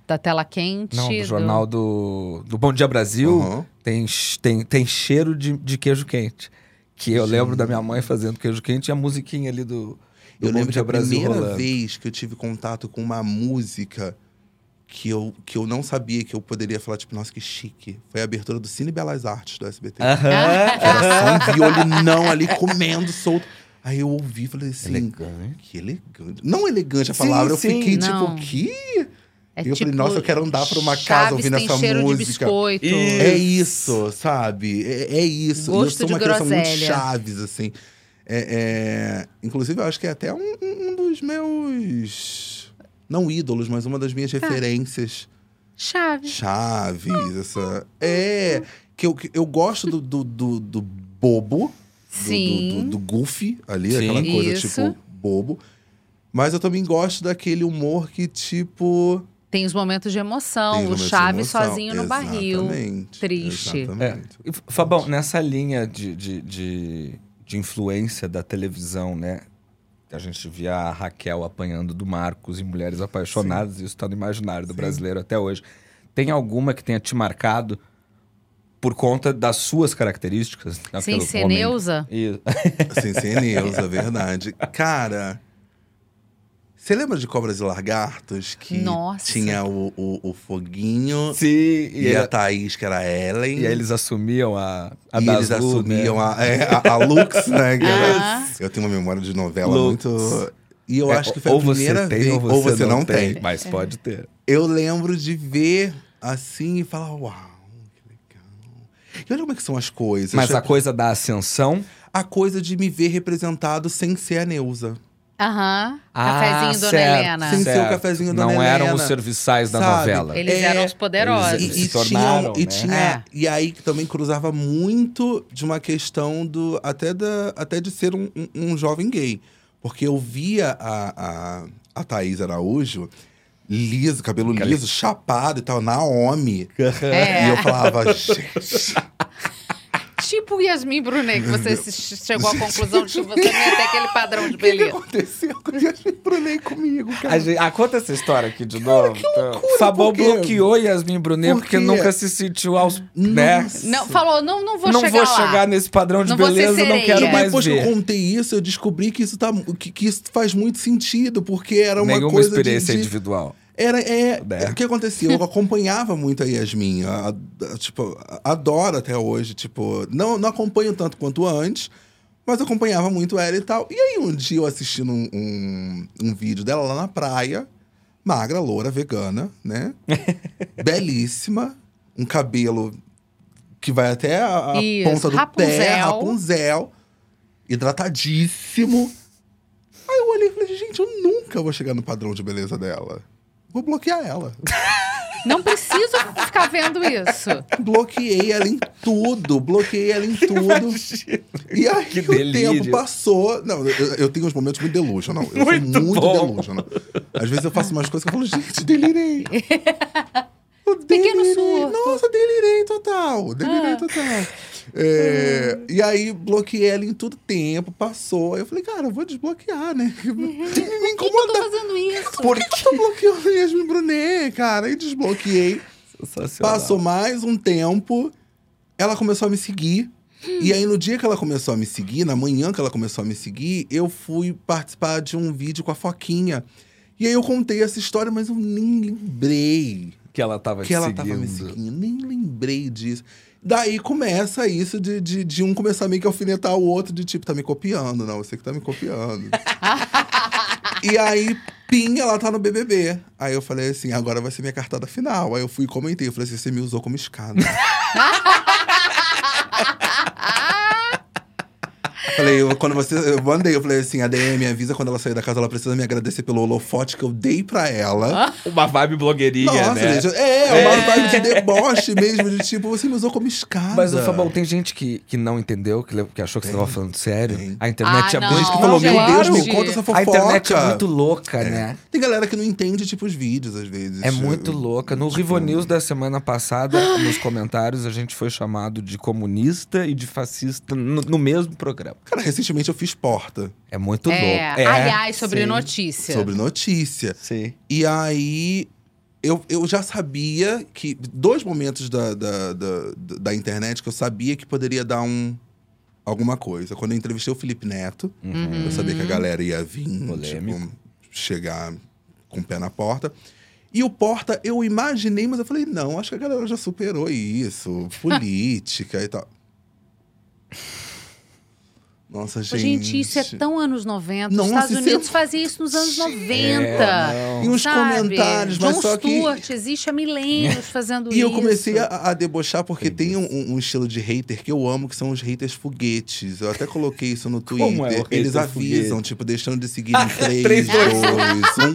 Da tela quente. Não, do jornal do, do Bom Dia Brasil Aham. tem, tem, tem cheiro de, de queijo quente. Que eu lembro da minha mãe fazendo queijo quente e a musiquinha ali do, do Eu Bom lembro que Dia a Brasil primeira rolando. vez que eu tive contato com uma música que eu, que eu não sabia que eu poderia falar, tipo, nossa, que chique. Foi a abertura do Cine Belas Artes do SBT. Aham. Que era só um violinão ali comendo solto. Aí eu ouvi e falei assim. Elegante. Que elegante. Não elegante a Sim, palavra, eu sim. fiquei Não. tipo, que? É eu falei, nossa, eu quero andar pra uma casa ouvindo tem essa cheiro música. de biscoito. Ih. É isso, sabe? É, é isso. E Gosto eu sou de uma criança muito chaves, assim. É, é, Inclusive, eu acho que é até um, um dos meus. Não ídolos, mas uma das minhas Tá. referências. Chaves. Chaves, essa. É. Que eu, que eu gosto do, do, do, do bobo. do- Sim. Do, do, do goofy ali, Sim. aquela coisa Isso. tipo bobo. Mas eu também gosto daquele humor que, tipo. Tem os momentos de emoção. o Chaves emoção. sozinho no barril. Exatamente, Triste. É. Exatamente. E, Fabão, nessa linha de, de, de, de influência da televisão, né? A gente via a Raquel apanhando do Marcos em Mulheres Apaixonadas, isso está no imaginário do brasileiro até hoje. Tem alguma que tenha te marcado por conta das suas características? Sem Aquele ser homem- Neuza? *laughs* Isso. Sem ser Neuza, verdade. Cara, você lembra de Cobras e Lagartos? Que Nossa. tinha o, o, o Foguinho Sim, e, e, a Thaís, que era a Ellen. e aí eles assumiam a, a e das eles Lu, assumiam né? a, é, a, a Lux, né? que *laughs* era- Ah. Eu tenho uma memória de novela Lux. muito... E eu É, acho que foi ou a primeira você tem, vez... ou você, não, tem. tem. Mas pode ter. Eu lembro de ver assim e falar, uau, que legal. E olha como é que são as coisas. Mas a coisa da ascensão a coisa de me ver representado sem ser a Neuza. Aham. Ah, Cafezinho Dona certo, Helena. Sim. ser o cafezinho Dona Não eram Helena, os serviçais da sabe? novela. Eles eram os poderosos. Eles E, e se tornaram, tinham- e né? tinha É. e aí que também cruzava muito de uma questão do até da até de ser um, um- um jovem gay porque eu via a, a, a Thaís Araújo liso cabelo liso chapado e tal Naomi É. e eu falava *laughs* gente Tipo Yasmin Brunet, que você chegou à conclusão de que você não ia ter aquele padrão de o que, que beleza. aconteceu com o Yasmin Brunet comigo cara A gente, ah, conta essa história aqui de novo. então. Fabão por bloqueou Yasmin Brunet Por porque nunca se sentiu aos. Né? Não, falou, não, não vou não chegar vou lá. chegar nesse padrão de Não beleza, não quero E mais depois que ver. eu contei isso, eu descobri que isso, tá, que, que isso faz muito sentido, porque era uma Nenhuma coisa de- experiência de, individual. Era, é, Né? O que acontecia? Eu *laughs* acompanhava muito a Yasmin. a- a- tipo, adoro até hoje. Tipo, não, não acompanho tanto quanto antes, mas acompanhava muito ela e tal. E aí, um dia eu assistindo um, um, um vídeo dela lá na praia, magra, loura, vegana, né? *laughs* Belíssima, um cabelo que vai até a, a Isso, ponta do pé, Rapunzel. Rapunzel, hidratadíssimo. Aí eu olhei e falei, gente, eu nunca vou chegar no padrão de beleza dela. Vou bloquear ela. Não preciso ficar vendo isso. Bloqueei ela em tudo, bloqueei ela em *laughs* tudo. E aí Que o delírio. tempo passou. Não, eu, eu tenho uns momentos muito delusional. Eu Muito sou muito bom. delusional. Às vezes eu faço umas coisas que eu falo, gente, delirei. Eu *laughs* Pequeno delirei. surto. Nossa, delirei total. Delirei Ah. total. É, E aí bloqueei ela em todo tempo, passou. Aí eu falei, cara, eu vou desbloquear, né? Me *laughs* Por que, que eu tô incomoda. fazendo isso? Por que eu tô bloqueando Yasmin Brunet, cara? Aí desbloqueei. Sensacional. Passou mais um tempo, ela começou a me seguir. E aí, no dia que ela começou a me seguir, na manhã que ela começou a me seguir, eu fui participar de um vídeo com a Foquinha. E aí eu contei essa história, mas eu nem lembrei Que ela tava que ela seguindo. tava me seguindo. Nem lembrei disso. Daí começa isso de, de, de um começar meio que alfinetar o outro, de tipo, tá me copiando, não, você que tá me copiando. e aí, pim, ela tá no BBB. Aí eu falei assim, agora vai ser minha cartada final. Aí eu fui e comentei, eu falei assim, você me usou como escada. *laughs* falei eu- quando você. Eu mandei, eu falei assim: a DM me avisa quando ela sair da casa, ela precisa me agradecer pelo holofote que eu dei pra ela. Uma vibe blogueirinha, Nossa, né? gente, é, uma vibe de deboche mesmo, de tipo, você me usou como escada. Mas, o Fabão, tem gente que, que não entendeu, que, que achou que você tava falando sério. Tem. A internet Ah, é não, Tem muito... gente que falou, meu. Deus, me conta essa fofoca. A internet é muito louca, né? Tem galera que não entende, tipo, os vídeos, às vezes. É muito louca. No Tipo, Rivo News da semana passada, nos comentários, a gente foi chamado de comunista e de fascista no, no mesmo programa. Cara, recentemente eu fiz porta É muito É, louco. É, aliás, sobre sim, notícia. sobre notícia. Sim. E aí. Eu, eu já sabia que. Dois momentos da, da, da, da internet que eu sabia que poderia dar um. Alguma coisa. Quando eu entrevistei o Felipe Neto, eu sabia que a galera ia vir, Polêmico. tipo, chegar com o pé na porta. E o Porta, eu imaginei, mas eu falei, não, acho que a galera já superou isso. *laughs* Política e tal. Nossa, gente. Gente, isso é tão anos 90. Nossa, Os Estados é- Unidos fazia isso nos anos 90. É. E uns sabe? comentários, mas Jon só que- Stewart existe há milênios fazendo isso. *laughs* E eu comecei a, a debochar porque tem um, um estilo de hater que eu amo, que são os haters foguetes. Eu até coloquei isso no Twitter. *laughs* Como é o hater Eles avisam, foguete? tipo, deixando de seguir em 3, *laughs* Três, 2, dois, 1.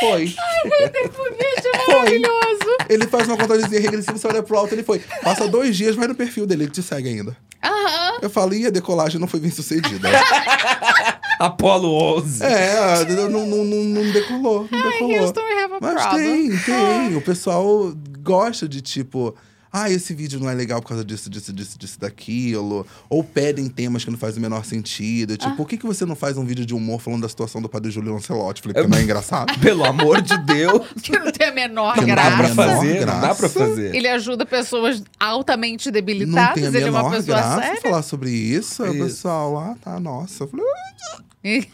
Foi. Foguete é Foi. maravilhoso. Ele faz uma contagemzinha regressiva, você olha pro alto, ele foi. Passa dois dias, vai no perfil dele, ele te segue ainda. Aham. Eu falei, e a decolagem não foi bem sucedida. *laughs* Apolo 11. é, não, não, não, não decolou, não decolou. Houston, we have a Mas problem. tem, tem. O pessoal gosta de tipo. Ah, esse vídeo não é legal por causa disso, disso, disso, disso, daquilo. Ou pedem temas que não fazem o menor sentido. Tipo, por que, que você não faz um vídeo de humor falando da situação do padre Júlio Lancelotti? Falei, porque não é engraçado. *laughs* Pelo amor de Deus. *laughs* Que não tem a menor Que Não não dá pra graça. menor fazer, não dá graça. pra fazer. Ele ajuda pessoas altamente Não debilitadas. tem a Ele é uma menor pessoa graça séria. falar sobre isso. Aí O Isso. pessoal, ah, tá, nossa. Eu falei, *laughs*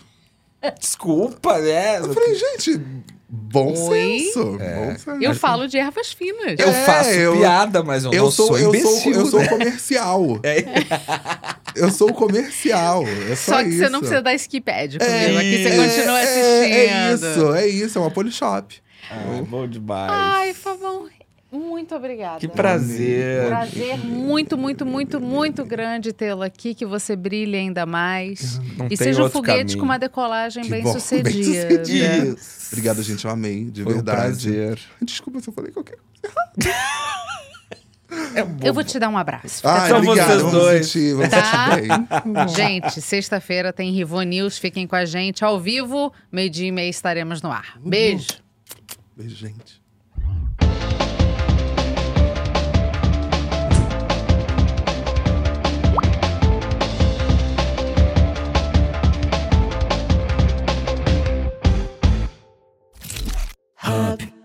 Desculpa, né? eu falei gente, bom Oi? senso. Bom senso. Eu falo de ervas finas. Eu É, faço eu- piada, mas eu, Eu não sou, sou, eu imbecil, sou, eu sou *laughs* comercial. Eu sou comercial. É só, Só que isso. você não precisa dar skipad comigo. É, Aqui você continua é, assistindo. É, isso, é isso, é uma polishop. Ah, bom demais. Ai, Fabão, muito obrigada. que prazer. Prazer muito, muito, muito, muito grande tê-lo aqui, que você brilhe ainda mais. Não e tem seja um foguete caminho. com uma decolagem Que bem bom, *laughs* sucedida. bem-sucedida. Isso. Obrigado, gente, eu amei, de Foi um verdade. prazer. Desculpa se eu falei qualquer coisa. *laughs* É. Eu vou te dar um abraço. Ah, São obrigado, vocês dois. sentir, vamos Tá. sentir bem. Gente, sexta-feira tem Rivo News. Fiquem com a gente ao vivo. Meio-dia e meia estaremos no ar. Beijo. Beijo, gente. up.